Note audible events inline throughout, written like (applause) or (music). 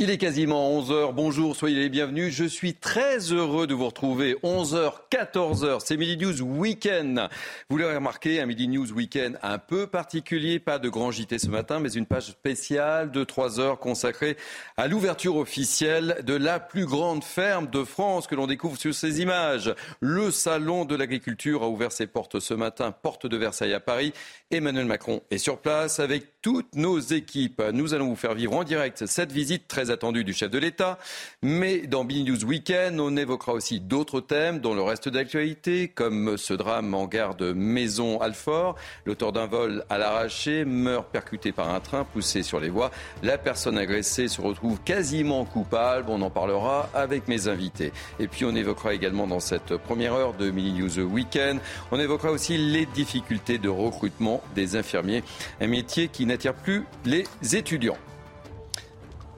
Il est quasiment 11h. Bonjour, soyez les bienvenus. Je suis très heureux de vous retrouver. 11h, 14h, c'est Midi News Weekend. Vous l'avez remarqué, un Midi News Weekend un peu particulier. Pas de grand JT ce matin, mais une page spéciale de 3 heures consacrée à l'ouverture officielle de la plus grande ferme de France que l'on découvre sur ces images. Le Salon de l'agriculture a ouvert ses portes ce matin, porte de Versailles à Paris. Emmanuel Macron est sur place avec toutes nos équipes. Nous allons vous faire vivre en direct cette visite très attendu du chef de l'État. Mais dans B News Weekend, on évoquera aussi d'autres thèmes dans le reste d'actualité, comme ce drame en gare de Maison-Alfort. L'auteur d'un vol à l'arraché meurt percuté par un train poussé sur les voies. La personne agressée se retrouve quasiment coupable. On en parlera avec mes invités. Et puis on évoquera également dans cette première heure de Mini News Weekend, on évoquera aussi les difficultés de recrutement des infirmiers, un métier qui n'attire plus les étudiants.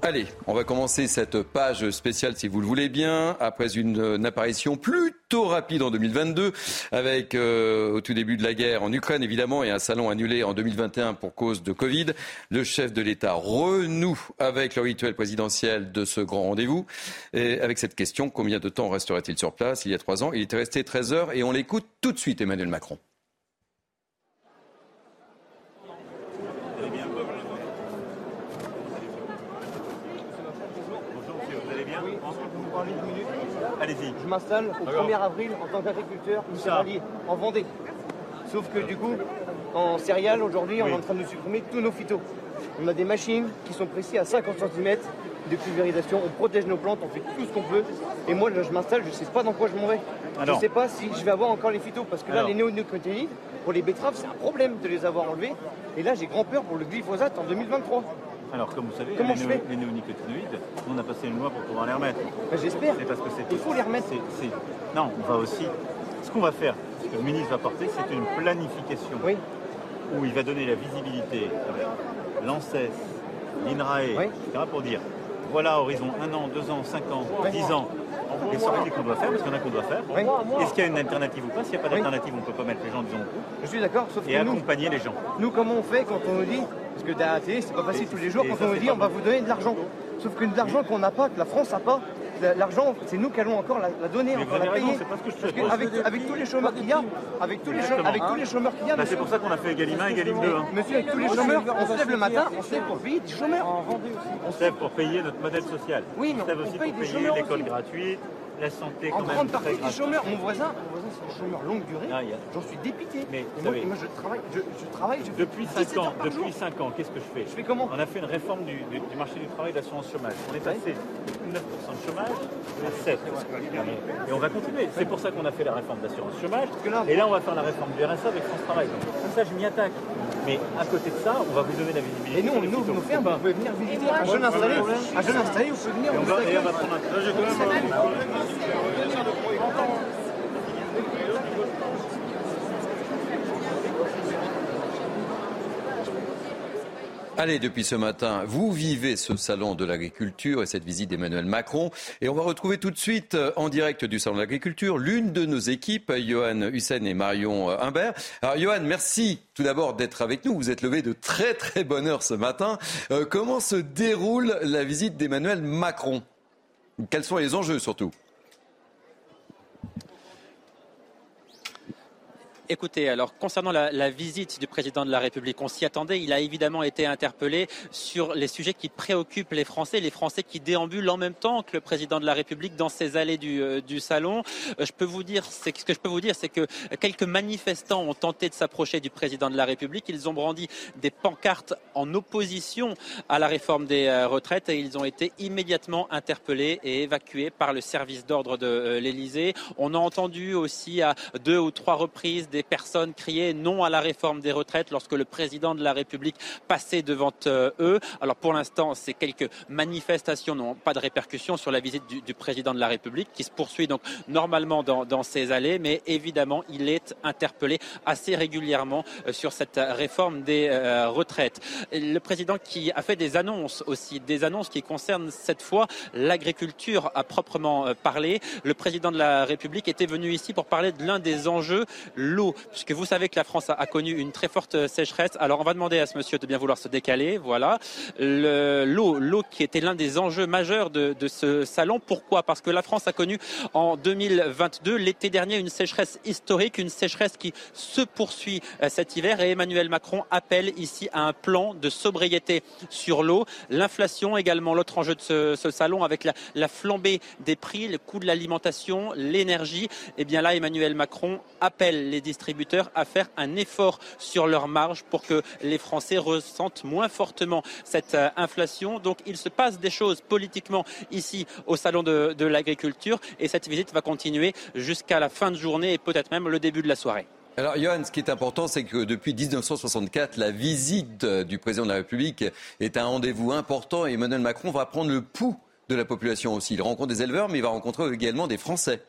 Allez, on va commencer cette page spéciale, si vous le voulez bien, après une, apparition plutôt rapide en 2022, avec euh, au tout début de la guerre en Ukraine, évidemment, et un salon annulé en 2021 pour cause de Covid. Le chef de l'État renoue avec le rituel présidentiel de ce grand rendez-vous. Et avec cette question, combien de temps resterait-il sur place? Il y a trois ans, il était resté 13 heures, et on l'écoute tout de suite, Emmanuel Macron. Allez-y. Je m'installe au 1er avril en tant qu'agriculteur en Vendée. Sauf que du coup, en céréales, aujourd'hui, on est en train de supprimer tous nos phytos. On a des machines qui sont précises à 50 cm de pulvérisation, on protège nos plantes, on fait tout ce qu'on peut. Et moi, je m'installe, je ne sais pas dans quoi je m'en vais. Je ne sais pas si je vais avoir encore les phytos, parce que là, les néonicotinoïdes, pour les betteraves, c'est un problème de les avoir enlevés. Et là, j'ai grand peur pour le glyphosate en 2023. Alors, comme vous savez, les, néonicotinoïdes, on a passé une loi pour pouvoir les remettre. J'espère. parce que Il faut les remettre. Non, on va aussi. Ce qu'on va faire, ce que le ministre va porter, c'est une planification. Oui. Où il va donner la visibilité avec l'ANSES, l'INRAE, etc. pour dire voilà, horizon 1 an, 2 ans, 5 ans, 10 ans, les sorties qu'on doit faire, parce qu'il y en a qu'on doit faire. Est-ce qu'il y a une alternative ou pas S'il n'y a pas d'alternative, on ne peut pas mettre les gens, disons, Je suis d'accord, sauf et accompagner les gens. Nous, comment on fait quand on nous dit, parce que derrière la télé, c'est pas facile tous les jours, quand on nous dit on va vous donner de l'argent. Sauf que de l'argent qu'on n'a pas, que la France n'a pas, l'argent, c'est nous qui allons encore la, donner, encore la payer. avec, tous les chômeurs qu'il y a, avec tous les, chômeurs, avec tous les chômeurs qu'il y a. Bah, c'est pour ça qu'on a fait Egalim 1 et Egalim 2. Hein. Monsieur, avec tous les chômeurs, on se lève le matin, on se lève pour payer des chômeurs. On se lève pour payer notre modèle social. Oui, mais on, se lève aussi pour payer l'école gratuite la santé en grande partie des chômeurs. Mon voisin, mon voisin c'est un chômeur longue durée. Ah, J'en suis dépité. Mais moi, moi, je travaille, je, travaille. depuis 5 ans, depuis 5 ans, qu'est-ce que je fais Je fais comment On a fait une réforme du, marché du travail de l'assurance chômage. On est passé de 9% de chômage à 7. Et on va continuer. C'est pour ça qu'on a fait la réforme de l'assurance chômage. Et là, on va faire la réforme du RSA avec France Travail. Comme ça, je m'y attaque. Mais à côté de ça, on va vous donner la visibilité. Et nous, on nous, nous ferme, vous pouvez venir visiter un jeune installé. Un jeune installé, vous pouvez venir. on va prendre un... Allez, depuis ce matin, vous vivez ce salon de l'agriculture et cette visite d'Emmanuel Macron. Et on va retrouver tout de suite euh, en direct du salon de l'agriculture l'une de nos équipes, Johan Hussein et Marion euh, Humbert. Alors Johan, merci tout d'abord d'être avec nous. Vous êtes levé de très très bonne heure ce matin. Euh, comment se déroule la visite d'Emmanuel Macron? Quels sont les enjeux surtout? Écoutez, alors concernant la, visite du président de la République, on s'y attendait. Il a évidemment été interpellé sur les sujets qui préoccupent les Français, les Français qui déambulent en même temps que le président de la République dans ces allées du, euh, salon. Euh, je peux vous dire, ce que je peux vous dire, c'est que quelques manifestants ont tenté de s'approcher du président de la République. Ils ont brandi des pancartes en opposition à la réforme des euh, retraites et ils ont été immédiatement interpellés et évacués par le service d'ordre de l'Élysée. On a entendu aussi à deux ou trois reprises des personnes criaient non à la réforme des retraites lorsque le président de la République passait devant euh, eux. Alors pour l'instant, ces quelques manifestations n'ont pas de répercussions sur la visite du, président de la République qui se poursuit donc normalement dans, dans ces allées, mais évidemment, il est interpellé assez régulièrement euh, sur cette réforme des euh, retraites. Le président qui a fait des annonces aussi, des annonces qui concernent cette fois l'agriculture à proprement parler. Le président de la République était venu ici pour parler de l'un des enjeux lourds puisque vous savez que la France a, connu une très forte sécheresse. Alors on va demander à ce monsieur de bien vouloir se décaler. Voilà. L'eau, l'eau qui était l'un des enjeux majeurs de, ce salon. Pourquoi? Parce que la France a connu en 2022, l'été dernier, une sécheresse historique, une sécheresse qui se poursuit euh, cet hiver. Et Emmanuel Macron appelle ici à un plan de sobriété sur l'eau. L'inflation également, l'autre enjeu de ce, salon, avec la, la flambée des prix, le coût de l'alimentation, l'énergie. Et eh bien là, Emmanuel Macron appelle les distributeurs à faire un effort sur leur marge pour que les Français ressentent moins fortement cette euh, inflation. Donc il se passe des choses politiquement ici au Salon de, de l'Agriculture et cette visite va continuer jusqu'à la fin de journée et peut-être même le début de la soirée. Alors, Johan, ce qui est important, c'est que depuis 1964, la visite du président de la République est un rendez-vous important et Emmanuel Macron va prendre le pouls de la population aussi. Il rencontre des éleveurs, mais il va rencontrer également des Français.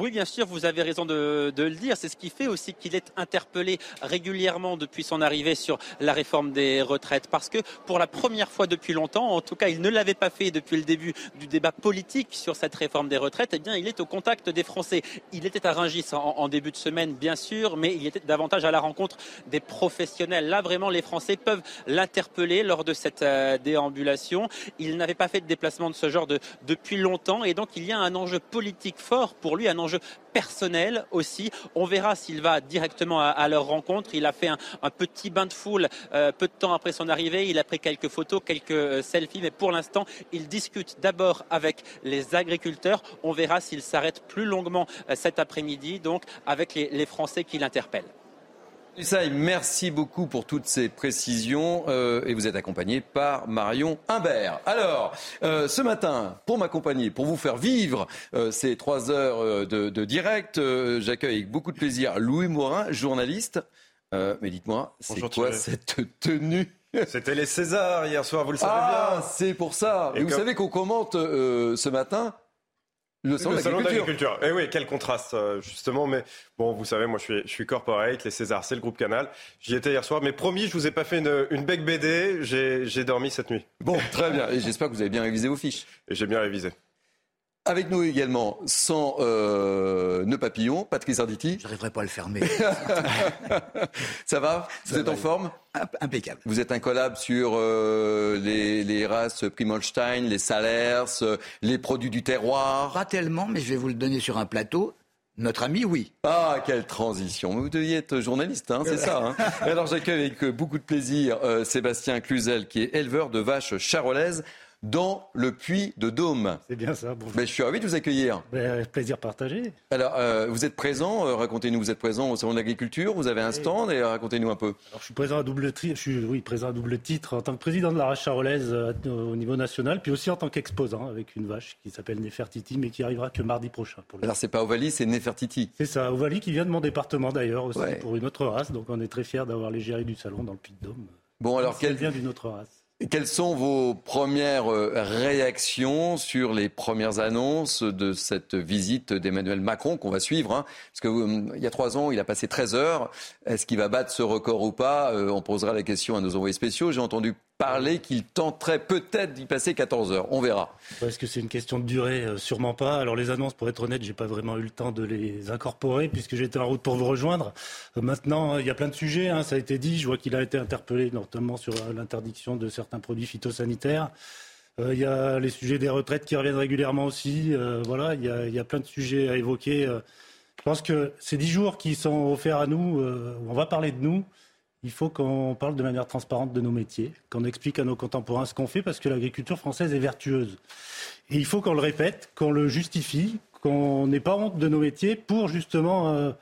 Oui, bien sûr, vous avez raison de, le dire. C'est ce qui fait aussi qu'il est interpellé régulièrement depuis son arrivée sur la réforme des retraites. Parce que pour la première fois depuis longtemps, en tout cas, il ne l'avait pas fait depuis le début du débat politique sur cette réforme des retraites, eh bien, il est au contact des Français. Il était à Rungis en, début de semaine, bien sûr, mais il était davantage à la rencontre des professionnels. Là, vraiment, les Français peuvent l'interpeller lors de cette euh, déambulation. Il n'avait pas fait de déplacement de ce genre depuis longtemps et donc il y a un enjeu politique fort pour lui, un enjeu personnel aussi. On verra s'il va directement à, leur rencontre. Il a fait un, petit bain de foule euh, peu de temps après son arrivée. Il a pris quelques photos, quelques euh, selfies, mais pour l'instant, il discute d'abord avec les agriculteurs. On verra s'il s'arrête plus longuement euh, cet après-midi, donc avec les Français qui l'interpellent merci beaucoup pour toutes ces précisions euh, et vous êtes accompagné par Marion Imbert. Alors, euh, ce matin, pour m'accompagner, pour vous faire vivre euh, ces trois heures de, de direct, j'accueille avec beaucoup de plaisir Louis Morin, journaliste. mais dites-moi, c'est quoi cette tenue? C'était les Césars hier soir, vous le savez ah, bien. C'est pour ça. Et, vous savez qu'on commente ce matin le salon, d'agriculture. Eh oui, quel contraste, euh, justement. Mais bon, vous savez, moi, je suis, je suis corporate. Les Césars, c'est le groupe Canal. J'y étais hier soir. Mais promis, je vous ai pas fait une, une bec BD. J'ai dormi cette nuit. Bon, très bien. Et j'espère que vous avez bien révisé vos fiches. Et j'ai bien révisé. Avec nous également, sans euh, nœud papillon, Patrice Arditi. Je n'arriverai pas à le fermer. (laughs) Ça va Vous êtes en forme Impeccable. Vous êtes incollable sur euh, les, les, races Primolstein, les Salers, euh, les produits du terroir Pas tellement, mais je vais vous le donner sur un plateau. Notre ami, oui. Ah, quelle transition. Vous deviez être journaliste, hein, c'est ça. Hein (laughs) Alors j'accueille avec beaucoup de plaisir euh, Sébastien Cluzel, qui est éleveur de vaches charolaises dans le puits de Dôme. C'est bien ça. Bonjour. je suis ravi de vous accueillir. Ben, plaisir partagé. Alors, euh, vous êtes présent, euh, racontez-nous, vous êtes présent au Salon de l'Agriculture, vous avez un stand et racontez-nous un peu. Alors, je suis présent à double, je suis, oui, présent à double titre en tant que président de la race charolaise euh, au niveau national, puis aussi en tant qu'exposant avec une vache qui s'appelle Nefertiti, mais qui arrivera que mardi prochain. Pour Alors, c'est pas Ovalie, c'est Nefertiti. C'est ça, Ovalie qui vient de mon département d'ailleurs aussi, pour une autre race, donc on est très fiers d'avoir l'égérie du salon dans le puits de Dôme. Bon, alors, quelle... vient d'une autre race. Quelles sont vos premières euh, réactions sur les premières annonces de cette visite d'Emmanuel Macron qu'on va suivre hein? Parce que euh, il y a trois ans, il a passé 13 heures. Est-ce qu'il va battre ce record ou pas? Euh, On posera la question à nos envoyés spéciaux. J'ai entendu parler qu'il tenterait peut-être d'y passer 14 heures. On verra. Est-ce que c'est une question de durée? Sûrement pas. Alors les annonces, pour être honnête, j'ai pas vraiment eu le temps de les incorporer puisque j'étais en route pour vous rejoindre. maintenant, il y a plein de sujets. Hein, ça a été dit. Je vois qu'il a été interpellé notamment sur l'interdiction de certains produits phytosanitaires. Euh, il y a les sujets des retraites qui reviennent régulièrement aussi. Euh, voilà, il y, a, plein de sujets à évoquer. Euh, je pense que ces dix jours qui sont offerts à nous, où on va parler de nous, il faut qu'on parle de manière transparente de nos métiers, qu'on explique à nos contemporains ce qu'on fait, parce que l'agriculture française est vertueuse. Et il faut qu'on le répète, qu'on le justifie, qu'on n'ait pas honte de nos métiers pour justement euh,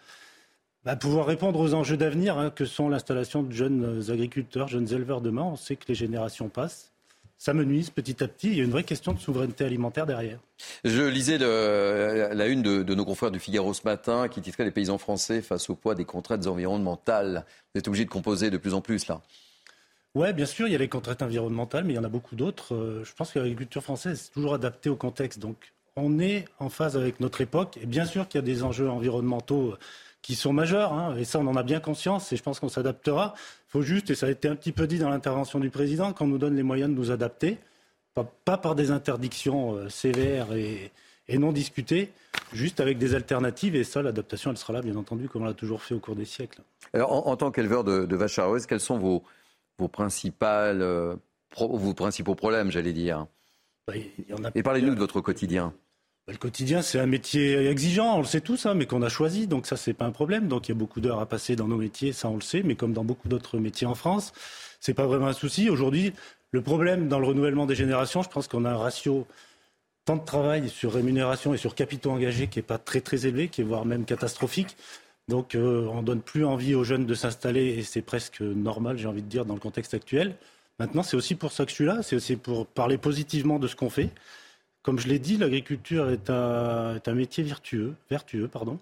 bah, pouvoir répondre aux enjeux d'avenir hein, que sont l'installation de jeunes agriculteurs, jeunes éleveurs demain. On sait que les générations passent ça me nuise petit à petit. Il y a une vraie question de souveraineté alimentaire derrière. Je lisais la une de, nos confrères du Figaro ce matin qui titrait Les paysans français face au poids des contraintes environnementales. Vous êtes obligé de composer de plus en plus là. Oui, bien sûr, il y a les contraintes environnementales, mais il y en a beaucoup d'autres. Euh, je pense que l'agriculture française est toujours adaptée au contexte. Donc, on est en phase avec notre époque. Et bien sûr qu'il y a des enjeux environnementaux qui sont majeurs, hein, et ça on en a bien conscience, et je pense qu'on s'adaptera. Il faut juste, et ça a été un petit peu dit dans l'intervention du président, qu'on nous donne les moyens de nous adapter, pas, par des interdictions euh, sévères et, et non discuter, juste avec des alternatives. Et ça, l'adaptation, elle sera là, bien entendu, comme on l'a toujours fait au cours des siècles. Alors, en, tant qu'éleveur de, de vaches arrosées, quels sont vos, vos, principales, euh, vos principaux problèmes, j'allais dire? Bah, Et parlez-nous de votre quotidien. Bah, le quotidien, c'est un métier exigeant, on le sait tous, hein, mais qu'on a choisi, donc ça, c'est pas un problème. Donc il y a beaucoup d'heures à passer dans nos métiers, ça, on le sait, mais comme dans beaucoup d'autres métiers en France, c'est pas vraiment un souci. Aujourd'hui, le problème dans le renouvellement des générations, je pense qu'on a un ratio temps de travail sur rémunération et sur capitaux engagés qui n'est pas très très élevé, qui est voire même catastrophique. Donc euh, on donne plus envie aux jeunes de s'installer et c'est presque normal, j'ai envie de dire, dans le contexte actuel. Maintenant, c'est aussi pour ça que je suis là, c'est aussi pour parler positivement de ce qu'on fait. Comme je l'ai dit, l'agriculture est un, métier vertueux, vertueux pardon,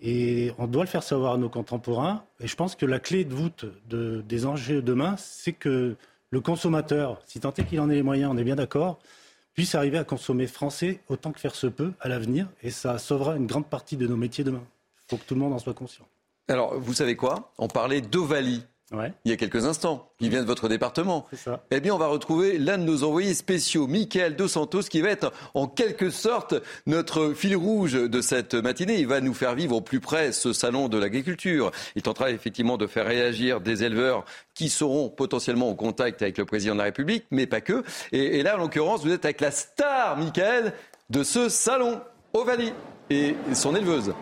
et on doit le faire savoir à nos contemporains. Et je pense que la clé de voûte de, des enjeux demain, c'est que le consommateur, si tant est qu'il en ait les moyens, on est bien d'accord, puisse arriver à consommer français autant que faire se peut à l'avenir. Et ça sauvera une grande partie de nos métiers demain. Il faut que tout le monde en soit conscient. Alors, vous savez quoi? On parlait d'Ovalie il y a quelques instants, qui vient de votre département. Ça. Eh bien, on va retrouver l'un de nos envoyés spéciaux, Michael Dos Santos, qui va être en quelque sorte notre fil rouge de cette matinée. Il va nous faire vivre au plus près ce salon de l'agriculture. Il tentera effectivement de faire réagir des éleveurs qui seront potentiellement en contact avec le président de la République, mais pas que. Et, et là, en l'occurrence, vous êtes avec la star, Michael, de ce salon, Ovalie, et son éleveuse.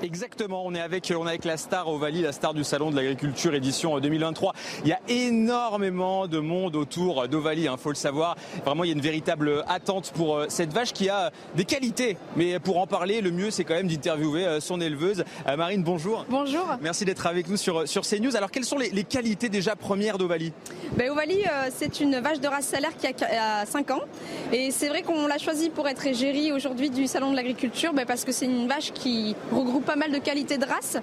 Exactement, on est avec, on est avec la star Ovalie, la star du Salon de l'Agriculture édition 2023. Il y a énormément de monde autour d'Ovalie, il hein, faut le savoir. Vraiment, il y a une véritable attente pour euh, cette vache qui a des qualités. Mais pour en parler, le mieux, c'est quand même d'interviewer euh, son éleveuse. Euh, Marine, bonjour. Bonjour. Merci d'être avec nous sur, sur CNews. Alors, quelles sont les, qualités déjà premières d'Ovalie? Ben, Ovalie, c'est une vache de race salaire qui a, 5 ans. Et c'est vrai qu'on l'a choisie pour être égérie aujourd'hui du Salon de l'Agriculture ben, parce que c'est une vache qui regroupe pas mal de qualités de race.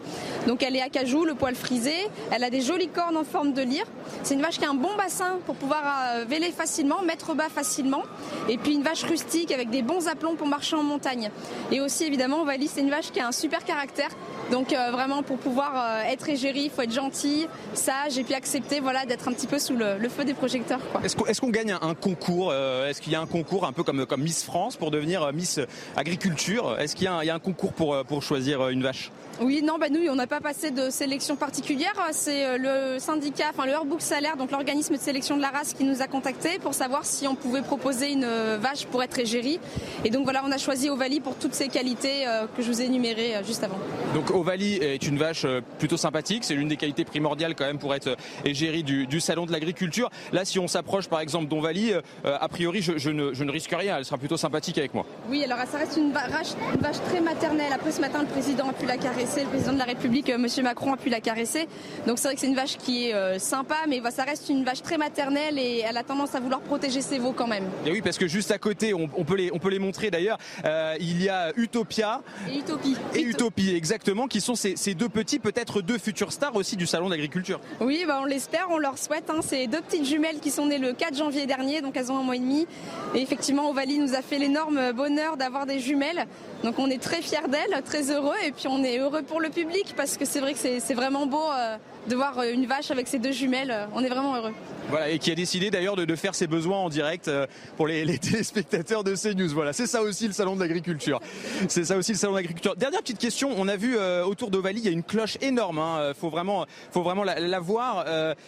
Donc elle est à cajou, le poil frisé, elle a des jolies cornes en forme de lyre. C'est une vache qui a un bon bassin pour pouvoir euh, véler facilement, mettre bas facilement. Et puis une vache rustique avec des bons aplombs pour marcher en montagne. Et aussi évidemment, Ovalie, c'est une vache qui a un super caractère. Donc euh, vraiment pour pouvoir euh, être égérie, il faut être gentil, sage et puis accepter voilà, d'être un petit peu sous le, feu des projecteurs. Est-ce qu'on gagne un, concours Est-ce qu'il y a un concours un peu comme, Miss France pour devenir Miss Agriculture? Est-ce qu'il y, a un concours pour, pour choisir vache oui, non, bah nous, on n'a pas passé de sélection particulière. C'est euh, le syndicat, enfin le Heurbook Salaire, donc l'organisme de sélection de la race, qui nous a contactés pour savoir si on pouvait proposer une euh, vache pour être égérie. Et donc voilà, on a choisi Ovalie pour toutes ces qualités euh, que je vous ai énumérées juste avant. Donc Ovalie est une vache plutôt sympathique. C'est l'une des qualités primordiales quand même pour être égérie du, salon de l'agriculture. Là, si on s'approche par exemple d'Ovalie, a priori, je, ne, je, ne, risque rien. Elle sera plutôt sympathique avec moi. Oui, alors ça reste une vache, une vache très maternelle. Après ce matin, le président a pu la le président de la République, euh, Monsieur Macron, a pu la caresser. Donc c'est vrai que c'est une vache qui est euh, sympa, mais ça reste une vache très maternelle et elle a tendance à vouloir protéger ses veaux quand même. Et oui, parce que juste à côté, on, peut, les, on peut les montrer d'ailleurs, euh, il y a Utopia et Utopie. Et Utopie, exactement, qui sont ces, deux petits, peut-être deux futurs stars aussi du Salon d'agriculture. Oui, bah on l'espère, on leur souhaite. Hein. C'est deux petites jumelles qui sont nées le 4 janvier dernier, donc elles ont un mois et demi. Et effectivement, Ovalie nous a fait l'énorme bonheur d'avoir des jumelles. Donc on est très fiers d'elles, très heureux, et puis on est heureux pour le public parce que c'est vrai que c'est vraiment beau euh, de voir euh, une vache avec ses deux jumelles. Euh, on est vraiment heureux. Voilà, et qui a décidé d'ailleurs de, faire ses besoins en direct pour les, (laughs) téléspectateurs de CNews. Voilà, c'est ça aussi le salon de l'agriculture. C'est ça aussi le salon de l'agriculture. Dernière petite question, on a vu autour d'Ovalie, il y a une cloche énorme. Hein. Faut vraiment, faut vraiment la, voir.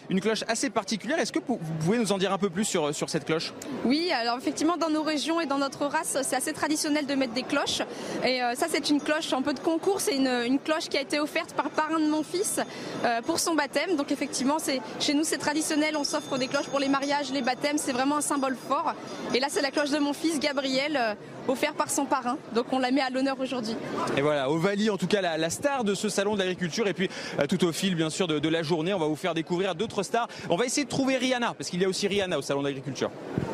une cloche assez particulière. Est-ce que vous pouvez nous en dire un peu plus sur, sur cette cloche? Oui, alors effectivement, dans nos régions et dans notre race, c'est assez traditionnel de mettre des cloches. Et ça, c'est une cloche un peu de concours. C'est une, une cloche qui a été offerte par parrain de mon fils euh, pour son baptême. Donc effectivement, c'est chez nous c'est traditionnel. On s'offre des cloches pour les mariages, les baptêmes. C'est vraiment un symbole fort. Et là, c'est la cloche de mon fils Gabriel, euh, offerte par son parrain. Donc on la met à l'honneur aujourd'hui. Et voilà, Ovalie, en tout cas la, star de ce salon de l'agriculture. Et puis euh, tout au fil, bien sûr, de, la journée, on va vous faire découvrir d'autres stars. On va essayer de trouver Rihanna, parce qu'il y a aussi Rihanna au salon d'agriculture.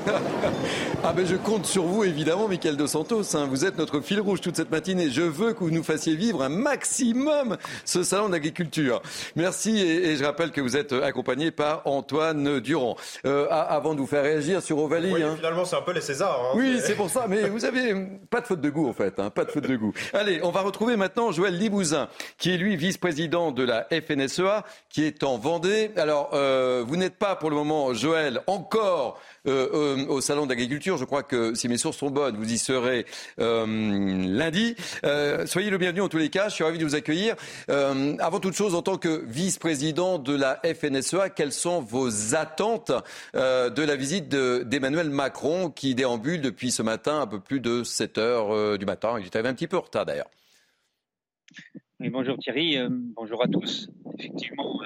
(laughs) ah ben je compte sur vous évidemment, Michael Dos Santos. Hein. Vous êtes notre fil rouge toute cette matinée. Je veux que vous nous fassiez vivre vivre un maximum ce salon d'agriculture. Merci et, je rappelle que vous êtes accompagné par Antoine Durand. Euh, avant de vous faire réagir sur Ovalie. Oui, hein. Finalement, c'est un peu les Césars. Hein, oui, c'est pour ça. Mais (laughs) vous avez pas de faute de goût en fait, hein, pas de faute de goût. Allez, on va retrouver maintenant Joël Libouzin, qui est lui vice-président de la FNSEA, qui est en Vendée. Alors, euh, vous n'êtes pas pour le moment, Joël, encore euh, euh, au salon d'agriculture. Je crois que si mes sources sont bonnes, vous y serez euh, lundi. soyez le bienvenu en tous les cas. Je suis ravi de vous accueillir. avant toute chose, en tant que vice-président de la FNSEA, quelles sont vos attentes de la visite d'Emmanuel Macron qui déambule depuis ce matin un peu plus de 7 heures du matin? Il était un petit peu en retard d'ailleurs. bonjour Thierry, bonjour à tous. Effectivement,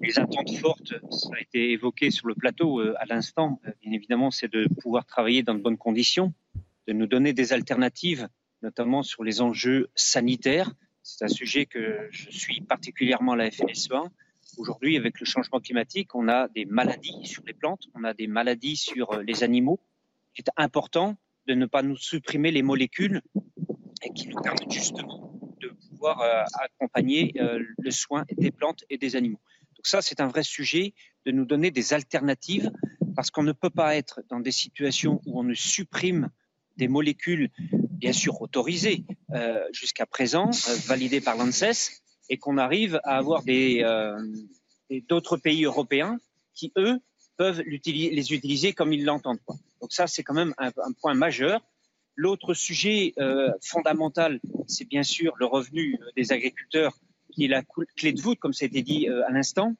les attentes fortes, ça a été évoqué sur le plateau euh, à l'instant, euh, bien évidemment, c'est de pouvoir travailler dans de bonnes conditions, de nous donner des alternatives, notamment sur les enjeux sanitaires. C'est un sujet que je suis particulièrement à la FNSEA. Aujourd'hui, avec le changement climatique, on a des maladies sur les plantes, on a des maladies sur euh, les animaux. Il est important de ne pas nous supprimer les molécules qui nous permettent justement de pouvoir accompagner le soin des plantes et des animaux. Donc ça, c'est un vrai sujet de nous donner des alternatives parce qu'on ne peut pas être dans des situations où on ne supprime des molécules, bien sûr autorisées euh, jusqu'à présent, euh, validées par l'ANSES, et qu'on arrive à avoir euh, d'autres pays européens qui, eux, peuvent les utiliser comme ils l'entendent. Donc ça, c'est quand même un, point majeur. L'autre sujet fondamental, c'est bien sûr le revenu des agriculteurs qui est la clé de voûte, comme ça a été dit euh, à l'instant.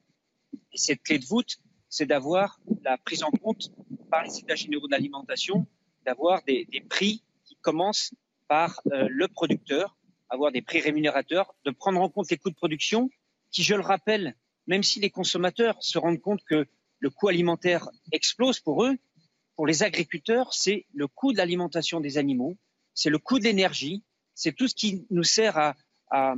Et cette clé de voûte, c'est d'avoir la prise en compte par les états généraux de l'alimentation, d'avoir des, prix qui commencent par euh, le producteur, avoir des prix rémunérateurs, de prendre en compte les coûts de production, qui, je le rappelle, même si les consommateurs se rendent compte que le coût alimentaire explose pour eux, pour les agriculteurs, c'est le coût de l'alimentation des animaux, c'est le coût de l'énergie, c'est tout ce qui nous sert à, à,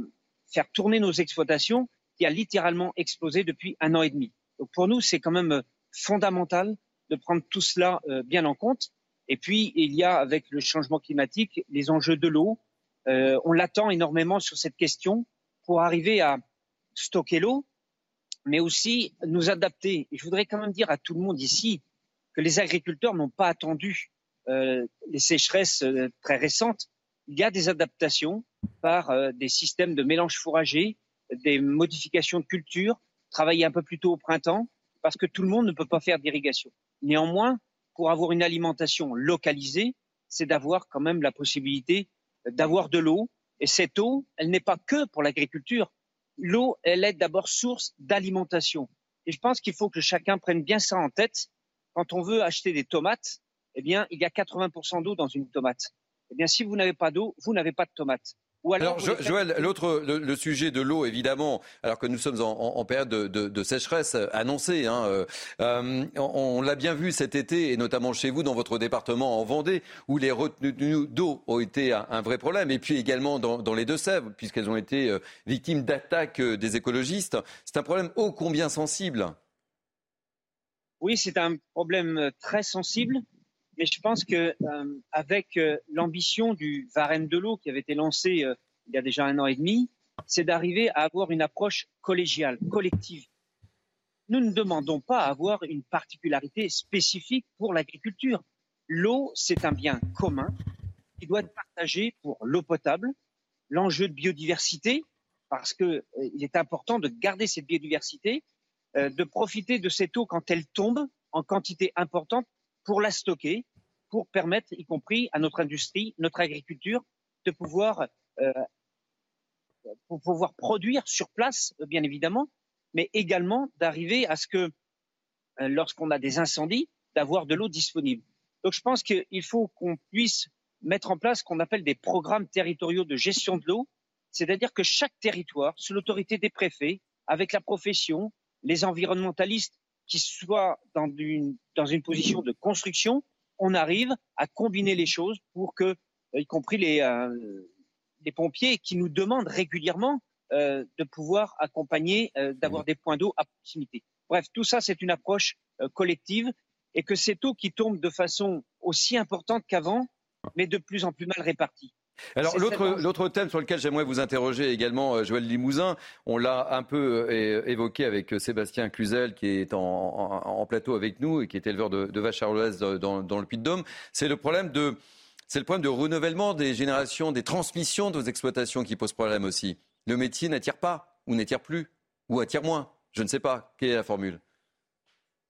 faire tourner nos exploitations qui a littéralement explosé depuis un an et demi. Donc pour nous, c'est quand même euh, fondamental de prendre tout cela euh, bien en compte. Et puis, il y a avec le changement climatique les enjeux de l'eau. Euh, on l'attend énormément sur cette question pour arriver à stocker l'eau, mais aussi nous adapter. Et je voudrais quand même dire à tout le monde ici que les agriculteurs n'ont pas attendu les sécheresses très récentes. Il y a des adaptations par euh, des systèmes de mélange fourragé, des modifications de culture, travailler un peu plus tôt au printemps, parce que tout le monde ne peut pas faire d'irrigation. Néanmoins, pour avoir une alimentation localisée, c'est d'avoir quand même la possibilité d'avoir de l'eau. Et cette eau, elle n'est pas que pour l'agriculture. L'eau, elle est d'abord source d'alimentation. Et je pense qu'il faut que chacun prenne bien ça en tête. Quand on veut acheter des tomates, eh bien, il y a 80% d'eau dans une tomate. Eh bien, si vous n'avez pas d'eau, vous n'avez pas de alors, Joël, l'autre, le, sujet de l'eau, évidemment, alors que nous sommes en, période de, sécheresse annoncée, hein, euh, euh, on, l'a bien vu cet été, et notamment chez vous, dans votre département en Vendée, où les retenues d'eau ont été un, vrai problème, et puis également dans, les Deux-Sèvres, puisqu'elles ont été euh, victimes d'attaques des écologistes. C'est un problème ô combien sensible? Oui, c'est un problème très sensible. Mais je pense que euh, avec euh, l'ambition du Varenne de l'eau qui avait été lancé euh, il y a déjà un an et demi, c'est d'arriver à avoir une approche collégiale, collective. Nous ne demandons pas à avoir une particularité spécifique pour l'agriculture. L'eau, c'est un bien commun qui doit être partagé pour l'eau potable, l'enjeu de biodiversité, parce qu'il est important de garder cette biodiversité, de profiter de cette eau quand elle tombe en quantité importante pour la stocker, pour permettre, y compris à notre industrie, notre agriculture, de pouvoir, euh, produire sur place, bien évidemment, mais également d'arriver à ce que, euh, lorsqu'on a des incendies, d'avoir de l'eau disponible. Donc je pense qu'il faut qu'on puisse mettre en place ce qu'on appelle des programmes territoriaux de gestion de l'eau, c'est-à-dire que chaque territoire, sous l'autorité des préfets, avec la profession, les environnementalistes qui soient dans une, dans une position de construction, on arrive à combiner les choses pour que, euh, y compris les, euh, les pompiers qui nous demandent régulièrement euh, de pouvoir accompagner, d'avoir des points d'eau à proximité. Bref, tout ça, c'est une approche collective et que cette eau qui tombe de façon aussi importante qu'avant, mais de plus en plus mal répartie. Alors l'autre thème sur lequel j'aimerais vous interroger également, euh, Joël Limousin, on l'a un peu euh, évoqué avec euh, Sébastien Cluzel qui est en, plateau avec nous et qui est éleveur de, vaches arleuses dans, dans, le Puy-de-Dôme. C'est le problème de c'est le problème de renouvellement des générations, des transmissions de vos exploitations qui pose problème aussi. Le métier n'attire pas ou n'attire plus ou attire moins. Je ne sais pas. Quelle est la formule?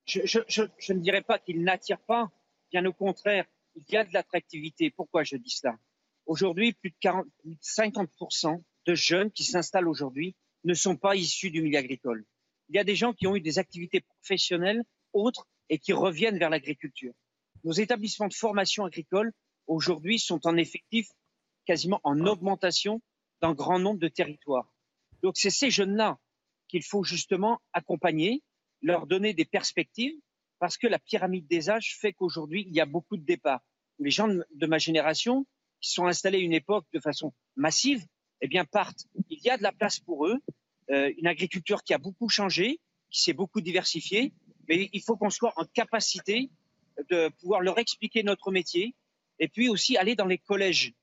Je, je ne dirais pas qu'il n'attire pas. Bien au contraire, il y a de l'attractivité. Pourquoi je dis cela Aujourd'hui, plus de, 40, 50% de jeunes qui s'installent aujourd'hui ne sont pas issus du milieu agricole. Il y a des gens qui ont eu des activités professionnelles autres et qui reviennent vers l'agriculture. Nos établissements de formation agricole aujourd'hui sont en effectif quasiment en augmentation dans grand nombre de territoires. Donc c'est ces jeunes-là qu'il faut justement accompagner, leur donner des perspectives, parce que la pyramide des âges fait qu'aujourd'hui, il y a beaucoup de départs. Les gens de ma génération, qui sont installés une époque de façon massive, eh bien, partent. Il y a de la place pour eux, euh, une agriculture qui a beaucoup changé, qui s'est beaucoup diversifiée, mais il faut qu'on soit en capacité de pouvoir leur expliquer notre métier et puis aussi aller dans les collèges.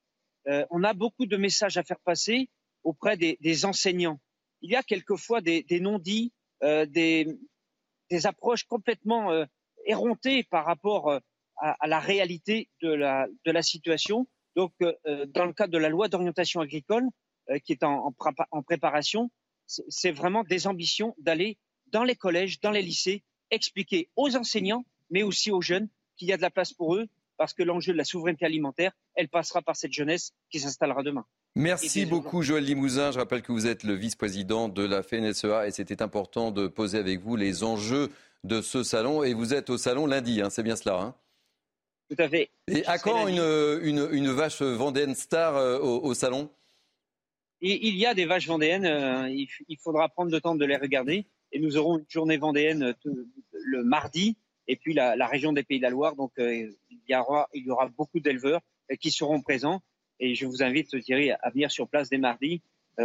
Euh, on a beaucoup de messages à faire passer auprès des, enseignants. Il y a quelquefois des, non-dits, euh, des, approches complètement euh, par rapport à, à, la réalité de la situation. Donc, euh, euh, dans le cadre de la loi d'orientation agricole, euh, qui est en, en préparation, c'est vraiment des ambitions d'aller dans les collèges, dans les lycées, expliquer aux enseignants, mais aussi aux jeunes, qu'il y a de la place pour eux, parce que l'enjeu de la souveraineté alimentaire, elle passera par cette jeunesse qui s'installera demain. Merci beaucoup Joël Limousin. Je rappelle que vous êtes le vice-président de la FNSEA et c'était important de poser avec vous les enjeux de ce salon. Et vous êtes au salon lundi, hein, c'est bien cela hein? Tout à fait. Et à quand une, une, une, vache vendéenne star euh, au, salon? Il y a des vaches vendéennes. Euh, il, faudra prendre le temps de les regarder. Et nous aurons une journée vendéenne euh, le mardi. Et puis la, la, région des Pays de la Loire. Donc il, y aura, il y aura beaucoup d'éleveurs qui seront présents. Et je vous invite, Thierry, à venir sur place dès mardi.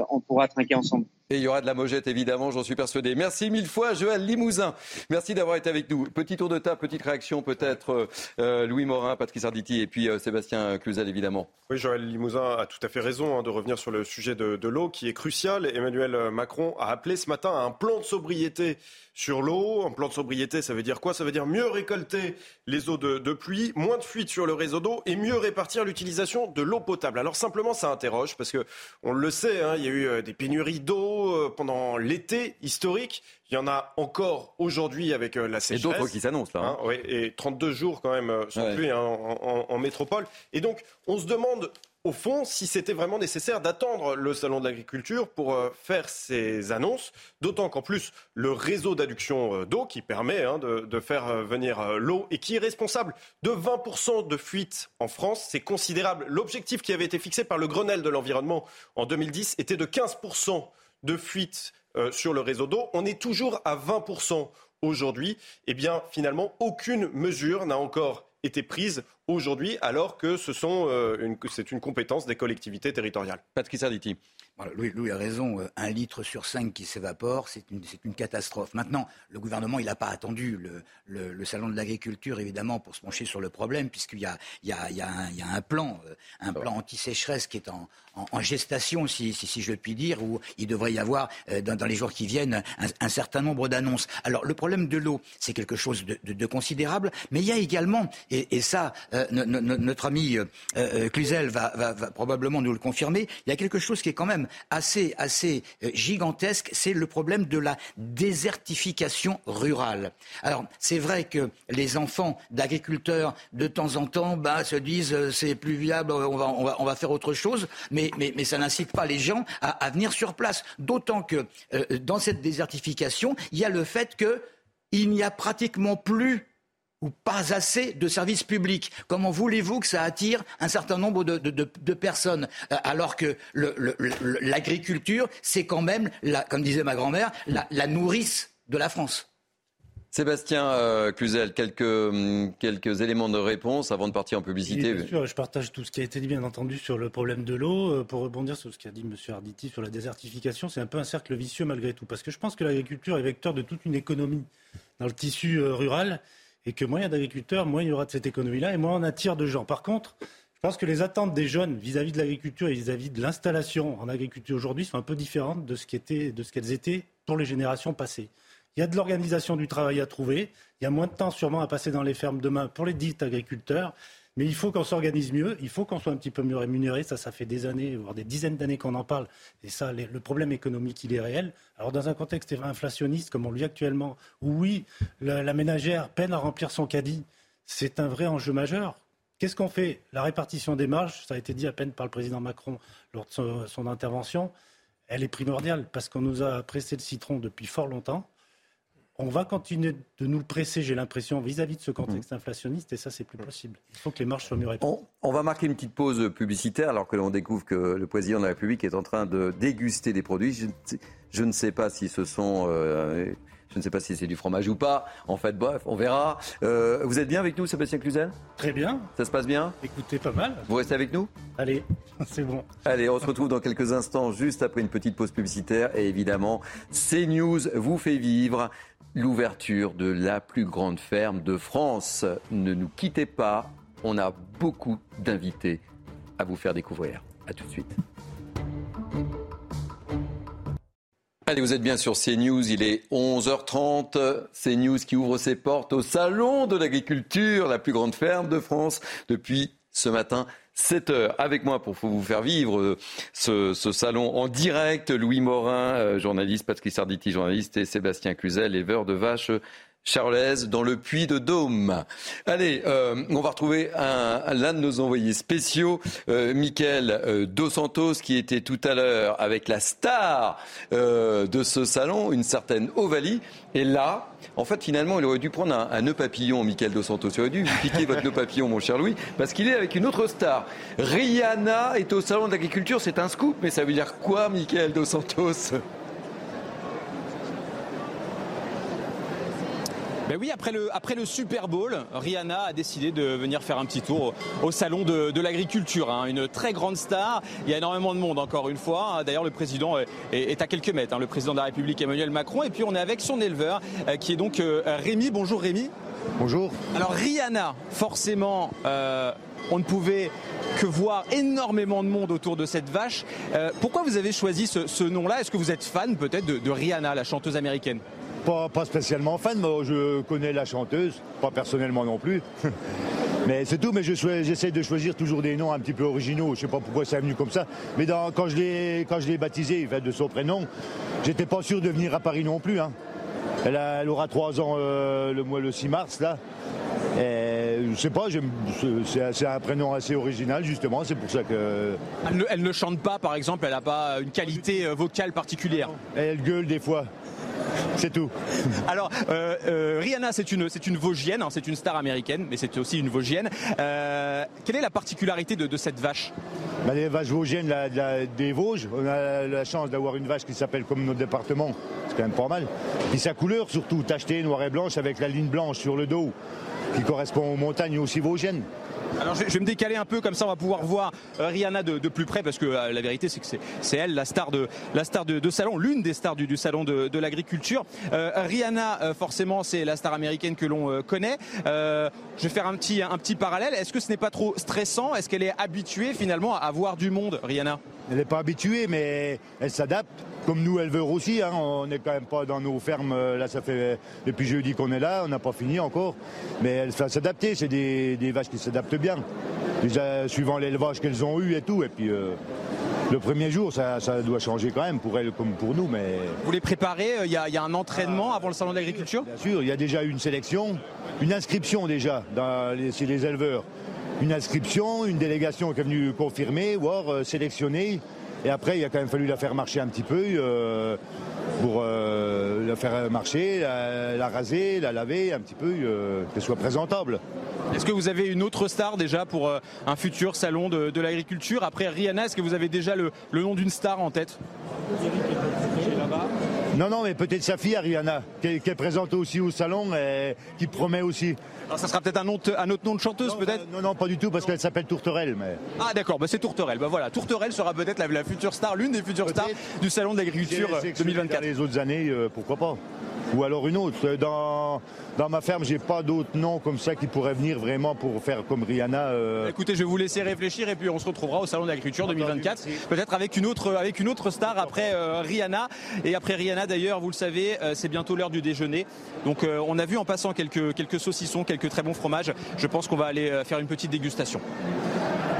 on pourra trinquer ensemble. Et il y aura de la mojette, évidemment, j'en suis persuadé. Merci mille fois, Joël Limousin. Merci d'avoir été avec nous. Petit tour de table, petite réaction, peut-être euh, euh, Louis Morin, Patrice Arditi et puis euh, Sébastien Cluzel, évidemment. Oui, Joël Limousin a tout à fait raison hein, de revenir sur le sujet de, l'eau qui est crucial. Emmanuel Macron a appelé ce matin à un plan de sobriété sur l'eau. Un plan de sobriété, ça veut dire quoi? Ça veut dire mieux récolter les eaux de, de pluie, moins de fuites sur le réseau d'eau et mieux répartir l'utilisation de l'eau potable. Alors simplement, ça interroge parce que on le sait, hein, il y a eu des pénuries d'eau euh, pendant l'été historique. Il y en a encore aujourd'hui avec euh, la sécheresse. Et d'autres qui s'annoncent là. Hein. Hein, et 32 jours quand même euh, sans pluie hein, en, métropole. Et donc, on se demande au fond, si c'était vraiment nécessaire d'attendre le salon de l'agriculture pour faire ces annonces, d'autant qu'en plus, le réseau d'adduction d'eau qui permet de, de, faire venir l'eau et qui est responsable de 20% de fuites en France, c'est considérable. L'objectif qui avait été fixé par le Grenelle de l'environnement en 2010 était de 15% de fuite euh, sur le réseau d'eau. On est toujours à 20% aujourd'hui. Eh bien, finalement, aucune mesure n'a encore été prise aujourd'hui, alors que ce sont, euh, c'est une compétence des collectivités territoriales. Patrick Sarditi. Louis, a raison, euh, un litre sur cinq qui s'évapore, c'est une, une, catastrophe. Maintenant, le gouvernement, il n'a pas attendu le, le, salon de l'agriculture, évidemment, pour se pencher sur le problème, puisqu'il y a, il y, a, il y, a un, il y a un plan, un plan anti-sécheresse qui est en, en, gestation, si, je puis dire, où il devrait y avoir, euh, dans, les jours qui viennent, un, certain nombre d'annonces. Alors, le problème de l'eau, c'est quelque chose de, considérable, mais il y a également, et, ça, notre ami Cluzel va, probablement nous le confirmer, il y a quelque chose qui est quand même assez, assez euh, gigantesque, c'est le problème de la désertification rurale. Alors, c'est vrai que les enfants d'agriculteurs, de temps en temps, bah, se disent euh, c'est plus viable, on va, on, va, on va faire autre chose, mais, mais, mais ça n'incite pas les gens à, à, venir sur place. D'autant que euh, dans cette désertification, il y a le fait qu'il n'y a pratiquement plus ou pas assez de services publics. Comment voulez-vous que ça attire un certain nombre de, personnes? Euh, alors que l'agriculture, c'est quand même, comme disait ma grand-mère, la, nourrice de la France Sébastien euh, Cluzel, quelques, hum, quelques éléments de réponse avant de partir en publicité. bien sûr, je partage tout ce qui a été dit, bien entendu, sur le problème de l'eau. Euh, pour rebondir sur ce qu'a dit M. Arditi sur la désertification, c'est un peu un cercle vicieux malgré tout. Parce que je pense que l'agriculture est vecteur de toute une économie dans le tissu rural et que moins il y a d'agriculteurs, moins il y aura de cette économie-là, et moins on attire de gens. Par contre, Je pense que les attentes des jeunes vis-à-vis de l'agriculture et vis-à-vis de l'installation en agriculture aujourd'hui sont un peu différentes de ce qu'elles étaient pour les générations passées. Il y a de l'organisation du travail à trouver. Il y a moins de temps sûrement à passer dans les fermes demain pour les dits agriculteurs. Mais il faut qu'on s'organise mieux, il faut qu'on soit un petit peu mieux rémunéré. Ça, ça fait des années, voire des dizaines d'années qu'on en parle. Et ça, le problème économique, il est réel. Alors, dans un contexte inflationniste comme on le vit actuellement, où oui, la, ménagère peine à remplir son caddie, c'est un vrai enjeu majeur. Qu'est-ce qu'on fait? La répartition des marges, ça a été dit à peine par le président Macron lors de son intervention, elle est primordiale parce qu'on nous a pressé le citron depuis fort longtemps on va continuer de nous le presser, j'ai l'impression, vis-à-vis de ce contexte mm. inflationniste, et ça, c'est plus possible. Il faut que les marges soient mieux réparties. On, va marquer une petite pause publicitaire, alors que l'on découvre que le président de la République est en train de déguster des produits. Je, ne sais pas si ce sont... Euh, je ne sais pas si c'est du fromage ou pas. En fait, bref, on verra. Euh, vous êtes bien avec nous, Sébastien Cluzel? Très bien. Ça se passe bien? Écoutez, pas mal. Vous restez avec nous? Allez, (laughs) c'est bon. Allez, on se retrouve dans quelques instants, juste après une petite pause publicitaire. Et évidemment, CNews vous fait vivre l'ouverture de la plus grande ferme de France. Ne nous quittez pas, on a beaucoup d'invités à vous faire découvrir. A tout de suite. Allez, vous êtes bien sur CNews, il est 11h30. CNews qui ouvre ses portes au Salon de l'agriculture, la plus grande ferme de France, depuis ce matin 7 heures avec moi pour vous faire vivre euh, ce, salon en direct. Louis Morin, euh, journaliste, Patrick Sarditi, journaliste, et Sébastien Cluzel, éleveur de vaches charolaise dans le puits de Dôme. Allez, euh, on va retrouver l'un de nos envoyés spéciaux, euh, Michael Dos Santos, qui était tout à l'heure avec la star de ce salon, une certaine Ovalie. Et là, en fait, finalement, il aurait dû prendre un, nœud papillon, Michael Dos Santos. Il aurait dû piquer votre nœud papillon, mon cher Louis, parce qu'il est avec une autre star. Rihanna est au Salon de l'Agriculture. C'est un scoop, mais ça veut dire quoi, Michael Dos Santos? Ben oui, après le, après le Super Bowl, Rihanna a décidé de venir faire un petit tour au, salon de, l'agriculture. Hein. Une très grande star. Il y a énormément de monde, encore une fois. D'ailleurs, le président est, à quelques mètres, hein. le président de la République Emmanuel Macron. Et puis, on est avec son éleveur, euh, qui est donc euh, Rémi. Bonjour Rémi. Bonjour. Alors, Rihanna, forcément. Euh, on ne pouvait que voir énormément de monde autour de cette vache. pourquoi vous avez choisi ce, nom-là? Est-ce que vous êtes fan peut-être de Rihanna, la chanteuse américaine? Pas, spécialement fan, mais je connais la chanteuse, pas personnellement non plus. (laughs) mais c'est tout, mais j'essaie de choisir toujours des noms un petit peu originaux. Je sais pas pourquoi ça est venu comme ça. Mais quand je l'ai baptisé, de son prénom, j'étais pas sûr de venir à Paris non plus. Hein. Elle, aura trois ans euh, le mois le 6 mars là. Et, je sais pas, c'est un prénom assez original justement, c'est pour ça que. Elle ne, chante pas par exemple, elle n'a pas une qualité euh, vocale particulière. Elle gueule des fois. C'est tout. (laughs) Alors, euh, euh, Rihanna, c'est une, Vosgienne, hein, c'est une star américaine, mais c'est aussi une Vosgienne. Euh, quelle est la particularité de, cette vache? Bah, Les vaches vosgiennes des Vosges, on a la chance d'avoir une vache qui s'appelle comme notre département, c'est quand même pas mal. Puis sa couleur surtout, tachetée noire et blanche avec la ligne blanche sur le dos, qui correspond aux montagnes aussi vosgiennes. Alors je vais, me décaler un peu comme ça on va pouvoir voir euh, Rihanna de, plus près parce que euh, la vérité c'est que c'est elle la star de la star de, salon, l'une des stars du, salon de, l'agriculture. Euh, Rihanna forcément c'est la star américaine que l'on connaît. je vais faire un petit un petit parallèle. Est-ce que ce n'est pas trop stressant? Est-ce qu'elle est habituée finalement à voir du monde, Rihanna? Elle n'est pas habituée mais elle s'adapte comme nous éleveurs aussi. Hein. on n'est quand même pas dans nos fermes. Là, ça fait depuis jeudi qu'on est là. On n'a pas fini encore. Mais elles savent s'adapter. C'est des, vaches qui s'adaptent bien. Déjà, suivant l'élevage qu'elles ont eu et tout. Et puis. Euh, le premier jour, ça, doit changer quand même pour elles comme pour nous. Mais... Vous les préparez Il y, a, un entraînement avant le salon de l'agriculture? Bien sûr, il y a déjà une sélection, une inscription déjà dans les, chez les éleveurs. Une inscription, une délégation qui est venue confirmer, voire euh, sélectionner et après, il a quand même fallu la faire marcher un petit peu euh, pour euh, la faire marcher, la, raser, la laver un petit peu, euh, qu'elle soit présentable. Est-ce que vous avez une autre star déjà pour un futur salon de, l'agriculture? Après Rihanna, est-ce que vous avez déjà le, nom d'une star en tête? Non, non, mais peut-être sa fille, Rihanna, qui est, présente aussi au salon et qui promet aussi. Alors ça sera peut-être un, autre, un autre nom de chanteuse peut-être Non, non, pas du tout, parce qu'elle s'appelle Tourterelle. Mais... Ah d'accord, bah c'est Tourterelle. Bah voilà, Tourterelle sera peut-être la, future star, l'une des futures stars du salon de l'agriculture 2024. Les autres années, euh, pourquoi pas ou alors une autre. Dans, dans ma ferme, j'ai pas d'autres noms comme ça qui pourraient venir vraiment pour faire comme Rihanna. Euh. Écoutez, je vais vous laisser réfléchir et puis on se retrouvera au salon de l'agriculture 2024, peut-être avec une autre avec une autre star après euh, Rihanna et après Rihanna d'ailleurs, vous le savez, euh, c'est bientôt l'heure du déjeuner. Donc on a vu en passant quelques quelques saucissons, quelques très bons fromages. Je pense qu'on va aller faire une petite dégustation.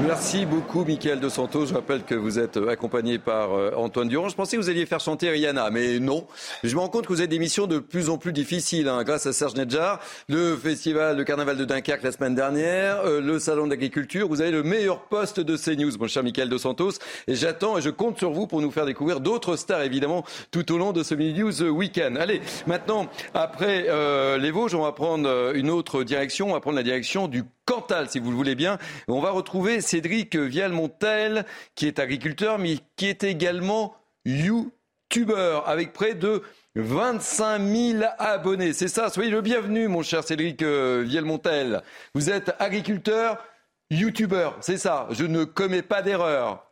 Merci beaucoup, Michael Dos Santos. Je rappelle que vous êtes accompagné par Antoine Durand. Je pensais que vous alliez faire chanter Rihanna, mais non. Je me rends compte que vous avez des missions de plus en plus difficiles, hein, grâce à Serge Nedjar, le festival, le carnaval de Dunkerque la semaine dernière, euh, le salon d'agriculture. Vous avez le meilleur poste de CNews, mon cher Michael Dos Santos. Et j'attends et je compte sur vous pour nous faire découvrir d'autres stars, évidemment, tout au long de ce Mini News Weekend. Allez, maintenant, après euh, les Vosges, on va prendre euh, une autre direction. On va prendre la direction du Cantal, si vous le voulez bien. On va retrouver Cédric Vialmontel, qui est agriculteur, mais qui est également YouTuber, avec près de 25 000 abonnés. C'est ça, soyez le bienvenu, mon cher Cédric euh, Vielmontel. Vous êtes agriculteur, youtubeur, c'est ça, je ne commets pas d'erreur.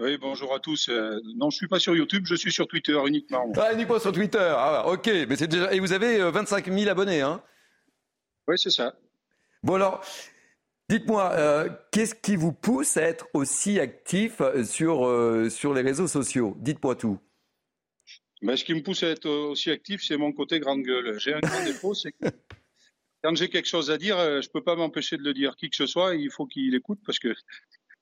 oui, bonjour à tous. Euh, non, je suis pas sur YouTube, je suis sur Twitter uniquement. Ah, uniquement sur Twitter. Ah, ok, mais c'est déjà. Et vous avez 25 euh, 000 abonnés, hein Oui, c'est ça. Bon alors, dites-moi, qu'est-ce qui vous pousse à être aussi actif sur sur les réseaux sociaux? Dites-moi tout. Mais ce qui me pousse à être aussi actif, c'est mon côté grande gueule. J'ai un grand défaut, c'est que quand j'ai quelque chose à dire, euh, je peux pas m'empêcher de le dire. Qui que ce soit, il faut qu'il écoute parce que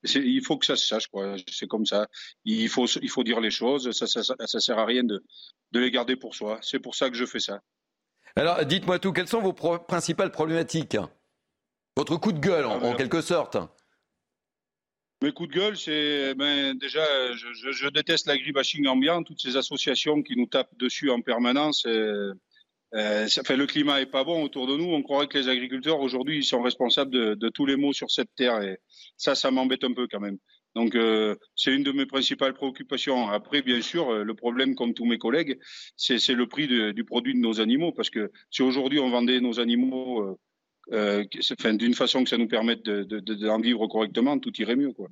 il faut que ça se sache, quoi. C'est comme ça. Il faut, il faut dire les choses. Ça, ça, ça, sert à rien de, de les garder pour soi. C'est pour ça que je fais ça. Alors, dites-moi tout. Quelles sont vos principales problématiques? Votre coup de gueule, en ah, quelque sorte. Mes coups de gueule, c'est ben, déjà, je, je, je déteste l'agribashing ambiant, toutes ces associations qui nous tapent dessus en permanence. Euh, ça fait le climat est pas bon autour de nous. On croirait que les agriculteurs aujourd'hui ils sont responsables de, de, tous les maux sur cette terre et ça, ça m'embête un peu quand même. Donc euh, c'est une de mes principales préoccupations. Après, bien sûr, le problème, comme tous mes collègues, c'est le prix de, du produit de nos animaux, parce que si aujourd'hui on vendait nos animaux euh, euh, d'une façon que ça nous permette d'en de, de, vivre correctement, tout irait mieux. Quoi.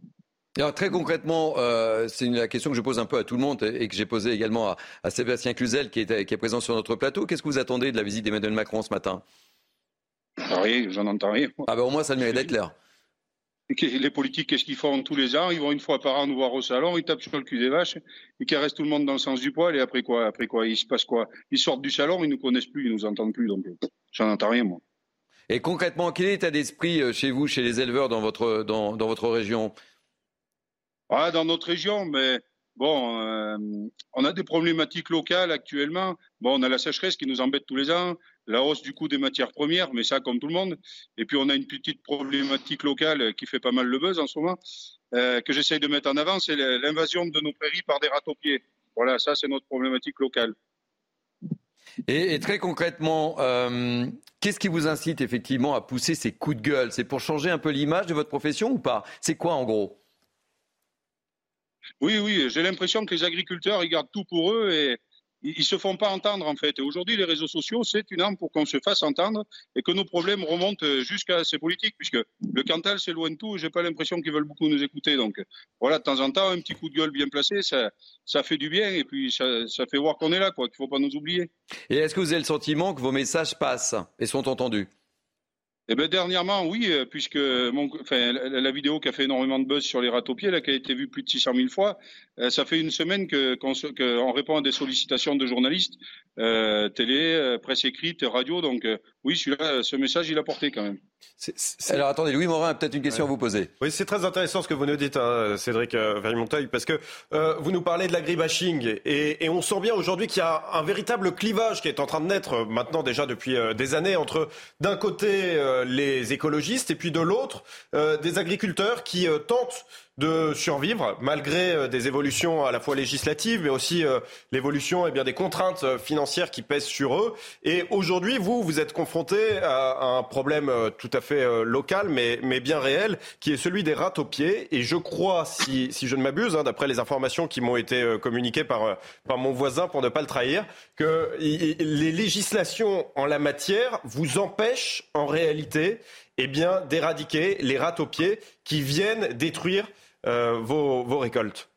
Alors, très concrètement, euh, c'est la question que je pose un peu à tout le monde et que j'ai posée également à, à, Sébastien Cluzel qui est, qui est présent sur notre plateau. Qu'est-ce que vous attendez de la visite d'Emmanuel Macron ce matin? Rien, j'en entends rien. Ah ben au moins ça mérite d'être clair. Les politiques, qu'est-ce qu'ils font tous les ans? Ils vont une fois par an nous voir au salon, ils tapent sur le cul des vaches, ils caressent tout le monde dans le sens du poil, et après quoi? Après quoi Il se passe quoi? Ils sortent du salon, ils nous connaissent plus, ils nous entendent plus, donc j'en entends rien, moi. Et concrètement, quel est l'état d'esprit euh, chez vous, chez les éleveurs dans votre, dans, dans votre région? Ah, Dans notre région, mais bon, euh, on a des problématiques locales actuellement. Bon, on a la sécheresse qui nous embête tous les ans, la hausse du coût des matières premières, mais ça comme tout le monde. Et puis on a une petite problématique locale qui fait pas mal le buzz en ce moment, euh, que j'essaye de mettre en avant, c'est l'invasion de nos prairies par des râteaux-pieds. Voilà, ça c'est notre problématique locale. Et, très concrètement, euh, qu'est-ce qui vous incite effectivement à pousser ces coups de gueule? C'est pour changer un peu l'image de votre profession ou pas? C'est quoi en gros? Oui, oui, j'ai l'impression que les agriculteurs, ils gardent tout pour eux et, ils se font pas entendre en fait. Et aujourd'hui, les réseaux sociaux, c'est une arme pour qu'on se fasse entendre et que nos problèmes remontent jusqu'à ces politiques, puisque le Cantal, c'est loin de tout. J'ai pas l'impression qu'ils veulent beaucoup nous écouter. Donc voilà, de temps en temps, un petit coup de gueule bien placé, ça, ça fait du bien et puis ça, fait voir qu'on est là, quoi, qu'il faut pas nous oublier. Et est-ce que vous avez le sentiment que vos messages passent et sont entendus? Eh ben dernièrement, oui, euh, puisque mon, enfin, la, vidéo qui a fait énormément de buzz sur les râteaux-pieds, là, qui a été vue plus de 600 000 fois, euh, ça fait une semaine que, qu'on, répond à des sollicitations de journalistes, euh, télé, presse écrite, radio. Donc, oui, celui-là, ce message, il a porté quand même. Alors attendez, Louis Morin a peut-être une question à vous poser. Oui, c'est très intéressant ce que vous nous dites, hein, Cédric euh, Vermonteil, parce que euh, vous nous parlez de l'agribashing et, et on sent bien aujourd'hui qu'il y a un véritable clivage qui est en train de naître maintenant déjà depuis euh, des années entre d'un côté les écologistes et puis de l'autre des agriculteurs qui tentent de survivre malgré euh, des évolutions à la fois législatives mais aussi euh, l'évolution et eh bien des contraintes euh, financières qui pèsent sur eux. Et aujourd'hui vous vous êtes confronté à un problème tout à fait local mais mais bien réel qui est celui des rats aux pieds. Et je crois si si je ne m'abuse hein, d'après les informations qui m'ont été communiquées par par mon voisin pour ne pas le trahir que les législations en la matière vous empêchent en réalité eh bien d'éradiquer les rats aux pieds qui viennent détruire euh, vos, récoltes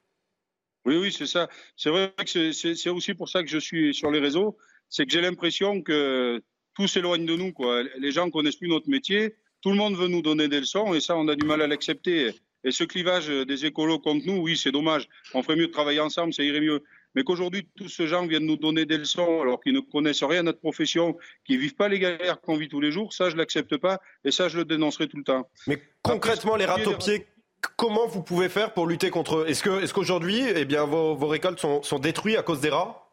Oui, oui, c'est ça. C'est vrai que c'est aussi pour ça que je suis sur les réseaux. C'est que j'ai l'impression que tout s'éloigne de nous. Les gens connaissent plus notre métier. Tout le monde veut nous donner des leçons et ça, on a du mal à l'accepter. Et ce clivage des écolos contre nous, oui, c'est dommage. On ferait mieux de travailler ensemble, ça irait mieux. Mais qu'aujourd'hui, tous ces gens viennent nous donner des leçons alors qu'ils ne connaissent rien à notre profession, qu'ils vivent pas les galères qu'on vit tous les jours, ça, je l'accepte pas et ça, je le dénoncerai tout le temps. Mais concrètement, les rats pieds comment vous pouvez faire pour lutter contre eux? Est-ce que, est-ce qu'aujourd'hui, eh bien, vos, récoltes sont, sont détruites à cause des rats?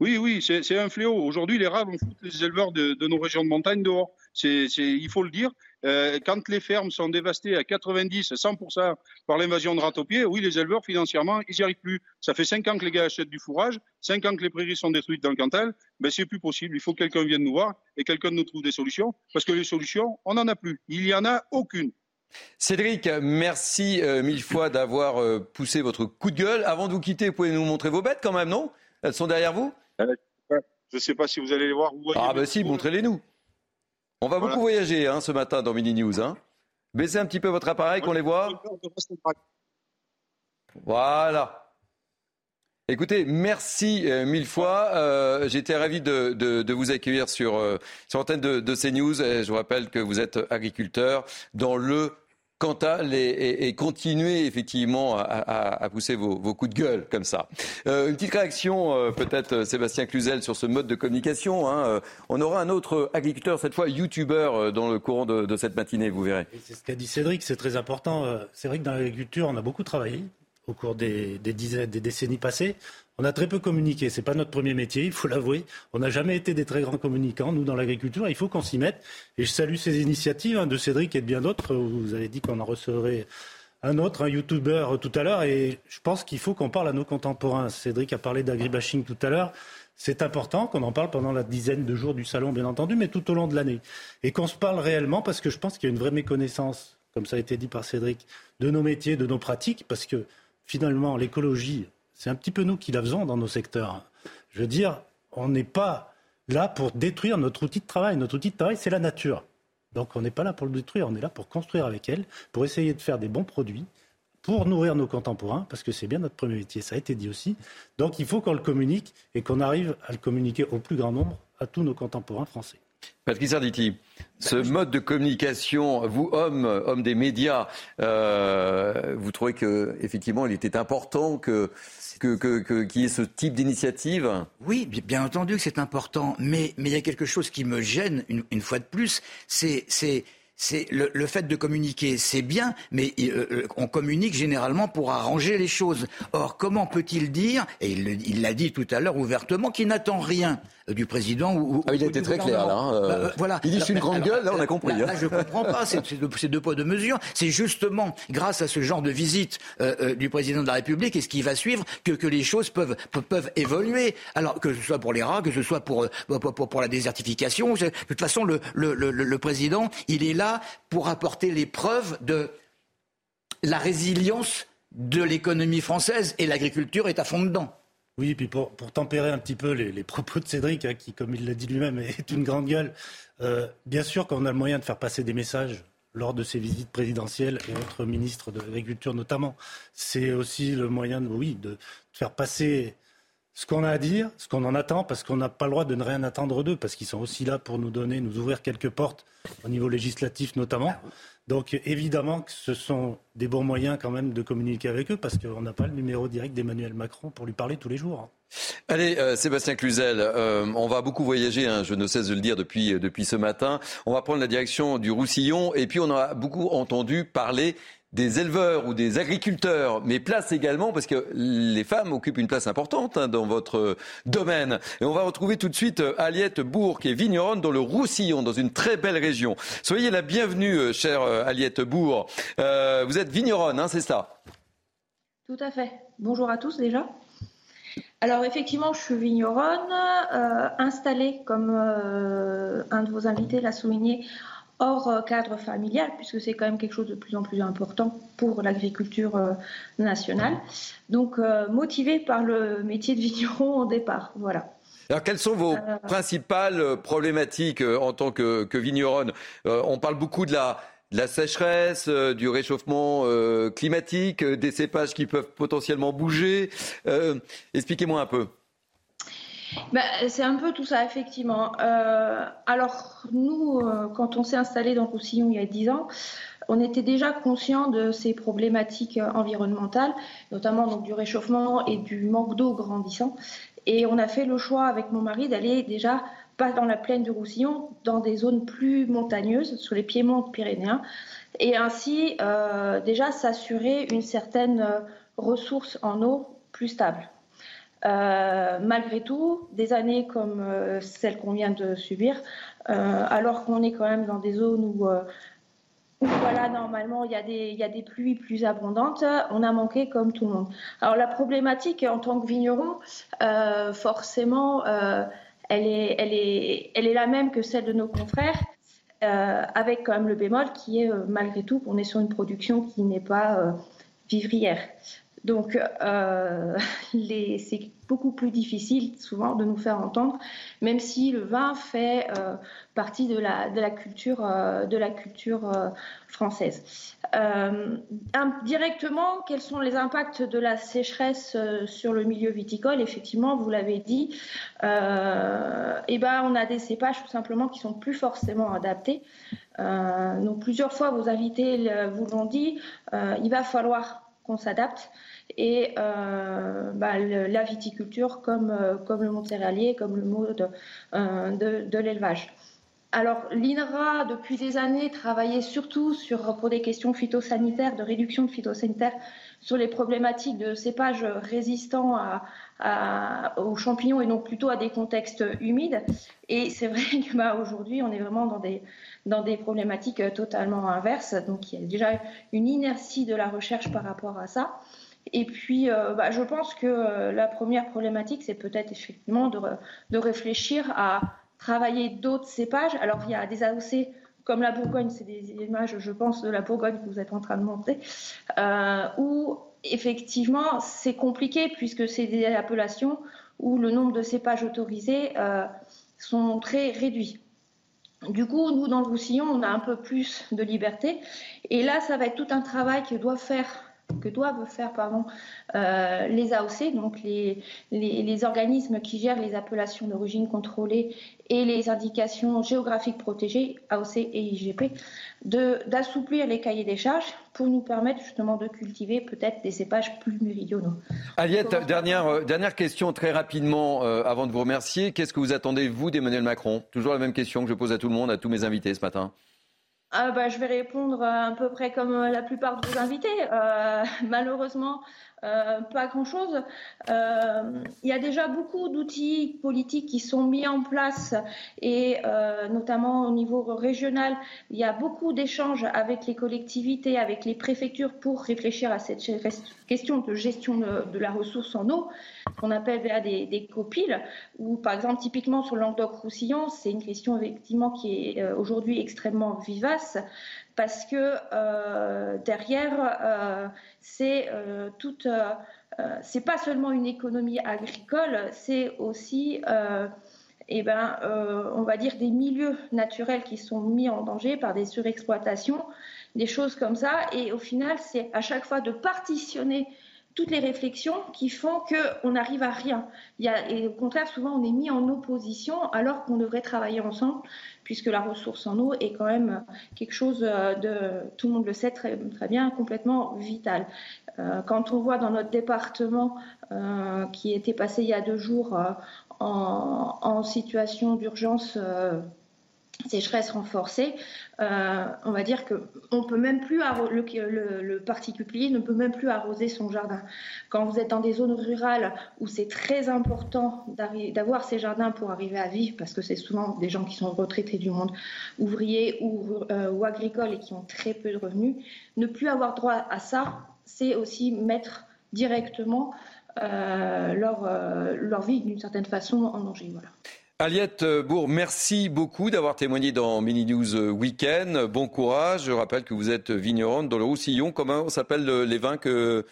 Oui, oui, c'est un fléau. Aujourd'hui, les rats vont foutre les éleveurs de, nos régions de montagne dehors. C'est, il faut le dire. Euh, quand les fermes sont dévastées à 90, 100% par l'invasion de ratopiers, oui, les éleveurs, financièrement, ils n'y arrivent plus. Ça fait 5 ans que les gars achètent du fourrage, 5 ans que les prairies sont détruites dans le Cantal. Ben, c'est plus possible. Il faut que quelqu'un vienne nous voir et quelqu'un nous trouve des solutions. Parce que les solutions, on n'en a plus. Il n'y en a aucune. Cédric, merci euh, mille fois d'avoir euh, poussé votre coup de gueule. Avant de vous quitter, vous pouvez nous montrer vos bêtes quand même, non? Elles sont derrière vous? Je ne sais pas si vous allez les voir. ah bah si, montrez-les nous. On va beaucoup voyager hein, ce matin dans Mini News. Hein. Baissez un petit peu votre appareil, qu'on les voit. Voilà. Écoutez, merci mille fois. J'étais ravi de, vous accueillir sur, sur l'antenne de, de CNews. je vous rappelle que vous êtes agriculteur dans le Cantal et, et, continuer effectivement à, pousser vos, coups de gueule comme ça. Euh, une petite réaction euh, peut-être euh, Sébastien Cluzel sur ce mode de communication. Hein. On aura un autre agriculteur, cette fois youtubeur, dans le courant de, cette matinée, vous verrez. C'est ce qu'a dit Cédric, c'est très important. C'est vrai que dans l'agriculture, on a beaucoup travaillé au cours des, dizaines, des décennies passées. On a très peu communiqué. C'est pas notre premier métier, il faut l'avouer. On n'a jamais été des très grands communicants, nous, dans l'agriculture. Il faut qu'on s'y mette. Et je salue ces initiatives hein, de Cédric et de bien d'autres. Vous avez dit qu'on en recevrait un autre, un YouTuber tout à l'heure. Et je pense qu'il faut qu'on parle à nos contemporains. Cédric a parlé d'agribashing tout à l'heure. C'est important qu'on en parle pendant la dizaine de jours du salon, bien entendu, mais tout au long de l'année. Et qu'on se parle réellement parce que je pense qu'il y a une vraie méconnaissance, comme ça a été dit par Cédric, de nos métiers, de nos pratiques, parce que finalement, l'écologie, c'est un petit peu nous qui la faisons dans nos secteurs. Je veux dire, on n'est pas là pour détruire notre outil de travail. Notre outil de travail, c'est la nature. Donc on n'est pas là pour le détruire, on est là pour construire avec elle, pour essayer de faire des bons produits, pour nourrir nos contemporains, parce que c'est bien notre premier métier, ça a été dit aussi. Donc il faut qu'on le communique et qu'on arrive à le communiquer au plus grand nombre à tous nos contemporains français. Patrick Sarditi, ce mode de communication, vous, homme, homme des médias, euh, vous trouvez qu'effectivement, il était important qu'il y ait ce type d'initiative? Oui, bien entendu que c'est important, mais, il y a quelque chose qui me gêne une, fois de plus, c'est c'est le, fait de communiquer, c'est bien, mais euh, euh, on communique généralement pour arranger les choses. Or, comment peut-il dire, et il l'a dit tout à l'heure ouvertement, qu'il n'attend rien? Du président ou, ah, Il a été très clair là. Hein, bah, euh, voilà. Il dit une grande gueule, là on a compris. Là, hein. je comprends pas, c'est deux, poids deux mesures. C'est justement grâce à ce genre de visite du président de la République et ce qui va suivre que, que les choses peuvent, peuvent évoluer. Alors que ce soit pour les rats, que ce soit pour, pour, pour, la désertification. De toute façon, le, le, le, le président, il est là pour apporter les preuves de la résilience de l'économie française et l'agriculture est à fond dedans. Oui, puis pour, tempérer un petit peu les, (laughs) propos de Cédric, hein, qui, comme il l'a dit lui-même, (laughs) est une grande gueule, euh, bien sûr qu'on a le moyen de faire passer des messages lors de ces visites présidentielles et autres ministres de l'Agriculture notamment. C'est aussi le moyen, oui, de faire passer ce qu'on a à dire, ce qu'on en attend, parce qu'on n'a pas le droit de ne rien attendre d'eux, parce qu'ils sont aussi là pour nous donner, nous ouvrir quelques portes au niveau législatif notamment. Donc évidemment que ce sont des bons moyens quand même de communiquer avec eux, parce qu'on n'a pas le numéro direct d'Emmanuel Macron pour lui parler tous les jours. Allez, euh, Sébastien Cluzel, euh, on va beaucoup voyager, hein, je ne cesse de le dire euh, depuis ce matin. On va prendre la direction du Roussillon, et puis on a beaucoup entendu parler des éleveurs ou des agriculteurs, mais place également, parce que les femmes occupent une place importante hein, dans votre domaine. Et on va retrouver tout de suite euh, Aliette Bourg, qui est vigneronne dans le Roussillon, dans une très belle région. Soyez la bienvenue, euh, chère euh, Aliette Bourg. vous êtes vigneronne, hein, c'est ça? Tout à fait. Bonjour à tous déjà. Alors effectivement, je suis vigneronne, installée, comme un de vos invités l'a souligné, hors euh, cadre familial, puisque c'est quand même quelque chose de plus en plus important pour l'agriculture euh, nationale. Donc, euh, motivé par le métier de vigneron au départ. Voilà. Alors, quelles sont vos principales problématiques en tant que, que vigneronne? On parle beaucoup de la de la sécheresse, du réchauffement climatique, des cépages qui peuvent potentiellement bouger. Expliquez-moi un peu. Bah, c'est un peu tout ça, effectivement. alors, nous, quand on s'est installé dans Roussillon il y a 10 ans, on était déjà conscient de ces problématiques environnementales, notamment donc, du réchauffement et du manque d'eau grandissant. Et on a fait le choix avec mon mari d'aller déjà pas dans la plaine du Roussillon, dans des zones plus montagneuses, sur les piémonts pyrénéens, et ainsi euh, déjà s'assurer une certaine euh, ressource en eau plus stable. Euh, malgré tout, des années comme celle qu'on vient de subir, alors qu'on est quand même dans des zones où voilà, normalement, il y, a des, pluies plus abondantes. On a manqué comme tout le monde. Alors, la problématique en tant que vigneron, euh, forcément, euh, elle, est, elle, est, la même que celle de nos confrères, euh, avec quand même le bémol qui est, malgré tout, qu'on est sur une production qui n'est pas vivrière. Donc, euh, (laughs) c'est beaucoup plus difficile souvent de nous faire entendre, même si le vin fait euh, partie de la, culture, euh, française. directement, quels sont les impacts de la sécheresse sur le milieu viticole? Effectivement, vous l'avez dit, eh ben, on a des cépages tout simplement qui sont plus forcément adaptés. donc, plusieurs fois, vos invités vous l'ont dit, il va falloir qu'on s'adapte. Et euh, bah, la viticulture comme, euh, comme le monde céréalier, comme le mode euh, de, de l'élevage. Alors, l'INRA, depuis des années, travaillait surtout sur, pour des questions phytosanitaires, de réduction de phytosanitaires, sur les problématiques de cépages résistants aux champignons et non plutôt à des contextes humides. Et c'est vrai que bah, aujourd'hui, on est vraiment dans des, dans des problématiques totalement inverses. Donc, il y a déjà une inertie de la recherche par rapport à ça. Et puis, euh, bah, je pense que euh, la première problématique, c'est peut-être effectivement de, de, réfléchir à travailler d'autres cépages. Alors, il y a des AOC comme la Bourgogne, c'est des images, je pense, de la Bourgogne que vous êtes en train de montrer, euh, où effectivement, c'est compliqué puisque c'est des appellations où le nombre de cépages autorisés euh, sont très réduits. Du coup, nous, dans le Roussillon, on a un peu plus de liberté. Et là, ça va être tout un travail que doit faire que doivent faire pardon, euh, les AOC, donc les, les, organismes qui gèrent les appellations d'origine contrôlée et les indications géographiques protégées, AOC et IGP, d'assouplir les cahiers des charges pour nous permettre justement de cultiver peut-être des cépages plus méridionaux. Aliette, dernière, euh, dernière question très rapidement euh, avant de vous remercier. Qu'est-ce que vous attendez, vous, d'Emmanuel Macron? Toujours la même question que je pose à tout le monde, à tous mes invités ce matin. Ah bah, je vais répondre à peu près comme la plupart de vos invités. Euh, (laughs) malheureusement, euh, pas grand-chose. Euh, il y a déjà beaucoup d'outils politiques qui sont mis en place et euh, notamment au niveau régional, il y a beaucoup d'échanges avec les collectivités, avec les préfectures pour réfléchir à cette question de gestion de, la ressource en eau, qu'on appelle des, des copiles, ou par exemple typiquement sur Languedoc-Roussillon, c'est une question effectivement qui est aujourd'hui extrêmement vivace parce que euh, derrière, euh, c'est euh, toute, c'est pas seulement une économie agricole, c'est aussi, eh ben, on va dire des milieux naturels qui sont mis en danger par des surexploitations, des choses comme ça, et au final, c'est à chaque fois de partitionner toutes les réflexions qui font qu'on n'arrive à rien. Et au contraire, souvent, on est mis en opposition alors qu'on devrait travailler ensemble, puisque la ressource en eau est quand même quelque chose de, tout le monde le sait très, bien, complètement vital. Euh, quand on voit dans notre département euh, qui était passé il y a deux jours euh, en, situation d'urgence sécheresse renforcée, euh, on va dire que on peut même plus le, particulier ne peut même plus arroser son jardin. Quand vous êtes dans des zones rurales où c'est très important d'avoir ces jardins pour arriver à vivre, parce que c'est souvent des gens qui sont retraités du monde ouvrier ou, euh, agricole et qui ont très peu de revenus, ne plus avoir droit à ça, c'est aussi mettre directement euh, leur, leur vie d'une certaine façon en danger. Voilà. Aliette Bourg, merci beaucoup d'avoir témoigné dans Mini News Weekend. Bon courage. Je rappelle que vous êtes vigneronne dans le Roussillon. Comment s'appellent les vins que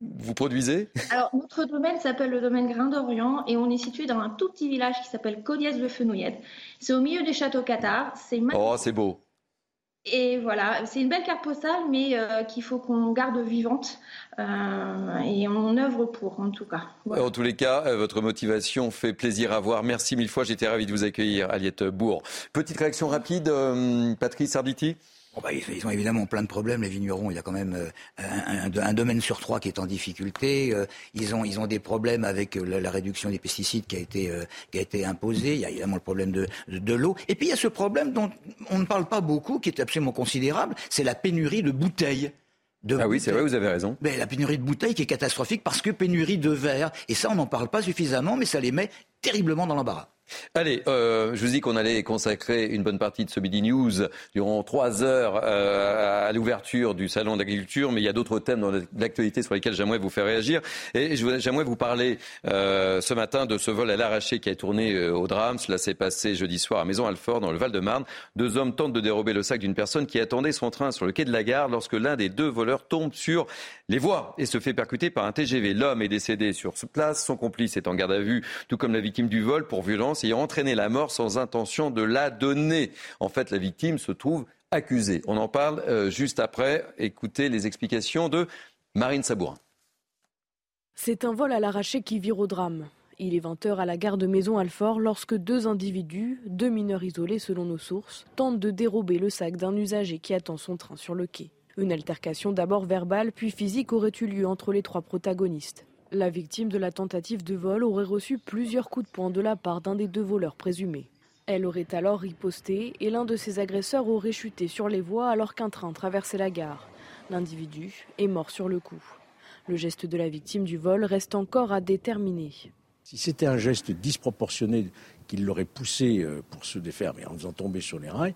vous produisez? Alors, notre domaine s'appelle le domaine Grain d'Orient et on est situé dans un tout petit village qui s'appelle Codiès-le-Fenouillette. C'est au milieu des châteaux cathares. C'est Oh, c'est beau. Et voilà, c'est une belle carte postale, mais euh, qu'il faut qu'on garde vivante. Euh, et on œuvre pour, en tout cas. En tous les cas, euh, votre motivation fait plaisir à voir. Merci mille fois. J'étais ravi de vous accueillir, Aliette Bourg. Petite réaction rapide, Patrice Arditi? Bah, ils, ont évidemment plein de problèmes, les vignerons. Il y a quand même euh, un, domaine sur trois qui est en difficulté. Euh, ils, ont, ils ont des problèmes avec euh, la, réduction des pesticides qui a, été, qui a été imposée. Il y a évidemment le problème de, de, l'eau. Et puis il y a ce problème dont on ne parle pas beaucoup, qui est absolument considérable, c'est la pénurie de bouteilles. De ah oui, c'est vrai, vous avez raison. Mais la pénurie de bouteilles qui est catastrophique parce que pénurie de verre. Et ça, on n'en parle pas suffisamment, mais ça les met terriblement dans l'embarras. Allez, euh, je vous dis qu'on allait consacrer une bonne partie de ce Midi News durant trois heures euh, à l'ouverture du salon d'agriculture, mais il y a d'autres thèmes dans l'actualité sur lesquels j'aimerais vous faire réagir. Et j'aimerais vous parler euh, ce matin de ce vol à l'arraché qui a tourné au drame. Cela s'est passé jeudi soir à Maison-Alfort, dans le Val-de-Marne. Deux hommes tentent de dérober le sac d'une personne qui attendait son train sur le quai de la gare lorsque l'un des deux voleurs tombe sur les voies et se fait percuter par un TGV. L'homme est décédé sur place. Son complice est en garde à vue, tout comme la victime du vol pour violence ayant entraîné la mort sans intention de la donner. En fait, la victime se trouve accusée. On en parle euh, juste après. Écoutez les explications de Marine Sabourin. C'est un vol à l'arraché qui vire au drame. Il est 20h à la gare de Maison-Alfort lorsque deux individus, deux mineurs isolés selon nos sources, tentent de dérober le sac d'un usager qui attend son train sur le quai. Une altercation d'abord verbale puis physique aurait eu lieu entre les trois protagonistes. La victime de la tentative de vol aurait reçu plusieurs coups de poing de la part d'un des deux voleurs présumés. Elle aurait alors riposté et l'un de ses agresseurs aurait chuté sur les voies alors qu'un train traversait la gare. L'individu est mort sur le coup. Le geste de la victime du vol reste encore à déterminer. Si c'était un geste disproportionné qui l'aurait poussé euh, pour se défaire, en faisant tomber sur les rails,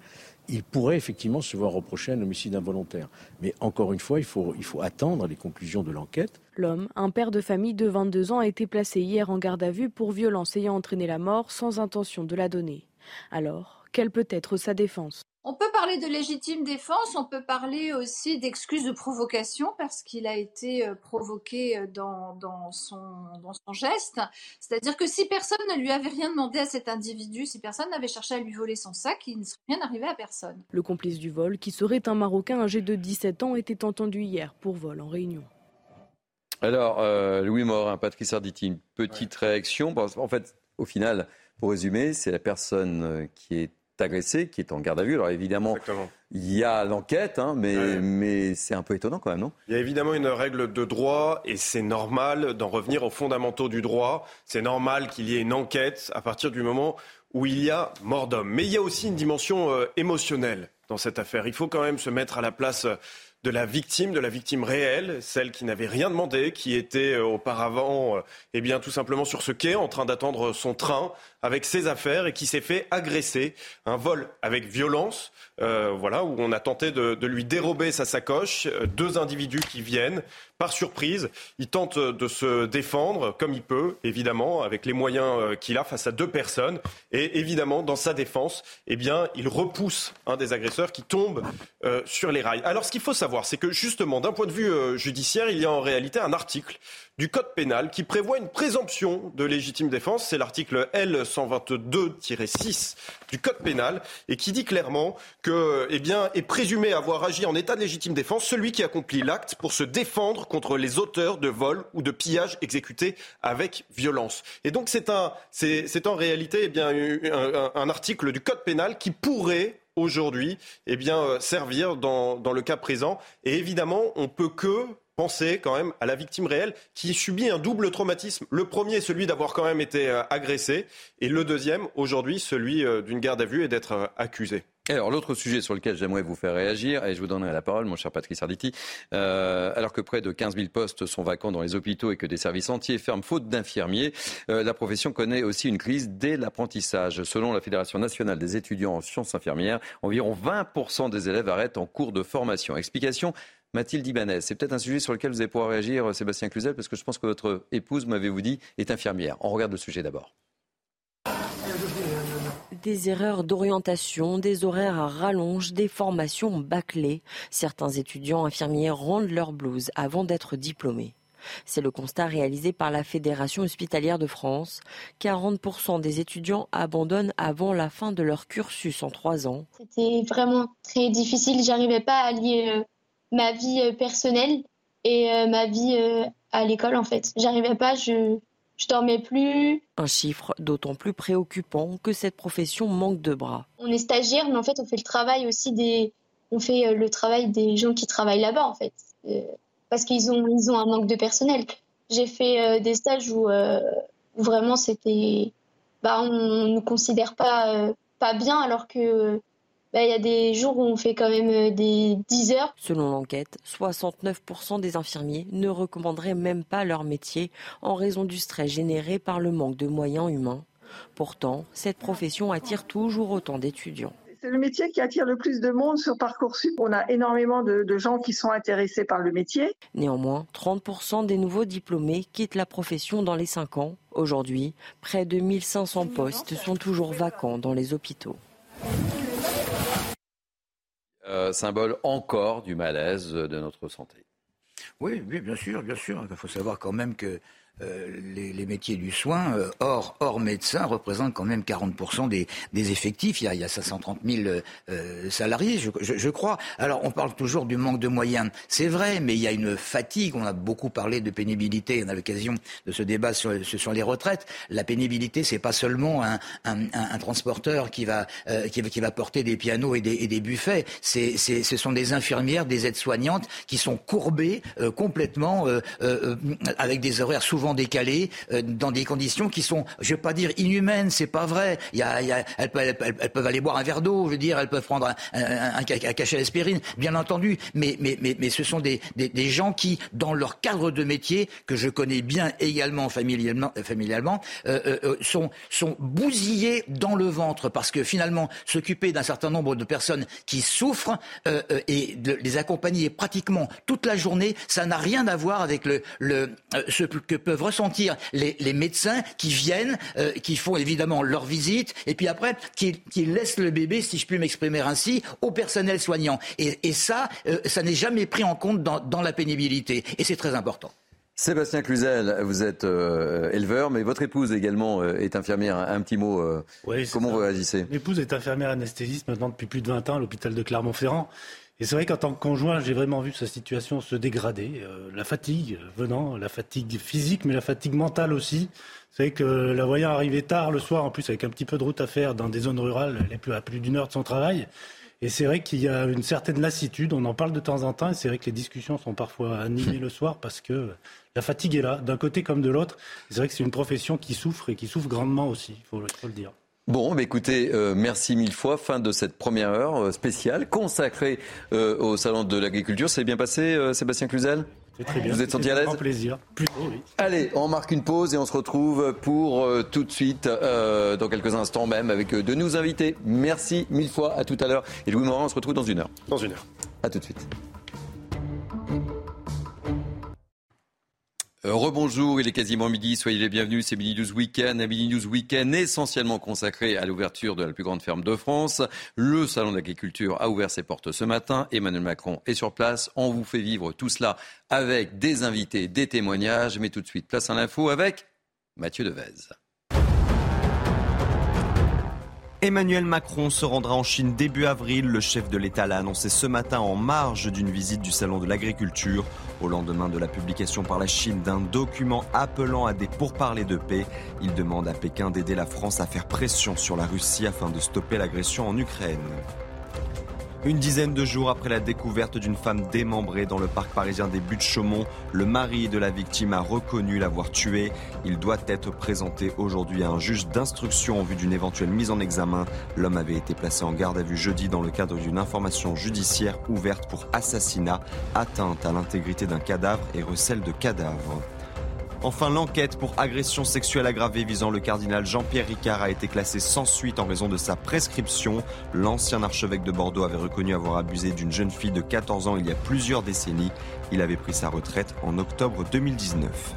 il pourrait effectivement se voir reprocher un homicide involontaire. Mais encore une fois, il faut, attendre les conclusions de l'enquête. L'homme, un père de famille de 22 ans, a été placé hier en garde à vue pour violence ayant entraîné la mort sans intention de la donner. Alors, quelle peut être sa défense? On peut parler de légitime défense, on peut parler aussi d'excuse de provocation parce qu'il a été euh, provoqué euh, dans, son, dans son geste. C'est-à-dire que si personne ne lui avait rien demandé à cet individu, si personne n'avait cherché à lui voler son sac, il ne serait rien arrivé à personne. Le complice du vol, qui serait un Marocain âgé de 17 ans, était entendu hier pour vol en réunion. Alors, euh, Louis Morin, Patrice Arditi, une petite réaction. En fait, au final, pour résumer, c'est la personne qui est agressé, qui est en garde à vue. Alors évidemment, il y a l'enquête, hein, mais, mais c'est un peu étonnant quand même, non? Il y a évidemment une règle de droit et c'est normal d'en revenir aux fondamentaux du droit. C'est normal qu'il y ait une enquête à partir du moment où il y a mort d'homme. Mais il y a aussi une dimension euh, émotionnelle dans cette affaire. Il faut quand même se mettre à la place de la victime, de la victime réelle, celle qui n'avait rien demandé, qui était euh, auparavant, euh, eh bien, tout simplement sur ce quai en train d'attendre son train avec ses affaires et qui s'est fait agresser. Un vol avec violence, euh, voilà, où on a tenté de, de lui dérober sa sacoche. Deux individus qui viennent, par surprise. Il tente de se défendre comme il peut, évidemment, avec les moyens qu'il a face à deux personnes. Et évidemment, dans sa défense, eh bien, il repousse un des agresseurs qui tombe sur les rails. Alors, ce qu'il faut savoir, c'est que justement, d'un point de vue euh, judiciaire, il y a en réalité un article du Code pénal qui prévoit une présomption de légitime défense. C'est l'article L122-6 du Code pénal et qui dit clairement que, eh bien, est présumé avoir agi en état de légitime défense celui qui accomplit l'acte pour se défendre contre les auteurs de vol ou de pillage exécutés avec violence. Et donc, c'est un, c'est, en réalité, eh bien, un, article du Code pénal qui pourrait aujourd'hui eh bien, euh, servir dans, dans le cas présent. Et évidemment, on peut que penser quand même à la victime réelle qui subit un double traumatisme. Le premier, celui d'avoir quand même été euh, agressé, et le deuxième, aujourd'hui, celui euh, d'une garde à vue et d'être accusé. Alors l'autre sujet sur lequel j'aimerais vous faire réagir, et je vous donnerai la parole, mon cher Patrice Arditi, euh, alors que près de 15 000 postes sont vacants dans les hôpitaux et que des services entiers ferment faute d'infirmiers, euh, la profession connaît aussi une crise dès l'apprentissage. Selon la Fédération nationale des étudiants en sciences infirmières, environ 20% des élèves arrêtent en cours de formation. Explication Mathilde Ibanez, c'est peut-être un sujet sur lequel vous allez pouvoir réagir, Sébastien Cluzel, parce que je pense que votre épouse, m'avez-vous dit, est infirmière. On regarde le sujet d'abord des erreurs d'orientation, des horaires à rallonge, des formations bâclées. Certains étudiants infirmiers rendent leur blouse avant d'être diplômés. C'est le constat réalisé par la Fédération hospitalière de France. 40% des étudiants abandonnent avant la fin de leur cursus en trois ans. C'était vraiment très difficile. J'arrivais pas à lier euh, ma vie euh, personnelle et euh, ma vie à l'école en fait. J'arrivais pas, je dormais plus. Un chiffre d'autant plus préoccupant que cette profession manque de bras. On est stagiaire, mais en fait, on fait le travail aussi des, on fait le travail des gens qui travaillent là-bas en fait parce qu'ils ont, ils ont un manque de personnel. J'ai fait euh, des stages euh, où, vraiment c'était, bah, on ne nous considère pas, euh, pas bien alors que il y a des jours où on fait quand même des 10 heures. Selon l'enquête, 69% des infirmiers ne recommanderaient même pas leur métier en raison du stress généré par le manque de moyens humains. Pourtant, cette profession attire toujours autant d'étudiants. C'est le métier qui attire le plus de monde sur Parcoursup. On a énormément de, gens qui sont intéressés par le métier. Néanmoins, 30% des nouveaux diplômés quittent la profession dans les 5 ans. Aujourd'hui, près de 1500 postes sont toujours vacants dans les hôpitaux. Euh, symbole encore du malaise de notre santé. Oui, bien sûr, bien sûr. Il faut savoir quand même que euh, les, métiers du soin, euh, hors, hors médecin, représentent quand même 40% des, effectifs. Il y a, il y a 530 000 euh, salariés, je, crois. Alors, on parle toujours du manque de moyens. C'est vrai, mais il y a une fatigue. On a beaucoup parlé de pénibilité. On a l'occasion de ce débat sur, les retraites. La pénibilité, c'est pas seulement un, transporteur qui va, porter des pianos et des, et des buffets. C'est, ce sont des infirmières, des aides-soignantes qui sont courbées complètement avec des horaires souvent décalées, euh, dans des conditions qui sont, je vais pas dire inhumaines, c'est pas vrai. Il y a, elles, peuvent, aller boire un verre d'eau, je veux dire, elles peuvent prendre un, cachet d'aspirine, bien entendu. Mais, mais, mais, mais ce sont des, des, gens qui, dans leur cadre de métier, que je connais bien également familialement, familialement euh, euh, euh sont, sont bousillés dans le ventre parce que finalement, s'occuper d'un certain nombre de personnes qui souffrent et les accompagner pratiquement toute la journée, ça n'a rien à voir avec le, le, ce que peut peuvent ressentir les, médecins qui viennent, euh, qui font évidemment leur visite, et puis après, qui, laissent le bébé, si je puis m'exprimer ainsi, au personnel soignant. Et, ça, euh, ça n'est jamais pris en compte dans, la pénibilité. Et c'est très important. Sébastien Cluzel, vous êtes euh, éleveur, mais votre épouse également est infirmière. Un, petit mot, comment vous réagissez? L'épouse est infirmière anesthésiste maintenant depuis plus de 20 ans à l'hôpital de Clermont-Ferrand. Et c'est vrai qu'en tant que conjoint, j'ai vraiment vu sa situation se dégrader. Euh, la fatigue venant, la fatigue physique, mais la fatigue mentale aussi. C'est vrai que la voyant arriver tard le soir, en plus avec un petit peu de route à faire dans des zones rurales, elle est plus à plus d'une heure de son travail. Et c'est vrai qu'il y a une certaine lassitude, on en parle de temps en temps, et c'est vrai que les discussions sont parfois animées le soir parce que la fatigue est là, d'un côté comme de l'autre. C'est vrai que c'est une profession qui souffre et qui souffre grandement aussi, il faut, le dire. Bon, bah écoutez, euh, merci mille fois. Fin de cette première heure euh, spéciale consacrée euh, au Salon de l'Agriculture. C'est bien passé, Sébastien Cluzel? Très bien. Vous êtes senti à l'aise plaisir. Allez, on marque une pause et on se retrouve pour tout de suite, dans quelques instants même, avec de nouveaux invités. Merci mille fois. À tout à l'heure. Et Louis Morin, on se retrouve dans une heure. Dans une heure. À tout de suite. Euh, rebonjour, il est quasiment midi, soyez les bienvenus, c'est Mini News Weekend, un Mini News Weekend essentiellement consacré à l'ouverture de la plus grande ferme de France. Le Salon de l'agriculture a ouvert ses portes ce matin, Emmanuel Macron est sur place, on vous fait vivre tout cela avec des invités, des témoignages, mais tout de suite, place à l'info avec Mathieu Devez. Emmanuel Macron se rendra en Chine début avril. Le chef de l'État l'a annoncé ce matin en marge d'une visite du Salon de l'agriculture. Au lendemain de la publication par la Chine d'un document appelant à des pourparlers de paix, il demande à Pékin d'aider la France à faire pression sur la Russie afin de stopper l'agression en Ukraine. Une dizaine de jours après la découverte d'une femme démembrée dans le parc parisien des Buttes-Chaumont, le mari de la victime a reconnu l'avoir tuée. Il doit être présenté aujourd'hui à un juge d'instruction en vue d'une éventuelle mise en examen. L'homme avait été placé en garde à vue jeudi dans le cadre d'une information judiciaire ouverte pour assassinat, atteinte à l'intégrité d'un cadavre et recel de cadavres. Enfin, l'enquête pour agression sexuelle aggravée visant le cardinal Jean-Pierre Ricard a été classée sans suite en raison de sa prescription. L'ancien archevêque de Bordeaux avait reconnu avoir abusé d'une jeune fille de 14 ans il y a plusieurs décennies. Il avait pris sa retraite en octobre 2019.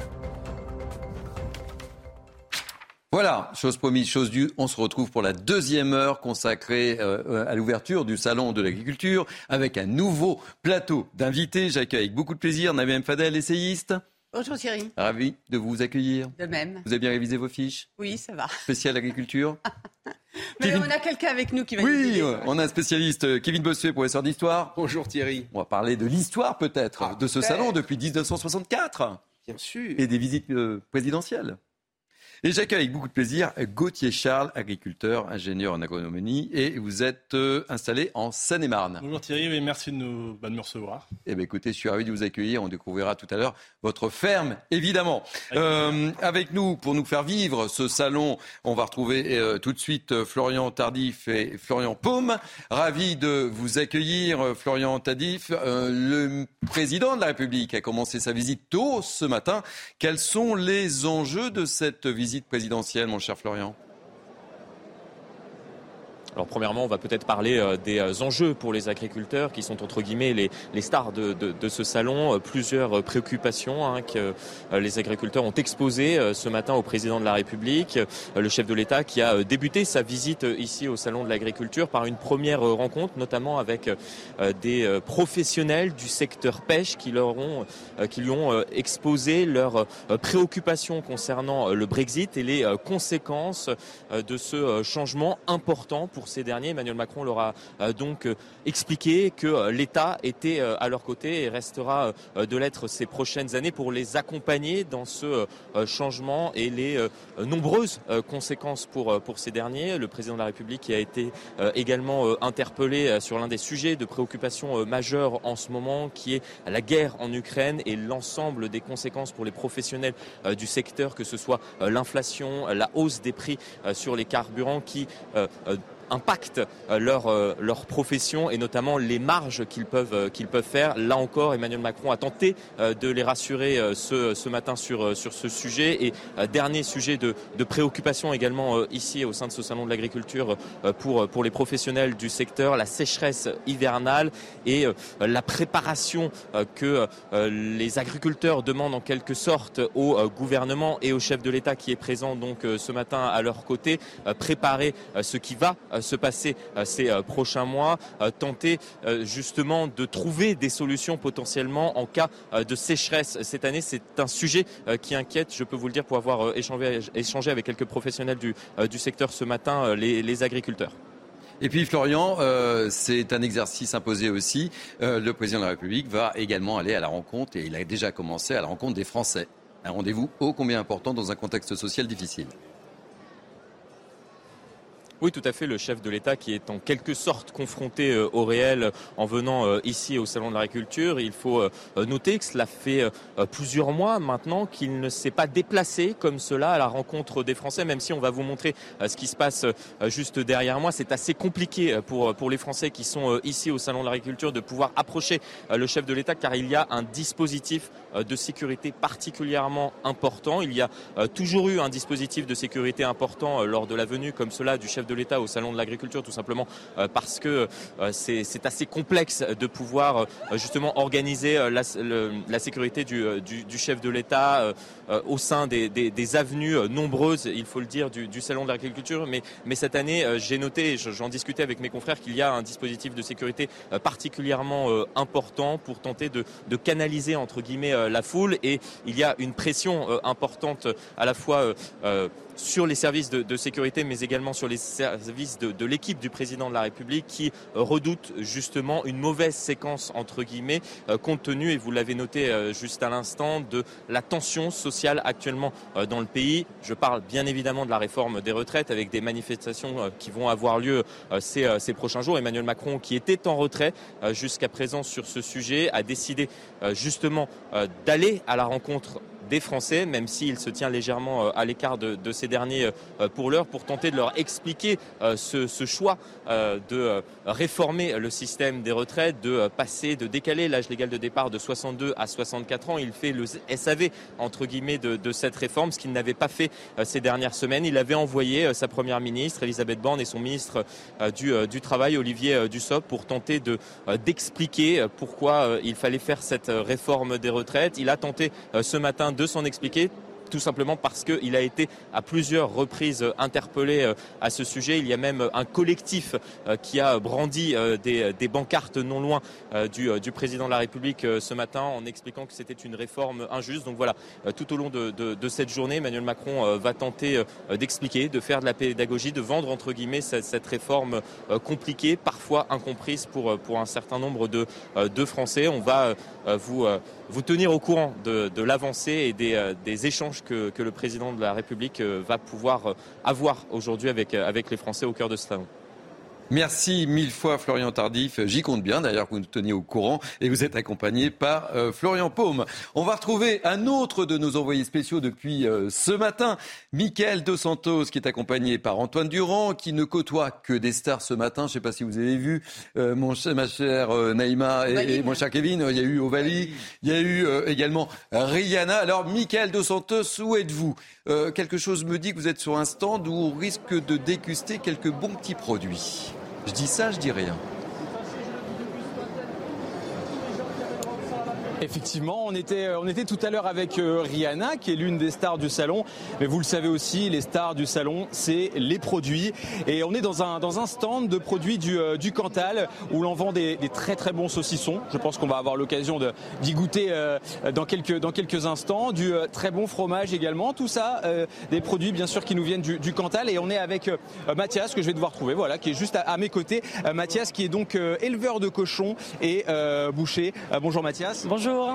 Voilà, chose promise, chose due, on se retrouve pour la deuxième heure consacrée euh, à l'ouverture du Salon de l'agriculture avec un nouveau plateau d'invités. J'accueille avec beaucoup de plaisir Nabil Fadel, essayiste. Bonjour Thierry. Ravi de vous accueillir. De même. Vous avez bien révisé vos fiches Oui, ça va. Spécial agriculture (laughs) Mais on a quelqu'un avec nous qui va Oui, nous aider. on a un spécialiste, euh, Kevin Bossuet, professeur d'histoire. Bonjour Thierry. On va parler de l'histoire peut-être de ce salon depuis 1964. Bien sûr. Et des visites euh, présidentielles. Et j'accueille avec beaucoup de plaisir Gauthier Charles, agriculteur, ingénieur en agronomie, et vous êtes euh, installé en Seine-et-Marne. Bonjour Thierry, et merci de, nous, bah, de me recevoir. Eh bien, écoutez, je suis ravi de vous accueillir. On découvrira tout à l'heure votre ferme, évidemment. Euh, avec nous, pour nous faire vivre ce salon, on va retrouver euh, tout de suite euh, Florian Tardif et Florian Paume. Ravi de vous accueillir, euh, Florian Tardif. Euh, le président de la République a commencé sa visite tôt ce matin. Quels sont les enjeux de cette visite présidentielle, mon cher Florian? Alors premièrement, on va peut-être parler euh, des euh, enjeux pour les agriculteurs qui sont entre guillemets les, les stars de, de, de, ce salon. Euh, Plusieurs préoccupations hein, que les agriculteurs ont exposées ce matin au président de la République, le chef de l'État qui a débuté sa visite ici au salon de l'agriculture par une première rencontre, notamment avec des professionnels du secteur pêche qui, leur ont, qui lui ont exposé leurs préoccupations concernant le Brexit et les conséquences de ce changement important pour ces derniers. Emmanuel Macron leur a donc expliqué que l'État était à leur côté et restera de l'être ces prochaines années pour les accompagner dans ce changement et les nombreuses conséquences pour, pour ces derniers. Le président de la République a été également interpellé sur l'un des sujets de préoccupation majeure en ce moment, qui est la guerre en Ukraine et l'ensemble des conséquences pour les professionnels du secteur, que ce soit l'inflation, la hausse des prix sur les carburants qui impactent leur, leur profession et notamment les marges qu'ils peuvent, qu'ils peuvent faire. Là encore, Emmanuel Macron a tenté de les rassurer ce, ce matin sur, sur ce sujet. Et dernier sujet de, de préoccupation également ici au sein de ce salon de l'agriculture pour, pour les professionnels du secteur, la sécheresse hivernale et la préparation que les agriculteurs demandent en quelque sorte au gouvernement et au chef de l'État qui est présent donc ce matin à leur côté, préparer ce qui va se passer ces prochains mois, tenter justement de trouver des solutions potentiellement en cas de sécheresse cette année. C'est un sujet qui inquiète, je peux vous le dire, pour avoir échangé, avec quelques professionnels du, secteur ce matin, les, agriculteurs. Et puis Florian, euh, c'est un exercice imposé aussi. Euh, le président de la République va également aller à la rencontre, et il a déjà commencé à la rencontre des Français. Un rendez-vous ô combien important dans un contexte social difficile. Oui, tout à fait. Le chef de l'État qui est en quelque sorte confronté euh, au réel en venant euh, ici au Salon de l'Agriculture. Il faut euh, noter que cela fait plusieurs mois maintenant qu'il ne s'est pas déplacé comme cela à la rencontre des Français, même si on va vous montrer ce qui se passe juste derrière moi. C'est assez compliqué pour, pour les Français qui sont ici au Salon de l'Agriculture de pouvoir approcher le chef de l'État car il y a un dispositif de sécurité particulièrement important. Il y a toujours eu un dispositif de sécurité important lors de la venue comme cela du chef de l'État au Salon de l'Agriculture, tout simplement euh, parce que euh, c'est assez complexe de pouvoir euh, justement organiser la, sécurité du, chef de l'État au sein des, avenues nombreuses, il faut le dire, du, Salon de l'Agriculture. Mais, cette année, j'ai noté, j'en discutais avec mes confrères, qu'il y a un dispositif de sécurité particulièrement important pour tenter de canaliser entre guillemets la foule et il y a une pression importante à la fois sur les services de, sécurité, mais également sur les services de, l'équipe du président de la République qui euh, redoute justement une mauvaise séquence, entre guillemets, euh, compte tenu, et vous l'avez noté euh, juste à l'instant, de la tension sociale actuellement dans le pays. Je parle bien évidemment de la réforme des retraites avec des manifestations qui vont avoir lieu ces prochains jours. Emmanuel Macron, qui était en retrait jusqu'à présent sur ce sujet, a décidé justement d'aller à la rencontre des Français, même s'il se tient légèrement à l'écart de, ces derniers pour l'heure, pour tenter de leur expliquer ce, choix de réformer le système des retraites, de passer, de décaler l'âge légal de départ de 62 à 64 ans. Il fait le SAV, entre guillemets, de, cette réforme, ce qu'il n'avait pas fait ces dernières semaines. Il avait envoyé sa première ministre, Elisabeth Borne, et son ministre du, du Travail, Olivier Dussopt, pour tenter d'expliquer pourquoi il fallait faire cette réforme des retraites. Il a tenté ce matin de s'en expliquer tout simplement parce qu'il a été à plusieurs reprises interpellé à ce sujet. Il y a même un collectif qui a brandi des, des bancartes non loin du, président de la République ce matin en expliquant que c'était une réforme injuste. Donc voilà, tout au long de, cette journée, Emmanuel Macron va tenter d'expliquer, de faire de la pédagogie, de vendre entre guillemets cette, réforme compliquée, parfois incomprise pour, pour un certain nombre de, de Français. On va vous, vous tenir au courant de, l'avancée et des, des échanges que, le président de la République va pouvoir avoir aujourd'hui avec, les Français au cœur de ce. Merci mille fois Florian Tardif. J'y compte bien d'ailleurs que vous nous teniez au courant et vous êtes accompagné par euh, Florian Paume. On va retrouver un autre de nos envoyés spéciaux depuis euh, ce matin, Michael Dos Santos, qui est accompagné par Antoine Durand, qui ne côtoie que des stars ce matin. Je ne sais pas si vous avez vu, euh, mon, ma chère Naïma et, et, mon cher Kevin, il y a eu Ovalie, il y a eu également Rihanna. Alors Michael Dos Santos, où êtes-vous? Quelque chose me dit que vous êtes sur un stand où on risque de déguster quelques bons petits produits. Je dis ça, je dis rien. Effectivement, on était, on était tout à l'heure avec euh, Rihanna, qui est l'une des stars du salon. Mais vous le savez aussi, les stars du salon, c'est les produits. Et on est dans un, dans un stand de produits du, euh, Cantal, où l'on vend des, très très bons saucissons. Je pense qu'on va avoir l'occasion d'y goûter euh, dans, quelques, dans quelques instants. Du euh, très bon fromage également. Tout ça, euh, des produits bien sûr qui nous viennent du, Cantal. Et on est avec euh, Mathias, que je vais devoir trouver, voilà, qui est juste à, mes côtés. Mathias, qui est donc éleveur de cochons et boucher. bonjour Mathias.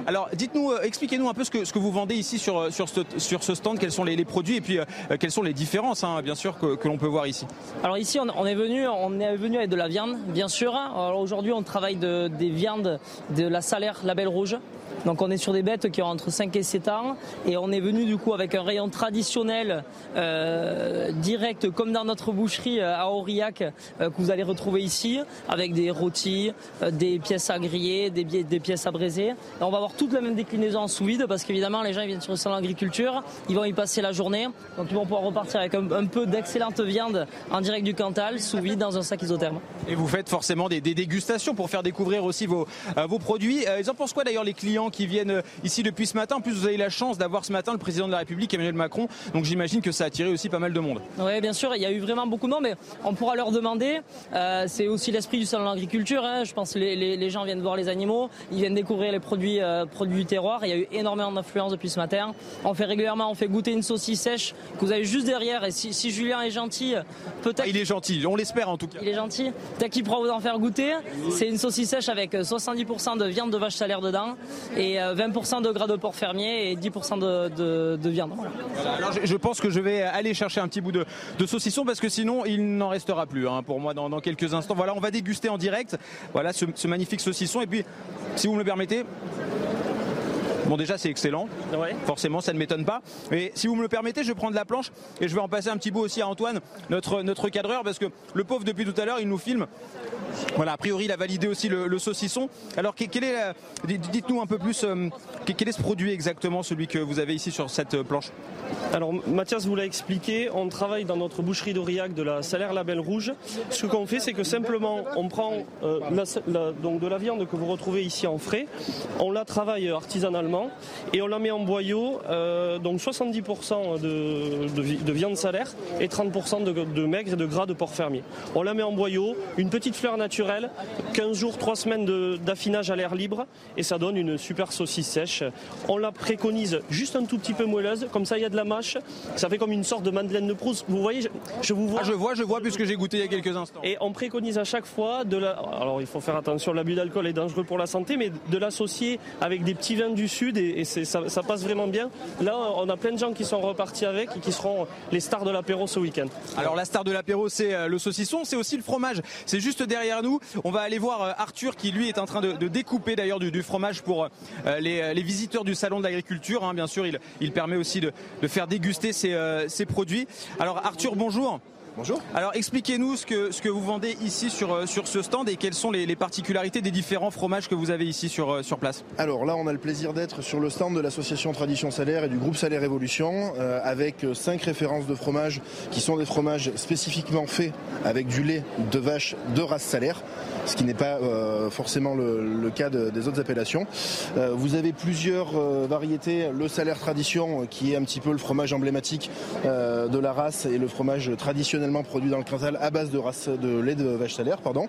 Alors, dites-nous, euh, expliquez-nous un peu ce que, ce que vous vendez ici sur, euh, sur, ce, sur ce stand, quels sont les, les produits et puis euh, quelles sont les différences, hein, bien sûr, que, que l'on peut voir ici. Alors ici, on, on, est venu, on est venu avec de la viande, bien sûr. Alors aujourd'hui, on travaille de, des viandes de la salaire Label Rouge. Donc on est sur des bêtes qui ont entre 5 et 7 ans et on est venu du coup avec un rayon traditionnel euh, direct comme dans notre boucherie à Aurillac euh, que vous allez retrouver ici avec des rôtis, euh, des pièces à griller, des, des pièces à braiser. On va avoir toute la même déclinaison en sous vide parce qu'évidemment les gens ils viennent sur le salon agriculture, ils vont y passer la journée donc ils vont pouvoir repartir avec un, un peu d'excellente viande en direct du Cantal sous vide dans un sac isotherme. Et vous faites forcément des, des dégustations pour faire découvrir aussi vos, vos produits. ils en pensent quoi d'ailleurs les clients qui viennent ici depuis ce matin? En plus, vous avez la chance d'avoir ce matin le président de la République, Emmanuel Macron. Donc j'imagine que ça a attiré aussi pas mal de monde. Oui, bien sûr. Il y a eu vraiment beaucoup de monde, mais on pourra leur demander. Euh, c'est aussi l'esprit du salon de l'agriculture. Hein. Je pense que les, les, les, gens viennent voir les animaux, ils viennent découvrir les produits, euh, produits du terroir. Il y a eu énormément d'influence depuis ce matin. On fait régulièrement, on fait goûter une saucisse sèche que vous avez juste derrière. Et si, si Julien est gentil, peut-être. Ah, il est gentil, on l'espère en tout cas. Il est gentil. Peut-être qu'il pourra vous en faire goûter. C'est une saucisse sèche avec 70% de viande de vache salaire dedans. Et 20% de gras de porc fermier et 10% de, de, de viande. Voilà, alors je, je, pense que je vais aller chercher un petit bout de, de saucisson parce que sinon il n'en restera plus hein, pour moi dans, dans, quelques instants. Voilà, on va déguster en direct voilà, ce, ce magnifique saucisson. Et puis, si vous me le permettez, Thank you. Bon déjà c'est excellent, ouais. forcément ça ne m'étonne pas. Et si vous me le permettez, je vais prendre la planche et je vais en passer un petit bout aussi à Antoine, notre, notre cadreur, parce que le pauvre depuis tout à l'heure il nous filme. Voilà, a priori il a validé aussi le, le saucisson. Alors quel est la... dites-nous un peu plus, euh, quel est ce produit exactement, celui que vous avez ici sur cette planche? Alors Mathias vous l'a expliqué, on travaille dans notre boucherie d'Aurillac de la salaire label rouge. Ce qu'on fait c'est que simplement on prend euh, la, la, donc de la viande que vous retrouvez ici en frais, on la travaille artisanalement et on la met en boyau, euh, donc 70% de, de, de, viande salaire et 30% de, de, maigre et de gras de porc fermier. On la met en boyau, une petite fleur naturelle, 15 jours, 3 semaines d'affinage à l'air libre et ça donne une super saucisse sèche. On la préconise juste un tout petit peu moelleuse, comme ça il y a de la mâche, ça fait comme une sorte de madeleine de Proust. Vous voyez, je, je vous vois. Ah, je vois, je vois puisque j'ai goûté il y a quelques instants. Et on préconise à chaque fois de la. Alors il faut faire attention, l'abus d'alcool est dangereux pour la santé, mais de l'associer avec des petits vins du sud et, ça, passe vraiment bien. Là, on a plein de gens qui sont repartis avec et qui seront les stars de l'apéro ce week-end. Alors la star de l'apéro, c'est euh, le saucisson, c'est aussi le fromage. C'est juste derrière nous. On va aller voir euh, Arthur qui lui est en train de, découper d'ailleurs du, fromage pour euh, les, visiteurs du salon de l'agriculture. Hein. Bien sûr, il, permet aussi de, de faire déguster ces produits. Alors Arthur, bonjour. Bonjour. Alors expliquez-nous ce que, ce que vous vendez ici sur, sur ce stand et quelles sont les, les, particularités des différents fromages que vous avez ici sur, sur place. Alors là, on a le plaisir d'être sur le stand de l'association Tradition Salaire et du groupe Salaire Évolution euh, avec cinq références de fromages qui sont des fromages spécifiquement faits avec du lait de vache de race salaire. ce qui n'est pas forcément le, cas des autres appellations. vous avez plusieurs variétés. Le salaire tradition, qui est un petit peu le fromage emblématique de la race et le fromage traditionnellement produit dans le Cantal à base de, race, de lait de vache salaire. Pardon.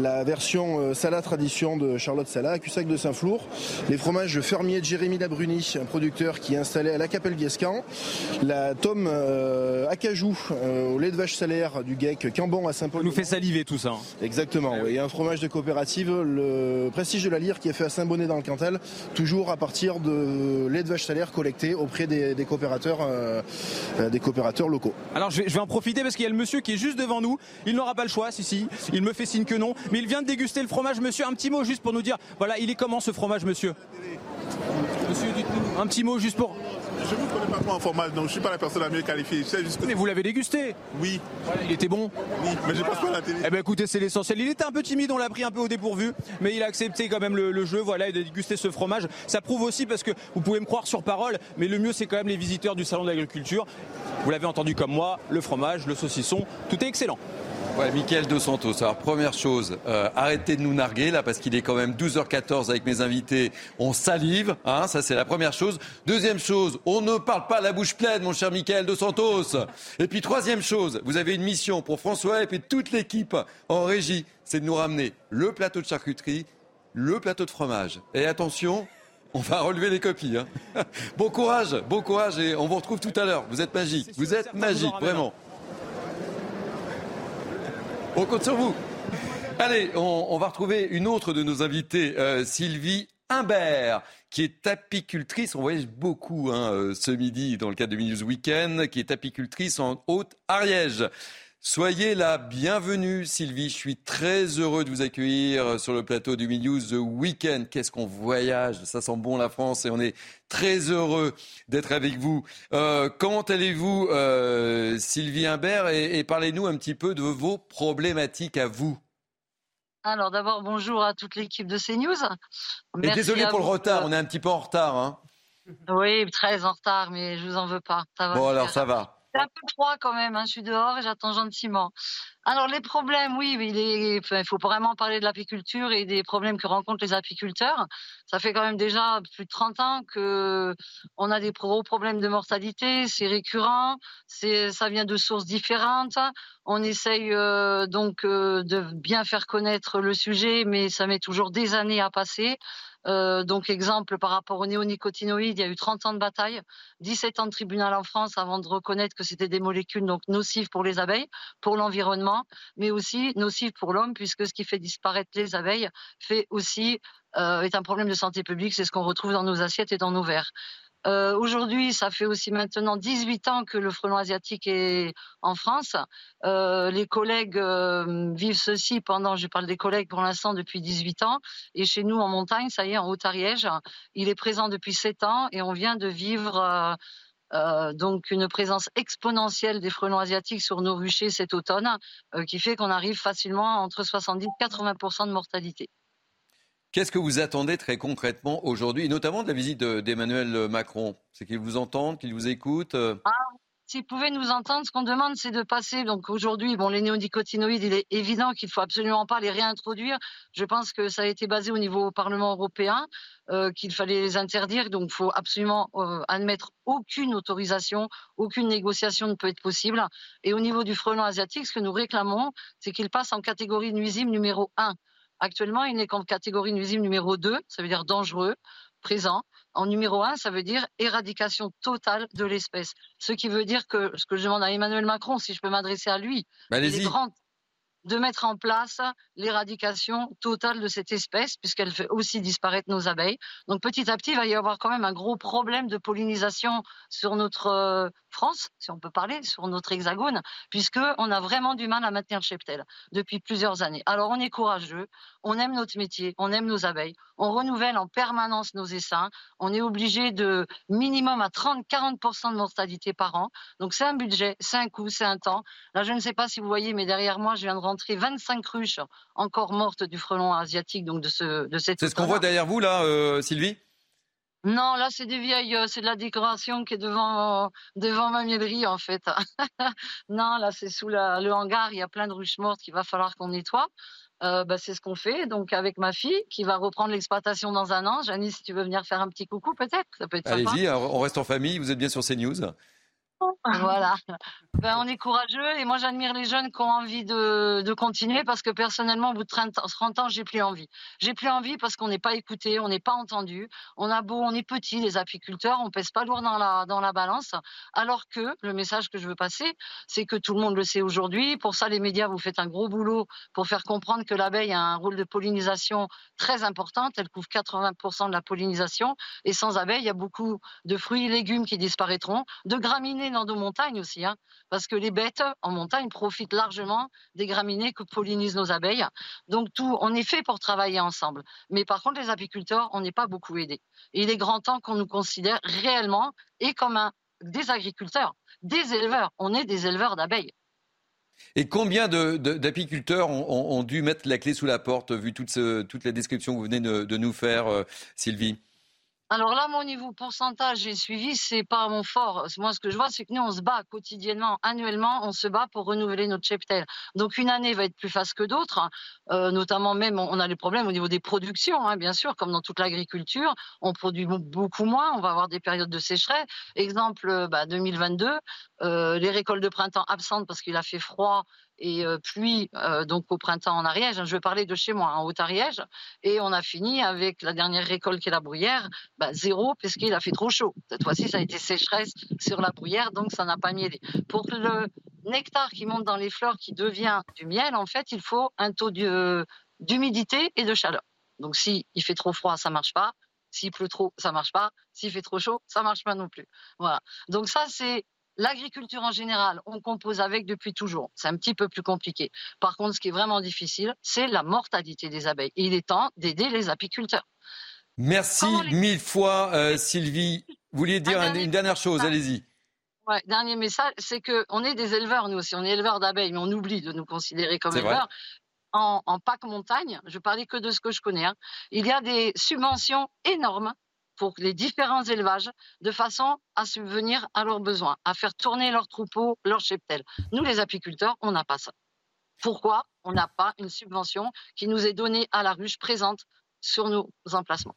La version Sala Tradition de Charlotte Sala, à Cussac de Saint-Flour. Les fromages fermiers de Jérémy Labruni, un producteur qui est installé à la Capelle. La tome acajou au lait de vache salaire du GEC Cambon à Saint-Paul. nous fait saliver tout ça. Hein. Exactement. A un fromage de coopérative, le Prestige de la Lyre qui est fait à Saint-Bonnet dans le Cantal, toujours à partir de lait de vache salaire collecté auprès des, coopérateurs, euh, euh, des coopérateurs locaux. Alors je vais, en profiter parce qu'il y a le monsieur qui est juste devant nous. Il n'aura pas le choix, si si. Il me fait signe que non, mais il vient de déguster le fromage. Monsieur, un petit mot juste pour nous dire, voilà, il est comment ce fromage, monsieur? Monsieur, dites-nous un petit mot juste pour. Je ne connais pas trop en fromage, donc je ne suis pas la personne la mieux qualifiée. Mais vous l'avez dégusté Oui. il était bon Oui, mais je passe pas à la télé. Eh ben écoutez, c'est l'essentiel. Il était un peu timide, on l'a pris un peu au dépourvu, mais il a accepté quand même le, jeu, voilà, et de déguster ce fromage. Ça prouve aussi parce que vous pouvez me croire sur parole, mais le mieux c'est quand même les visiteurs du salon de l'agriculture. Vous l'avez entendu comme moi, le fromage, le saucisson, tout est excellent. Ouais, Mickaël Dos Santos. Alors, première chose, euh, arrêtez de nous narguer là, parce qu'il est quand même 12h14 avec mes invités. On salive, hein, ça c'est la première chose. Deuxième chose, on ne parle pas la bouche pleine, mon cher Mickaël Dos Santos. Et puis, troisième chose, vous avez une mission pour François et puis toute l'équipe en régie, c'est de nous ramener le plateau de charcuterie, le plateau de fromage. Et attention, on va relever les copies. Hein. (laughs) Bon courage, bon courage et on vous retrouve tout à l'heure. Vous êtes magique, vous êtes magique, vraiment. On compte sur vous. Allez, on, va retrouver une autre de nos invités, euh, Sylvie Imbert, qui est apicultrice. On voyage beaucoup hein, euh, ce midi dans le cadre de News Weekend, qui est apicultrice en Haute-Ariège. Soyez la bienvenue, Sylvie. Je suis très heureux de vous accueillir sur le plateau du News The Weekend. Qu'est-ce qu'on voyage Ça sent bon la France et on est très heureux d'être avec vous. Euh, comment allez-vous, euh, Sylvie Imbert? Et, parlez-nous un petit peu de vos problématiques à vous. Alors d'abord, bonjour à toute l'équipe de CNews. Et désolé pour le retard, on est un petit peu en retard. Hein. Oui, très en retard, mais je vous en veux pas. bon, alors ça va. C'est un peu froid quand même, hein. je suis dehors et j'attends gentiment. Alors les problèmes, oui, il, faut vraiment parler de l'apiculture et des problèmes que rencontrent les apiculteurs. Ça fait quand même déjà plus de 30 ans que on a des gros problèmes de mortalité, c'est récurrent, ça vient de sources différentes. On essaye euh, donc euh, de bien faire connaître le sujet, mais ça met toujours des années à passer. Euh, donc, exemple, par rapport aux néonicotinoïdes, il y a eu 30 ans de bataille, 17 ans de tribunal en France avant de reconnaître que c'était des molécules donc nocives pour les abeilles, pour l'environnement, mais aussi nocives pour l'homme, puisque ce qui fait disparaître les abeilles fait aussi euh, est un problème de santé publique. C'est ce qu'on retrouve dans nos assiettes et dans nos verres. Euh, aujourd'hui, ça fait aussi maintenant 18 ans que le frelon asiatique est en France. Euh, les collègues euh, vivent ceci pendant, je parle des collègues pour l'instant depuis 18 ans. Et chez nous en montagne, ça y est, en Haute-Ariège, il est présent depuis 7 ans et on vient de vivre donc une présence exponentielle des frelons asiatiques sur nos ruchers cet automne, qui fait qu'on arrive facilement entre 70 et 80% de mortalité. Qu'est-ce que vous attendez très concrètement aujourd'hui, notamment de la visite d'Emmanuel Macron? C'est qu'il vous entende, qu'il vous écoute euh? ah, S'il pouvait nous entendre, ce qu'on demande, c'est de passer. Donc aujourd'hui, bon, les néonicotinoïdes, il est évident qu'il faut absolument pas les réintroduire. Je pense que ça a été basé au niveau Parlement européen, euh, qu'il fallait les interdire. Donc il faut absolument euh, admettre aucune autorisation, aucune négociation ne peut être possible. Et au niveau du frelon asiatique, ce que nous réclamons, c'est qu'il passe en catégorie nuisible numéro 1. Actuellement, il n'est qu'en catégorie nuisible numéro 2, ça veut dire dangereux, présent. En numéro 1, ça veut dire éradication totale de l'espèce. Ce qui veut dire que ce que je demande à Emmanuel Macron, si je peux m'adresser à lui, bah, il est grand de mettre en place l'éradication totale de cette espèce, puisqu'elle fait aussi disparaître nos abeilles. Donc petit à petit, il va y avoir quand même un gros problème de pollinisation sur notre euh, France, si on peut parler, sur notre hexagone, puisqu'on a vraiment du mal à maintenir le cheptel depuis plusieurs années. Alors on est courageux, on aime notre métier, on aime nos abeilles, on renouvelle en permanence nos essaims, on est obligé de minimum à 30-40% de mortalité par an. Donc c'est un budget, c'est un coût, c'est un temps. Là, je ne sais pas si vous voyez, mais derrière moi, je viens de rentrer 25 ruches encore mortes du frelon asiatique, donc de, ce, de cette... C'est ce qu'on voit derrière vous, là, euh, Sylvie? Non, là, c'est des vieilles, euh, c'est de la décoration qui est devant, devant ma miellerie, en fait. (laughs) non, là, c'est sous la, le hangar, il y a plein de ruches mortes qu'il va falloir qu'on nettoie. Euh, bah, c'est ce qu'on fait, donc avec ma fille qui va reprendre l'exploitation dans un an. Janice, si tu veux venir faire un petit coucou, peut-être, ça peut être Allez-y, on reste en famille, vous êtes bien sur CNews. Voilà. (laughs) Ben, on est courageux et moi j'admire les jeunes qui ont envie de, de continuer parce que personnellement au bout de 30, 30 ans j'ai plus envie. J'ai plus envie parce qu'on n'est pas écouté, on n'est pas entendu. On a beau, on est petit les apiculteurs, on pèse pas lourd dans la dans la balance. Alors que le message que je veux passer, c'est que tout le monde le sait aujourd'hui. Pour ça les médias vous faites un gros boulot pour faire comprendre que l'abeille a un rôle de pollinisation très important. Elle couvre 80% de la pollinisation et sans abeille il y a beaucoup de fruits et légumes qui disparaîtront, de graminées dans nos montagnes aussi. Hein parce que les bêtes en montagne profitent largement des graminées que pollinisent nos abeilles. Donc tout, on est fait pour travailler ensemble. Mais par contre, les apiculteurs, on n'est pas beaucoup aidés. Il est grand temps qu'on nous considère réellement et comme des agriculteurs, des éleveurs. On est des éleveurs d'abeilles. Et combien d'apiculteurs ont, dû mettre la clé sous la porte, vu toute, toute la description que vous venez de, nous faire, euh, Sylvie? Alors là, mon niveau pourcentage et suivi, c'est pas mon fort. Moi, ce que je vois, c'est que nous, on se bat quotidiennement, annuellement, on se bat pour renouveler notre cheptel. Donc, une année va être plus face que d'autres, hein. euh, notamment même, on a des problèmes au niveau des productions, hein, bien sûr, comme dans toute l'agriculture. On produit beaucoup moins, on va avoir des périodes de sécheresse. Exemple, bah, 2022, euh, les récoltes de printemps absentes parce qu'il a fait froid et euh, pluie euh, donc au printemps en Ariège. Je vais parler de chez moi, en Haute-Ariège. Et on a fini avec la dernière récolte qui est la bruyère, bah, zéro puisqu'il a fait trop chaud. Cette fois-ci, ça a été sécheresse sur la bruyère, donc ça n'a pas mielé. Pour le nectar qui monte dans les fleurs, qui devient du miel, en fait, il faut un taux d'humidité et de chaleur. Donc si il fait trop froid, ça marche pas. S'il pleut trop, ça marche pas. S'il fait trop chaud, ça marche pas non plus. Voilà. Donc ça, c'est L'agriculture en général, on compose avec depuis toujours. C'est un petit peu plus compliqué. Par contre, ce qui est vraiment difficile, c'est la mortalité des abeilles. Et il est temps d'aider les apiculteurs. Merci mille fois, euh, Sylvie. Vous vouliez dire une dernière chose, allez-y. Ouais, dernier message, c'est qu'on est des éleveurs, nous aussi. On est éleveurs d'abeilles, mais on oublie de nous considérer comme éleveurs. En, en PAC montagne, je parlais que de ce que je connais, hein, il y a des subventions énormes pour les différents élevages de façon à subvenir à leurs besoins, à faire tourner leurs troupeaux, leurs cheptels. Nous, les apiculteurs, on n'a pas ça. Pourquoi on n'a pas une subvention qui nous est donnée à la ruche présente sur nos emplacements?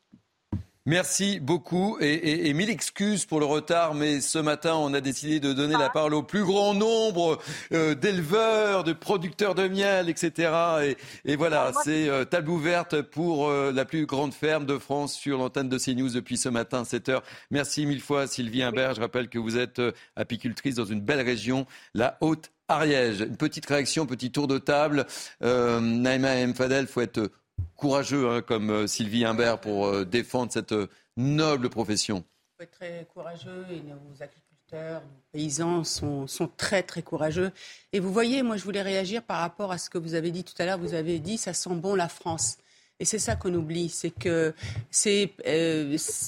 Merci beaucoup et, mille excuses pour le retard, mais ce matin, on a décidé de donner la parole au plus grand nombre euh, d'éleveurs, de producteurs de miel, etc. Et, voilà, c'est euh, table ouverte pour euh, la plus grande ferme de France sur l'antenne de CNews depuis ce matin, 7 heures. Merci mille fois, Sylvie Imbert. Je rappelle que vous êtes apicultrice dans une belle région, la Haute-Ariège. Une petite réaction, petit tour de table. Naïma M. Fadel, faut être courageux hein, comme euh, Sylvie Imbert pour euh, défendre cette euh, noble profession. Il faut être très courageux et nos agriculteurs, nos paysans sont, sont, très très courageux. Et vous voyez, moi je voulais réagir par rapport à ce que vous avez dit tout à l'heure. Vous avez dit ça sent bon la France. Et c'est ça qu'on oublie, c'est que c'est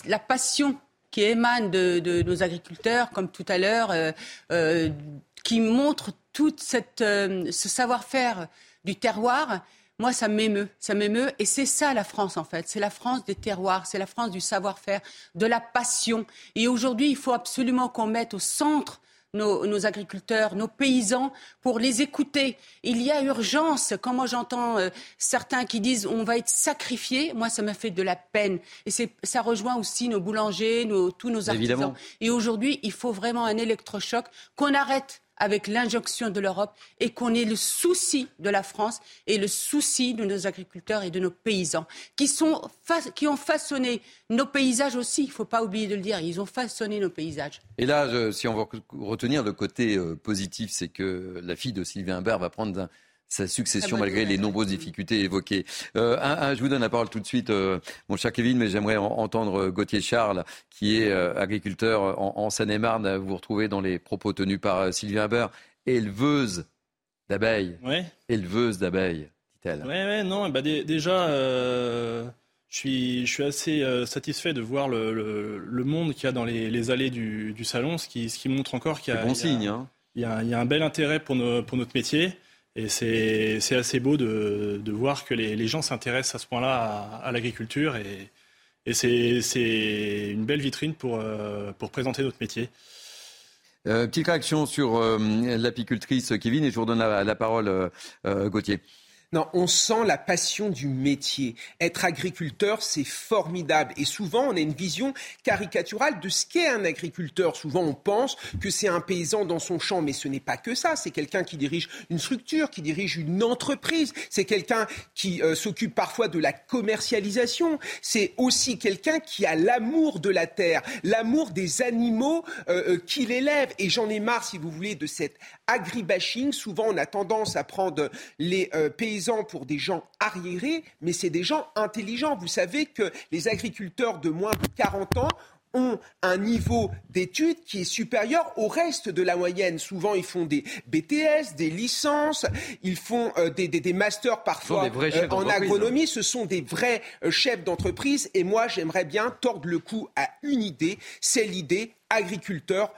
la passion qui émane de, nos agriculteurs, comme tout à l'heure, qui montre tout ce savoir-faire du terroir moi, ça m'émeut, ça m'émeut. Et c'est ça la France, en fait. C'est la France des terroirs, c'est la France du savoir-faire, de la passion. Et aujourd'hui, il faut absolument qu'on mette au centre nos, agriculteurs, nos paysans, pour les écouter. Il y a urgence. Quand moi j'entends euh, certains qui disent on va être sacrifiés, moi ça m'a fait de la peine. Et ça rejoint aussi nos boulangers, nos, tous nos artisans. Et aujourd'hui, il faut vraiment un électrochoc, qu'on arrête avec l'injonction de l'Europe et qu'on ait le souci de la France et le souci de nos agriculteurs et de nos paysans qui, sont, qui ont façonné nos paysages aussi, il ne faut pas oublier de le dire, ils ont façonné nos paysages. Et là, si on veut retenir le côté euh, positif, c'est que la fille de Sylvain Imbert va prendre sa succession malgré les nombreuses difficultés évoquées. Euh, je vous donne la parole tout de suite, euh, mon cher Kevin, mais j'aimerais entendre euh, Gauthier Charles, qui est agriculteur en, Seine-et-Marne. Vous vous retrouvez dans les propos tenus par Sylvia Haber, éleveuse d'abeilles. Ouais. Éleveuse d'abeilles, dit-elle. Oui, ouais, non, bah déjà, je suis, je suis assez satisfait de voir le, monde qu'il y a dans les, allées du, salon, ce qui, ce qui montre encore qu'il y a. bon signe, hein. Il y, a, un bel intérêt pour, pour notre métier. Et c'est assez beau de, de, voir que les, les gens s'intéressent à ce point-là à, l'agriculture. Et, Et c'est une belle vitrine pour, pour présenter notre métier. petite réaction sur l'apicultrice Kevin et je vous redonne la, la parole Gauthier. Non, on sent la passion du métier. Être agriculteur, c'est formidable. Et souvent, on a une vision caricaturale de ce qu'est un agriculteur. Souvent, on pense que c'est un paysan dans son champ, mais ce n'est pas que ça. C'est quelqu'un qui dirige une structure, qui dirige une entreprise. C'est quelqu'un qui euh, s'occupe parfois de la commercialisation. C'est aussi quelqu'un qui a l'amour de la terre, l'amour des animaux euh, euh, qu'il élève. Et j'en ai marre, si vous voulez, de cet agribashing. Souvent, on a tendance à prendre les paysans pour des gens arriérés, mais c'est des gens intelligents. Vous savez que les agriculteurs de moins de 40 ans ont un niveau d'études qui est supérieur au reste de la moyenne. Souvent, ils font des BTS, des licences, ils font euh, des, des, masters parfois euh, en hein. agronomie. Ce sont des vrais euh, chefs d'entreprise. Et moi, j'aimerais bien tordre le cou à une idée. C'est l'idée agriculteur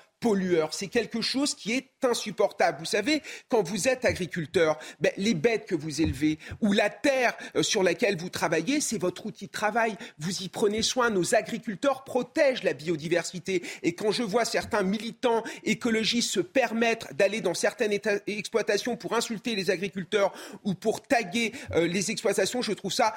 C'est quelque chose qui est insupportable. Vous savez, quand vous êtes agriculteur, ben, les bêtes que vous élevez ou la terre euh, sur laquelle vous travaillez, c'est votre outil de travail. Vous y prenez soin. Nos agriculteurs protègent la biodiversité. Et quand je vois certains militants écologistes se permettre d'aller dans certaines exploitations pour insulter les agriculteurs ou pour taguer euh, les exploitations, je trouve ça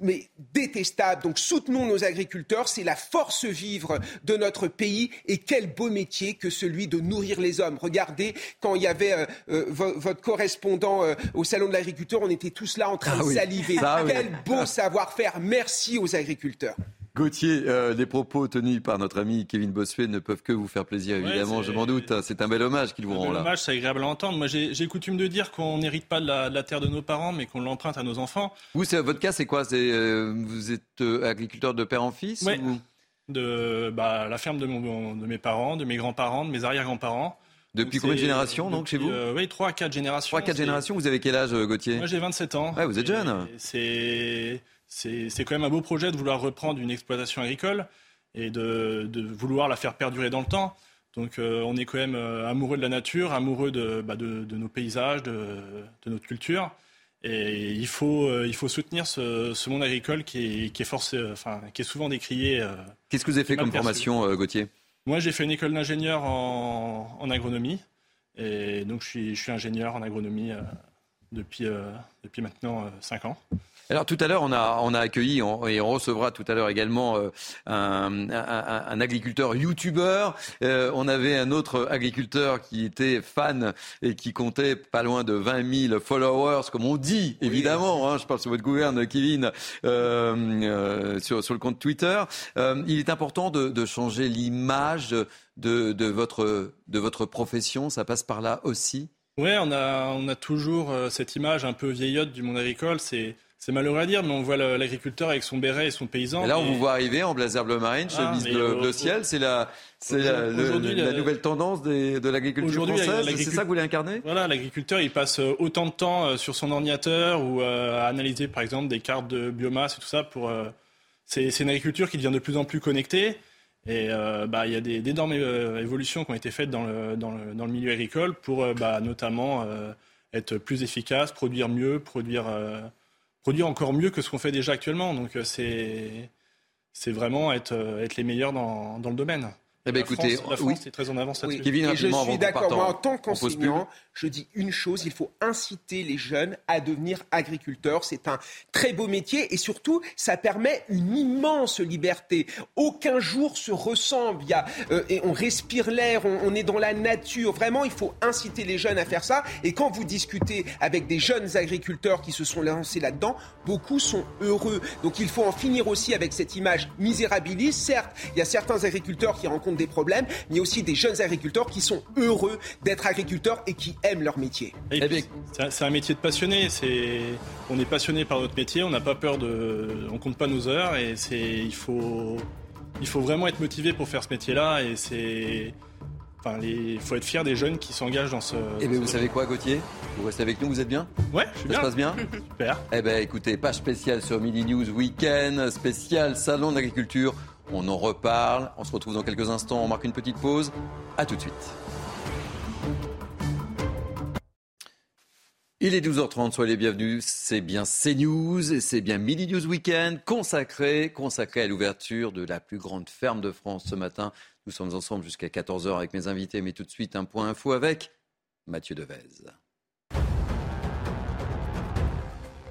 mais détestable. Donc soutenons nos agriculteurs, c'est la force vivre de notre pays et quel beau métier que celui de nourrir les hommes. Regardez, quand il y avait euh, euh, votre correspondant euh, au Salon de l'agriculture, on était tous là en train ah de saliver. quel beau savoir-faire. Merci aux agriculteurs. Gauthier, euh, les propos tenus par notre ami Kevin Bossuet ne peuvent que vous faire plaisir, évidemment, je m'en doute. C'est un bel hommage qu'il vous rend là. hommage, c'est agréable à entendre. Moi, j'ai coutume de dire qu'on n'hérite pas de la, terre de nos parents, mais qu'on l'emprunte à nos enfants. Vous, votre cas, c'est quoi? Euh, Vous êtes euh, agriculteur de père en fils Oui, de bah, la ferme de, de mes parents, de mes grands-parents, de mes arrière-grands-parents. Depuis combien de générations, donc, chez vous? Oui, 3 à 4 générations. 3 4 générations, vous avez quel âge, Gauthier? Moi, j'ai 27 ans. Ouais, vous êtes jeune. C'est c'est quand même un beau projet de vouloir reprendre une exploitation agricole et de, vouloir la faire perdurer dans le temps. Donc euh, on est quand même euh, amoureux de la nature, amoureux de, bah, nos paysages, de, notre culture. Et il faut, euh, il faut soutenir ce, monde agricole qui est, qui est, forcé, enfin, qui est souvent décrié. Qu'est-ce que vous avez fait comme formation, Gauthier? Moi, j'ai fait une école d'ingénieur en, agronomie. Et donc, je suis, je suis ingénieur en agronomie depuis, depuis maintenant 5 ans. Alors tout à l'heure, on a, on a accueilli et on recevra tout à l'heure également euh, un, un, agriculteur youtubeur. Euh, on avait un autre agriculteur qui était fan et qui comptait pas loin de 20 000 followers, comme on dit, évidemment. Hein, je parle sur votre gouverne, Kevin, euh, sur, sur, le compte Twitter. il est important de, de changer l'image de, de, votre, de votre profession. Ça passe par là aussi? Oui, on a, on a toujours cette image un peu vieillotte du monde agricole. C'est c'est malheureux à dire, mais on voit l'agriculteur avec son béret et son paysan. Et là, on vous voit arriver en blazer bleu marine, ah, chemise bleu, ciel. C'est la, la, nouvelle tendance de l'agriculture française. C'est ça que vous voulez incarner? Voilà, l'agriculteur, il passe euh, autant de temps euh, sur son ordinateur ou euh, à analyser, par exemple, des cartes de biomasse et tout ça. Pour, c'est une agriculture qui devient de plus en plus connectée. Et bah, il y a d'énormes évolutions qui ont été faites dans le, dans le, dans le milieu agricole pour bah, notamment être plus efficace, produire mieux, produire produire encore mieux que ce qu'on fait déjà actuellement. Donc euh, c'est c'est vraiment être, euh, être les meilleurs dans, dans le domaine. Eh bien, écoutez, la France est très en avance je suis d'accord. Moi, en tant qu'enseignant, je dis une chose il faut inciter les jeunes à devenir agriculteurs. C'est un très beau métier et surtout, ça permet une immense liberté. Aucun jour se ressemble. Il y a, euh, et on respire l'air, on, on, est dans la nature. Vraiment, il faut inciter les jeunes à faire ça. Et quand vous discutez avec des jeunes agriculteurs qui se sont lancés là-dedans, beaucoup sont heureux. Donc, il faut en finir aussi avec cette image misérabiliste. Certes, il y a certains agriculteurs qui rencontrent des problèmes, mais il y a aussi des jeunes agriculteurs qui sont heureux d'être agriculteurs et qui aiment leur métier. Eh c'est un métier de passionné. on est passionné par notre métier, on n'a pas peur de, on compte pas nos heures et c'est, il faut, il faut vraiment être motivé pour faire ce métier-là et c'est, Enfin, il faut être fier des jeunes qui s'engagent dans ce. Eh bien, vous savez quoi, Gauthier? Vous restez avec nous, vous êtes bien? Ouais, je suis bien. Ça se passe bien? Super. Eh bien, écoutez, page spéciale sur Midi News Weekend, spécial Salon d'agriculture. On en reparle. On se retrouve dans quelques instants. On marque une petite pause. À tout de suite. Il est 12h30, soyez les bienvenus. C'est bien CNews et c'est bien Midi News Weekend consacré, consacré à l'ouverture de la plus grande ferme de France ce matin. Nous sommes ensemble jusqu'à 14h avec mes invités, mais tout de suite un point info avec Mathieu Devez.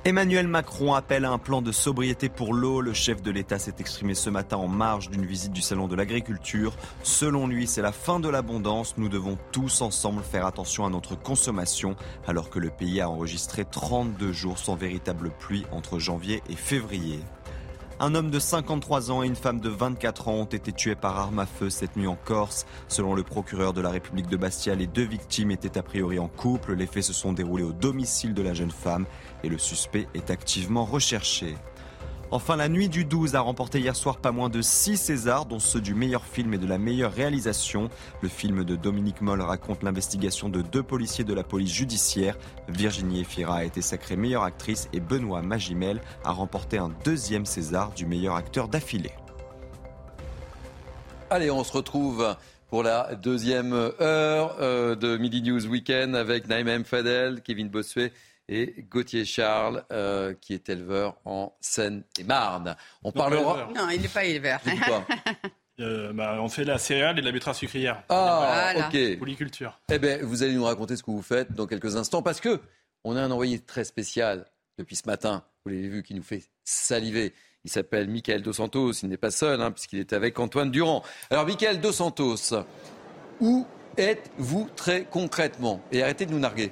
Emmanuel Macron appelle à un plan de sobriété pour l'eau. Le chef de l'État s'est exprimé ce matin en marge d'une visite du Salon de l'agriculture. Selon lui, c'est la fin de l'abondance. Nous devons tous ensemble faire attention à notre consommation alors que le pays a enregistré 32 jours sans véritable pluie entre janvier et février. Un homme de 53 ans et une femme de 24 ans ont été tués par arme à feu cette nuit en Corse. Selon le procureur de la République de Bastia, les deux victimes étaient a priori en couple. Les faits se sont déroulés au domicile de la jeune femme et le suspect est activement recherché. Enfin, La Nuit du 12 a remporté hier soir pas moins de 6 Césars, dont ceux du meilleur film et de la meilleure réalisation. Le film de Dominique Moll raconte l'investigation de deux policiers de la police judiciaire. Virginie Efira a été sacrée meilleure actrice et Benoît Magimel a remporté un deuxième César du meilleur acteur d'affilée. Allez, on se retrouve pour la deuxième heure euh, de Midi News Weekend avec Naïm Fadel, Kevin Bossuet et Gauthier Charles, euh, qui est éleveur en Seine-et-Marne. On parlera. Non, il n'est pas éleveur. (laughs) Euh, bah, on fait la céréale et de la betterave sucrière. Ah, ok. Polyculture. Eh bien, vous allez nous raconter ce que vous faites dans quelques instants, parce que on a un envoyé très spécial depuis ce matin. Vous l'avez vu, qui nous fait saliver. Il s'appelle Michael Dos Santos. Il n'est pas seul, hein, puisqu'il est avec Antoine Durand. Alors, Michael Dos Santos, où êtes-vous très concrètement? Et arrêtez de nous narguer.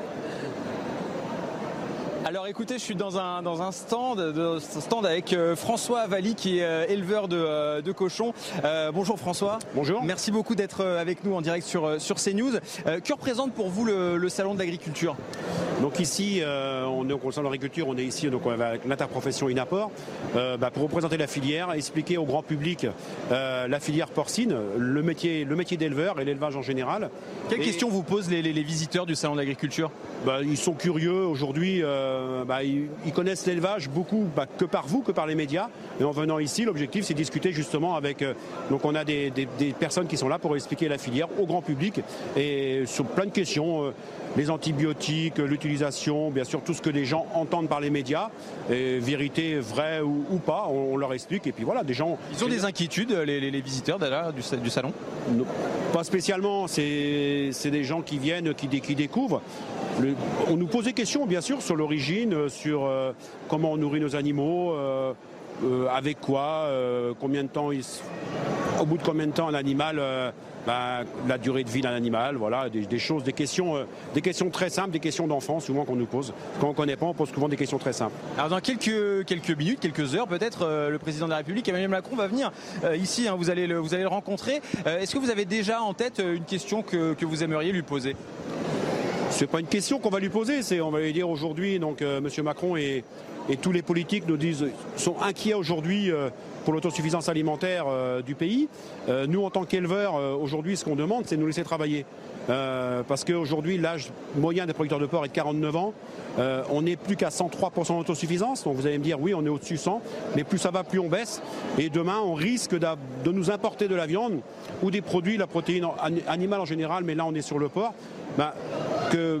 Alors écoutez, je suis dans un, dans un stand, stand avec euh, François Valli qui est euh, éleveur de, euh, de cochons. bonjour François. Bonjour. Merci beaucoup d'être avec nous en direct sur, sur CNews. que représente pour vous le, salon de l'agriculture? Donc ici, on est au salon de l'agriculture, on est ici donc avec l'interprofession Inaport bah, pour représenter la filière, expliquer au grand public la filière porcine, le métier, le métier d'éleveur et l'élevage en général. Quelles questions vous posent les, les, visiteurs du salon de l'agriculture? Bah, Ils sont curieux aujourd'hui. Euh, bah, ils, connaissent l'élevage beaucoup bah, que par vous, que par les médias. Et en venant ici, l'objectif c'est discuter justement avec. Euh, donc on a des, personnes qui sont là pour expliquer la filière au grand public et sur plein de questions. Les antibiotiques, l'utilisation, bien sûr tout ce que les gens entendent par les médias, et vérité vraie ou, pas, on, leur explique. Et puis voilà, des gens. Ils ont des inquiétudes, les, visiteurs du, du salon? Pas spécialement. C'est des gens qui viennent, qui, qui découvrent on nous pose des questions, bien sûr, sur l'origine, euh, sur euh, comment on nourrit nos animaux, euh, avec quoi, combien de temps, au bout de combien de temps un animal, bah, la durée de vie d'un animal, voilà, des, choses, des questions, des questions très simples, des questions d'enfants souvent qu'on nous pose. Quand on ne connaît pas, on pose souvent des questions très simples. Alors dans quelques, quelques minutes, quelques heures, peut-être, le président de la République, Emmanuel Macron, va venir ici. Hein, vous, allez le, vous allez le rencontrer. Est-ce que vous avez déjà en tête une question que, que vous aimeriez lui poser? C'est pas une question qu'on va lui poser, c'est on va lui dire aujourd'hui, donc euh, M. Macron et, tous les politiques nous disent sont inquiets aujourd'hui euh, pour l'autosuffisance alimentaire euh, du pays. nous, en tant qu'éleveurs, aujourd'hui, ce qu'on demande, c'est de nous laisser travailler. parce qu'aujourd'hui, l'âge moyen des producteurs de porc est de 49 ans. on n'est plus qu'à 103% d'autosuffisance. Donc vous allez me dire, oui, on est au-dessus 100, mais plus ça va, plus on baisse. Et demain, on risque de nous importer de la viande ou des produits, la protéine animale en général, mais là, on est sur le porc. Ben, que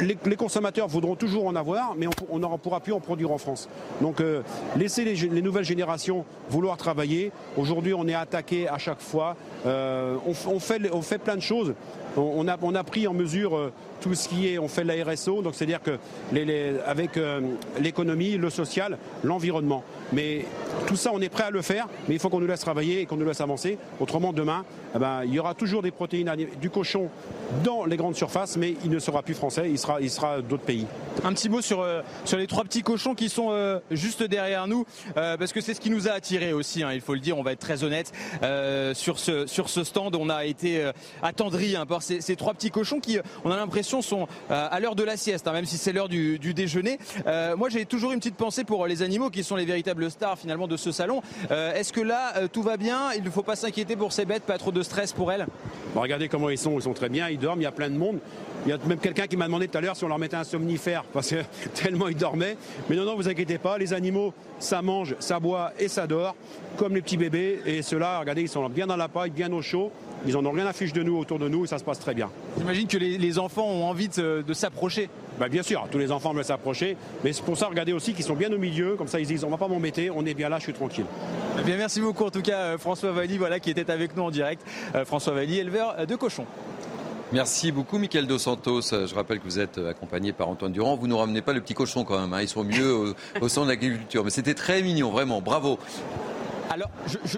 les, consommateurs voudront toujours en avoir, mais on n'en pourra plus en produire en France. Donc euh, laisser les, nouvelles générations vouloir travailler. Aujourd'hui, on est attaqué à chaque fois. Euh, on, fait, plein de choses. On, a, pris en mesure euh, tout ce qui est, on fait la RSO, donc c'est-à-dire que avec l'économie, le social, l'environnement. Mais tout ça, on est prêt à le faire, mais il faut qu'on nous laisse travailler et qu'on nous laisse avancer. Autrement, demain, eh ben, il y aura toujours des protéines du cochon dans les grandes surfaces, mais il ne sera plus français, il sera, il sera d'autres pays. Un petit mot sur, euh, sur les trois petits cochons qui sont euh, juste derrière nous, euh, parce que c'est ce qui nous a attirés aussi, hein, il faut le dire, on va être très honnête. sur, ce, sur ce stand, on a été attendri hein, par ces, trois petits cochons qui, on a l'impression, sont à l'heure de la sieste, hein, même si c'est l'heure du, du, déjeuner. moi, j'ai toujours une petite pensée pour les animaux qui sont les véritables stars finalement de ce salon. Est-ce que là, tout va bien? Il ne faut pas s'inquiéter pour ces bêtes, pas trop de stress pour elles? Regardez comment ils sont, ils sont très bien, ils dorment, il y a plein de monde. Il y a même quelqu'un qui m'a demandé tout à l'heure si on leur mettait un somnifère parce que (laughs) tellement ils dormaient. Mais non, non, vous inquiétez pas, les animaux, ça mange, ça boit et ça dort, comme les petits bébés. Et ceux-là, regardez, ils sont bien dans la paille, bien au chaud. Ils en ont rien à fiche de nous autour de nous et ça se passe très bien. J'imagine que les, enfants ont envie de, s'approcher. Bah, bien sûr, tous les enfants veulent s'approcher. Mais c'est pour ça, regardez aussi qu'ils sont bien au milieu. Comme ça, ils disent on va pas m'embêter, on est bien là, je suis tranquille. Eh bien, merci beaucoup en tout cas, euh, François Valli, voilà, qui était avec nous en direct. Euh, François Valli, éleveur de cochons. Merci beaucoup, Michael Dos Santos. Je rappelle que vous êtes accompagné par Antoine Durand. Vous ne ramenez pas le petit cochon quand même. Hein. Ils sont mieux au, au centre de l'agriculture. Mais c'était très mignon, vraiment. Bravo. Alors,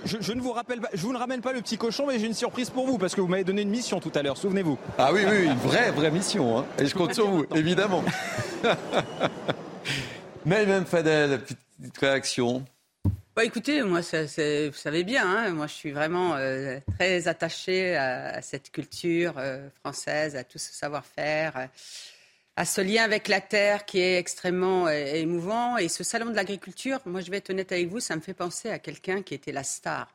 je, ne vous rappelle pas, je vous ne ramène pas le petit cochon, mais j'ai une surprise pour vous parce que vous m'avez donné une mission tout à l'heure. Souvenez-vous. Ah oui, oui, une vraie, vraie mission. Hein. Et je compte sur vous, évidemment. (laughs) mais même Fadel, petite réaction. Bah écoutez, moi, ça, vous savez bien, hein, moi je suis vraiment euh, très attachée à, cette culture euh, française, à tout ce savoir-faire à ce lien avec la terre qui est extrêmement euh, émouvant. Et ce salon de l'agriculture, moi je vais être honnête avec vous, ça me fait penser à quelqu'un qui était la star.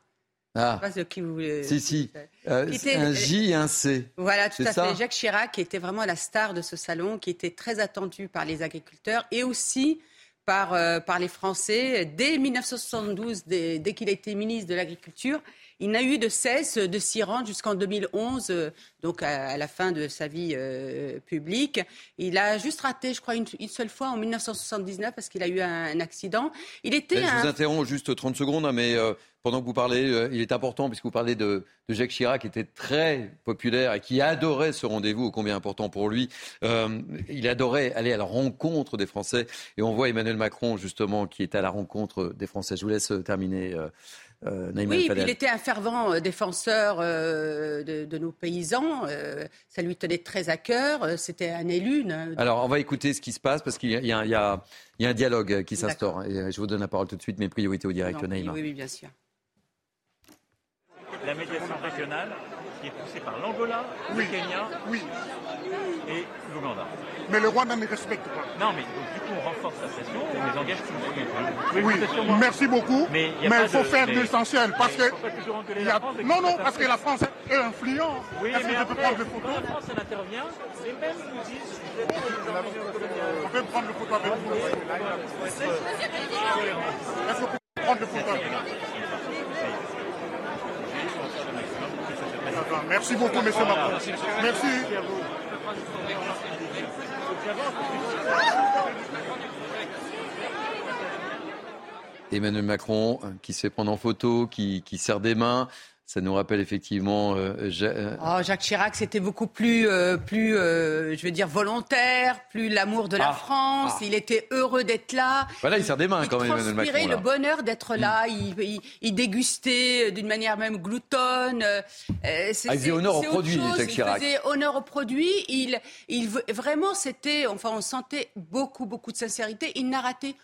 Ah. Je sais pas de qui vous voulez. Si, si. Euh, un J et un C. Voilà, tout à fait. Jacques Chirac, qui était vraiment la star de ce salon, qui était très attendu par les agriculteurs et aussi par, euh, par les Français. Dès 1972, dès, dès qu'il a été ministre de l'Agriculture, il n'a eu de cesse de s'y rendre jusqu'en 2011, euh, donc à, la fin de sa vie euh, publique. Il a juste raté, je crois, une, seule fois en 1979 parce qu'il a eu un, accident. Il était. Je vous interromps juste 30 secondes, hein, mais euh, pendant que vous parlez, il est important, puisque vous parlez de, Jacques Chirac, qui était très populaire et qui adorait ce rendez-vous, combien important pour lui. il adorait aller à la rencontre des Français. Et on voit Emmanuel Macron, justement, qui est à la rencontre des Français. Je vous laisse terminer. Euh, oui, il était un fervent euh, défenseur euh, de, nos paysans. ça lui tenait très à cœur. C'était un élu. Alors, on va écouter ce qui se passe parce qu'il y, a un dialogue qui s'instaure. Et je vous donne la parole tout de suite. Mes priorités au direct, Naïma. Oui, oui, bien sûr. La médiation régionale qui est poussée par l'Angola, le Kenya oui. et l'Ouganda. Mais le Rwanda ne respecte pas. Non, mais du coup, on renforce la session et on les engage tous. Oui, merci beaucoup. Mais il faut faire de l'essentiel parce que. Non, non, parce que la France est influente. Oui, mais après, prendre des photos la France, elle intervient, les mêmes nous disent On peut prendre le photo avec vous. Est-ce peut prendre le photo Merci beaucoup, monsieur Macron. Merci. Emmanuel Macron euh, qui se prendre en photo, qui, qui serre des mains. Ça nous rappelle effectivement. Euh, euh, oh, Jacques Chirac, c'était beaucoup plus, plus je veux dire, volontaire, plus l'amour de la ah. France. Ah. Il était heureux d'être là. Voilà, il serre des mains quand même, Emmanuel Macron. Il le bonheur d'être là. Hmm. Il, dégustait d'une manière même gloutonne. ah, il faisait honneur au produit, Jacques Chirac. Il faisait honneur au produit. Il, il, vraiment, c'était, enfin, on sentait beaucoup, beaucoup de sincérité. Il n'a raté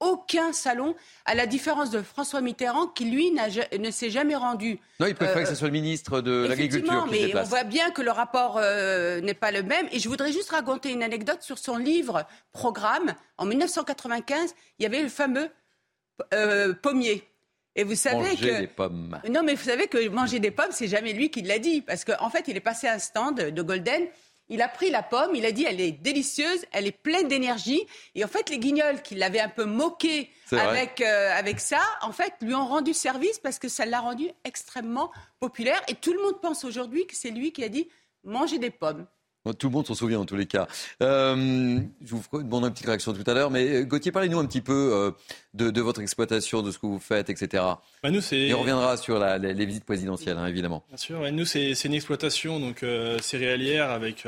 aucun salon, à la différence de François Mitterrand, qui lui ne s'est jamais rendu. Non, il préfère que ce soit le ministre de l'Agriculture mais on voit bien que le rapport euh, n'est pas le même. Et je voudrais juste raconter une anecdote sur son livre Programme. En 1995, il y avait le fameux euh, pommier. Et vous savez manger que des pommes. Non, mais vous savez que manger des pommes, c'est jamais lui qui l'a dit, parce qu'en fait, il est passé à un stand de Golden il a pris la pomme, il a dit elle est délicieuse, elle est pleine d'énergie. Et en fait, les guignols qui l'avaient un peu moqué avec, euh, avec ça, en fait, lui ont rendu service parce que ça l'a rendu extrêmement populaire. Et tout le monde pense aujourd'hui que c'est lui qui a dit manger des pommes. Tout le monde s'en souvient en tous les cas. Euh, je vous demande une petite réaction tout à l'heure, mais euh, Gauthier, parlez-nous un petit peu euh, de, votre exploitation, de ce que vous faites, etc. Bah nous, Et on reviendra sur les, visites présidentielles, hein, évidemment. Bien sûr, nous, c'est une exploitation donc, céréalière avec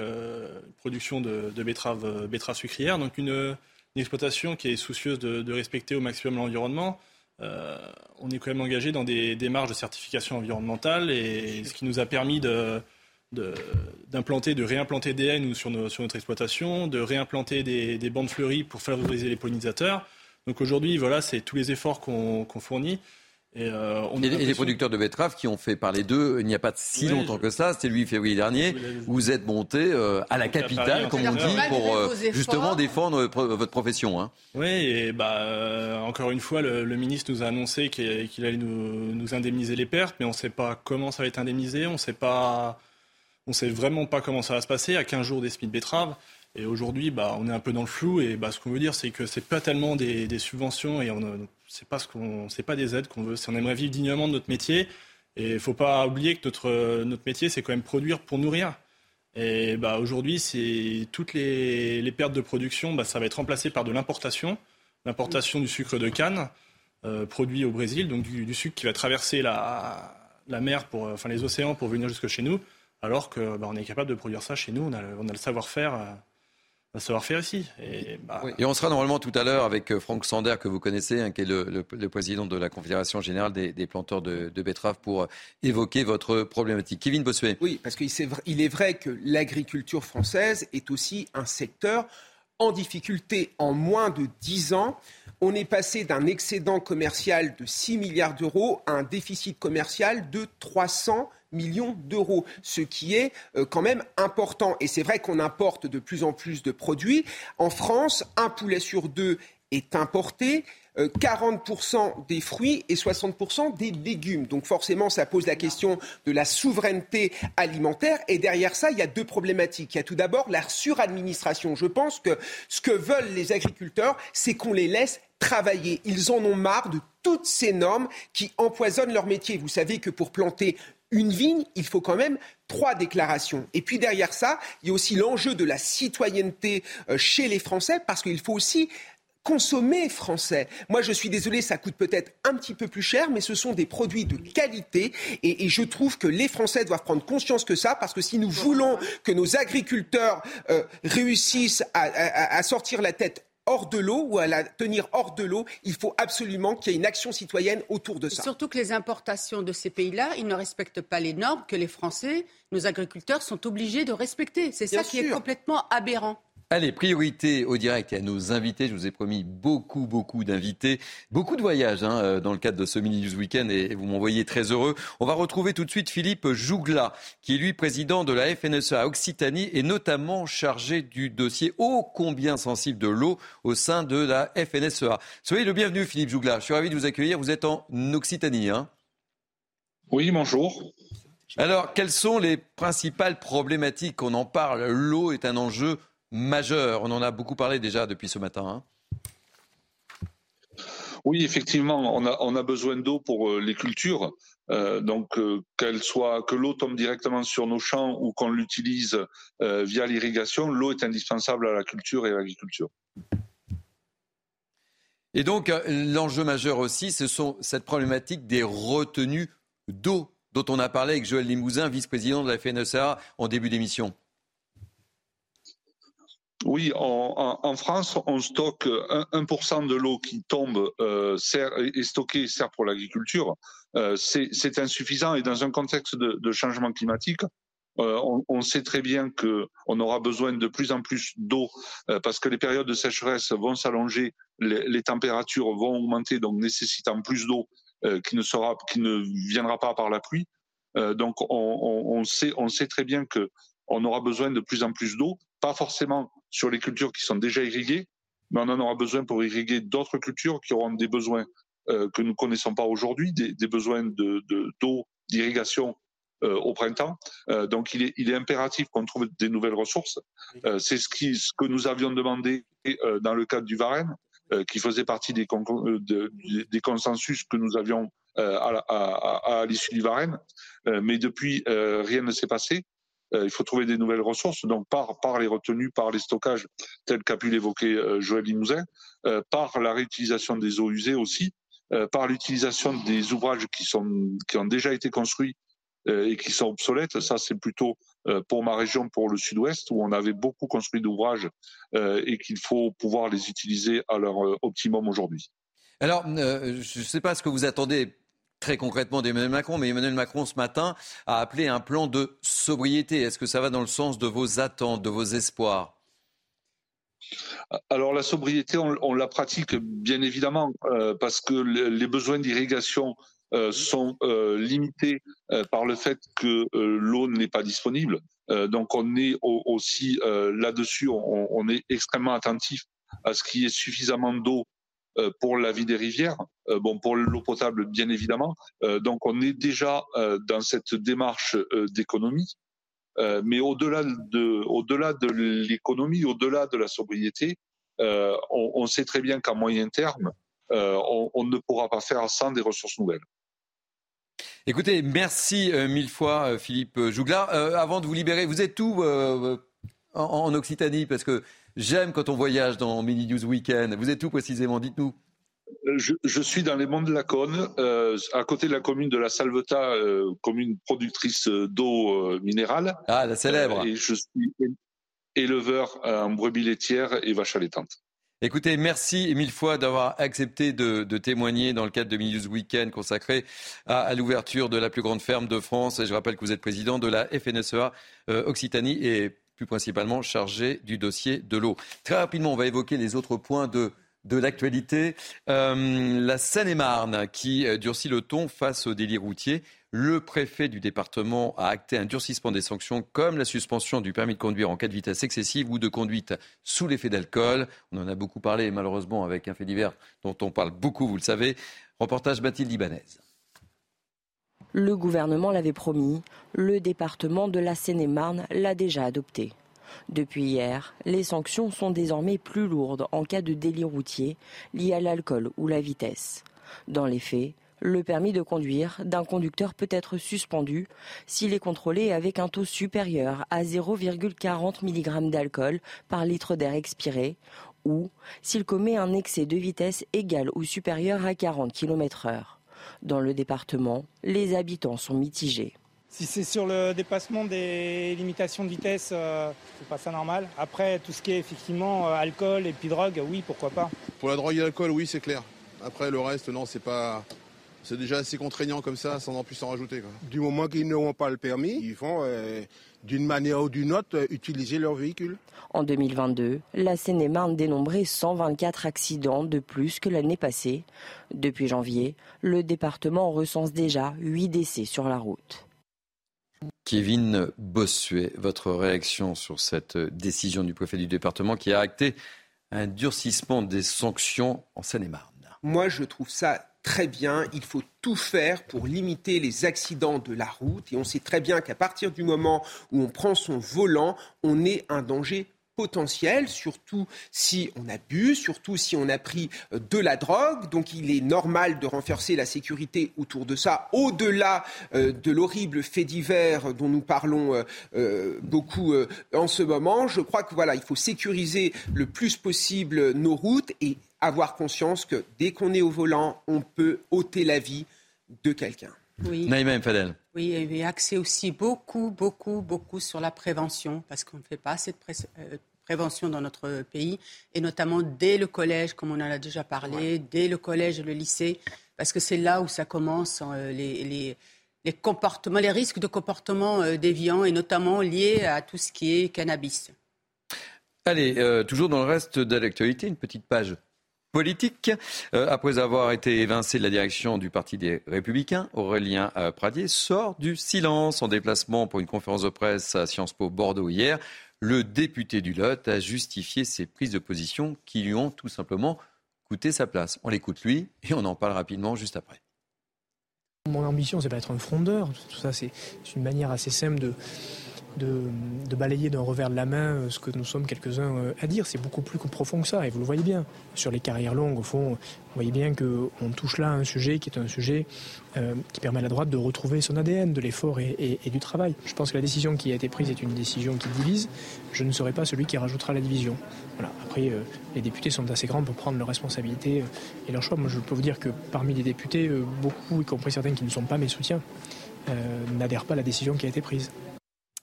production de, de betteraves, betteraves sucrières, donc une, exploitation qui est soucieuse de, de respecter au maximum l'environnement. on est quand même engagé dans des démarches de certification environnementale et ce qui nous a permis de d'implanter, de, réimplanter des haies sur, sur, notre exploitation, de réimplanter des, des, bandes fleuries pour favoriser les pollinisateurs. Donc aujourd'hui, voilà, c'est tous les efforts qu'on fournit. Et, euh, on et, les producteurs de betteraves qui ont fait parler d'eux il n'y a pas si longtemps que ça, c'était le 8 février dernier, vous êtes monté euh, à la capitale, comme on dit, pour euh, justement défendre votre profession. Hein. Oui, et bah, encore une fois, le, ministre nous a annoncé qu'il allait nous, nous, indemniser les pertes, mais on ne sait pas comment ça va être indemnisé, on ne sait pas on ne sait vraiment pas comment ça va se passer à 15 jours des de betterave. Et aujourd'hui, bah, on est un peu dans le flou. Et bah, ce qu'on veut dire, c'est que ce n'est pas tellement des, subventions et on c'est pas ce qu'on, c'est pas des aides qu'on veut. On aimerait vivre dignement de notre métier. Et il faut pas oublier que notre, notre métier, c'est quand même produire pour nourrir. Et bah, aujourd'hui, c'est toutes les, pertes de production, bah, ça va être remplacé par de l'importation, l'importation du sucre de canne, euh, produit au Brésil, donc du, sucre qui va traverser la, la mer, pour, enfin les océans pour venir jusque chez nous, alors que bah, on est capable de produire ça chez nous, on a, on a le savoir-faire. Euh, savoir-faire ici. Bah, et, on sera normalement tout à l'heure avec euh, Franck Sander, que vous connaissez, hein, qui est le, président de la Confédération générale des, planteurs de, betteraves, pour euh, évoquer votre problématique. Kevin Bossuet. Oui, parce qu'il est vrai que l'agriculture française est aussi un secteur en difficulté en moins de 10 ans. On est passé d'un excédent commercial de 6 milliards d'euros à un déficit commercial de 300 millions d'euros, ce qui est euh, quand même important. Et c'est vrai qu'on importe de plus en plus de produits. En France, un poulet sur deux est importé. 40% euh, des fruits et 60% des légumes. Donc forcément, ça pose la question de la souveraineté alimentaire. Et derrière ça, il y a deux problématiques. Il y a tout d'abord la suradministration. Je pense que ce que veulent les agriculteurs, c'est qu'on les laisse travailler. Ils en ont marre de toutes ces normes qui empoisonnent leur métier. Vous savez que pour planter une vigne, il faut quand même trois déclarations. Et puis derrière ça, il y a aussi l'enjeu de la citoyenneté euh, chez les Français, parce qu'il faut aussi consommer français. Moi, je suis désolé, ça coûte peut-être un petit peu plus cher, mais ce sont des produits de qualité. Et, je trouve que les Français doivent prendre conscience que ça, parce que si nous voulons que nos agriculteurs euh, réussissent à sortir la tête hors de l'eau ou à la tenir hors de l'eau, il faut absolument qu'il y ait une action citoyenne autour de ça. surtout que les importations de ces pays-là, ils ne respectent pas les normes que les Français, nos agriculteurs, sont obligés de respecter. C'est ça qui est complètement aberrant. Allez, priorité au direct et à nos invités. Je vous ai promis beaucoup, beaucoup d'invités, beaucoup de voyages hein, euh, dans le cadre de ce Mini News Weekend et vous m'envoyez très heureux. On va retrouver tout de suite Philippe Jougla, qui est lui président de la FNSEA Occitanie et notamment chargé du dossier ô combien sensible de l'eau au sein de la FNSEA. Soyez le bienvenu Philippe Jougla. Je suis ravi de vous accueillir. Vous êtes en Occitanie. Hein oui, bonjour. Alors, quelles sont les principales problématiques? On en parle. L'eau est un enjeu majeur. On en a beaucoup parlé déjà depuis ce matin. Hein. Oui, effectivement, on a, on a besoin d'eau pour euh, les cultures. Euh, donc, euh, qu'elle soit que l'eau tombe directement sur nos champs ou qu'on l'utilise via l'irrigation, l'eau est indispensable à la culture et à l'agriculture. Et donc, l'enjeu majeur aussi, ce sont cette problématique des retenues d'eau dont on a parlé avec Joël Limousin, vice-président de la FNSA, en début d'émission. Oui, en, France, on stocke 1%, de l'eau qui tombe euh, sert, est stockée sert pour l'agriculture. Euh, c'est insuffisant et dans un contexte de, changement climatique, euh, on, sait très bien qu'on aura besoin de plus en plus d'eau parce que les périodes de sécheresse vont s'allonger, les, températures vont augmenter, donc nécessitant plus d'eau qui ne qui ne viendra pas par la pluie. donc on, sait, on sait très bien que on aura besoin de plus en plus d'eau, pas forcément sur les cultures qui sont déjà irriguées, mais on en aura besoin pour irriguer d'autres cultures qui auront des besoins euh, que nous ne connaissons pas aujourd'hui, des, besoins d'eau, de, d'eau d'irrigation euh, au printemps. Euh, donc il est, il est impératif qu'on trouve des nouvelles ressources. c'est ce, qui, ce que nous avions demandé dans le cadre du Varenne, qui faisait partie des, des consensus que nous avions à, à, à l'issue du Varenne. mais depuis, rien ne s'est passé. Euh, il faut trouver des nouvelles ressources, donc par, les retenues, par les stockages, tels qu'a pu l'évoquer euh, Joël Limousin, euh, par la réutilisation des eaux usées aussi, par l'utilisation des ouvrages qui, sont, qui ont déjà été construits et qui sont obsolètes. Ça, c'est plutôt pour ma région, pour le sud-ouest, où on avait beaucoup construit d'ouvrages et qu'il faut pouvoir les utiliser à leur optimum aujourd'hui. Alors, je ne sais pas ce que vous attendez très concrètement d'Emmanuel Macron, mais Emmanuel Macron ce matin a appelé un plan de sobriété. Est-ce que ça va dans le sens de vos attentes, de vos espoirs? Alors la sobriété, on, la pratique bien évidemment euh, parce que les besoins d'irrigation euh, sont euh, limités par le fait que l'eau n'est pas disponible. donc on est aussi là-dessus, on, est extrêmement attentif à ce qu'il y ait suffisamment d'eau pour la vie des rivières, euh, bon pour l'eau potable bien évidemment. Euh, donc on est déjà dans cette démarche d'économie, mais au-delà de au-delà de l'économie, au-delà de la sobriété, on, sait très bien qu'à moyen terme, on, ne pourra pas faire sans des ressources nouvelles. Écoutez, merci euh, mille fois euh, Philippe Jouglar. Euh, avant de vous libérer, vous êtes où euh, en, en Occitanie? Parce que j'aime quand on voyage dans Mini News Weekend. Vous êtes où précisément? Dites-nous. Je, je suis dans les monts de la Cône, euh, à côté de la commune de la Salvetat, euh, commune productrice d'eau euh, minérale. Ah, la célèbre. Euh, et je suis éleveur euh, en brebis laitières et vaches allaitantes. Écoutez, merci mille fois d'avoir accepté de, de témoigner dans le cadre de Mini News Weekend consacré à, à l'ouverture de la plus grande ferme de France. Et je rappelle que vous êtes président de la FNSEA euh, Occitanie et plus principalement chargé du dossier de l'eau. Très rapidement, on va évoquer les autres points de l'actualité. Euh, la Seine-et-Marne qui euh, durcit le ton face au délit routier. Le préfet du département a acté un durcissement des sanctions comme la suspension du permis de conduire en cas de vitesse excessive ou de conduite sous l'effet d'alcool. On en a beaucoup parlé malheureusement avec un fait divers dont on parle beaucoup, vous le savez. Reportage Mathilde Ibanez. Le gouvernement l'avait promis, le département de la Seine-et-Marne l'a déjà adopté. Depuis hier, les sanctions sont désormais plus lourdes en cas de délit routier lié à l'alcool ou la vitesse. Dans les faits, le permis de conduire d'un conducteur peut être suspendu s'il est contrôlé avec un taux supérieur à 0,40 mg d'alcool par litre d'air expiré ou s'il commet un excès de vitesse égal ou supérieur à 40 km/h. Dans le département, les habitants sont mitigés. Si c'est sur le dépassement des limitations de vitesse, euh, c'est pas ça normal. Après, tout ce qui est effectivement euh, alcool et puis drogue, oui, pourquoi pas. Pour la drogue et l'alcool, oui, c'est clair. Après, le reste, non, c'est pas. C'est déjà assez contraignant comme ça, sans en plus en rajouter. Quoi. Du moment qu'ils n'auront pas le permis, ils vont, euh, d'une manière ou d'une autre, euh, utiliser leur véhicule. En 2022, la Seine-et-Marne dénombrait 124 accidents de plus que l'année passée. Depuis janvier, le département recense déjà 8 décès sur la route. Kevin Bossuet, votre réaction sur cette décision du préfet du département qui a acté un durcissement des sanctions en Seine-et-Marne? Moi, je trouve ça très bien. Il faut tout faire pour limiter les accidents de la route. Et on sait très bien qu'à partir du moment où on prend son volant, on est un danger potentiel, surtout si on abuse, surtout si on a pris euh, de la drogue. Donc il est normal de renforcer la sécurité autour de ça, au-delà euh, de l'horrible fait divers dont nous parlons euh, beaucoup en ce moment. Je crois que voilà, il faut sécuriser le plus possible nos routes et avoir conscience que dès qu'on est au volant, on peut ôter la vie de quelqu'un. Oui. Naïma Mfadel. Oui, et axé aussi beaucoup, beaucoup, beaucoup sur la prévention, parce qu'on ne fait pas assez de pré- euh, prévention dans notre pays, et notamment dès le collège, comme on en a déjà parlé, dès le collège et le lycée, parce que c'est là où ça commence, euh, les, les, les comportements, les risques de comportements euh, déviants, et notamment liés à tout ce qui est cannabis. Allez, euh, toujours dans le reste de l'actualité, une petite page politique. Euh, après avoir été évincé de la direction du Parti des Républicains, Aurélien euh, Pradier sort du silence en déplacement pour une conférence de presse à Sciences Po Bordeaux hier. Le député du Lot a justifié ses prises de position qui lui ont tout simplement coûté sa place. On l'écoute lui et on en parle rapidement juste après. Mon ambition, c'est pas être un frondeur. Tout ça, c'est c'est une manière assez simple de, de, balayer d'un revers de la main euh, ce que nous sommes quelques-uns euh, à dire. C'est beaucoup plus profond que ça, et vous le voyez bien. Sur les carrières longues, au fond, vous voyez bien qu'on touche là un sujet qui est un sujet euh, qui permet à la droite de retrouver son ADN, de l'effort et, du travail. Je pense que la décision qui a été prise est une décision qui divise. Je ne serai pas celui qui rajoutera la division. Voilà. Après, les députés sont assez grands pour prendre leurs responsabilités et leurs choix. Moi, je peux vous dire que parmi les députés, beaucoup, y compris certains qui ne sont pas mes soutiens, n'adhèrent pas à la décision qui a été prise.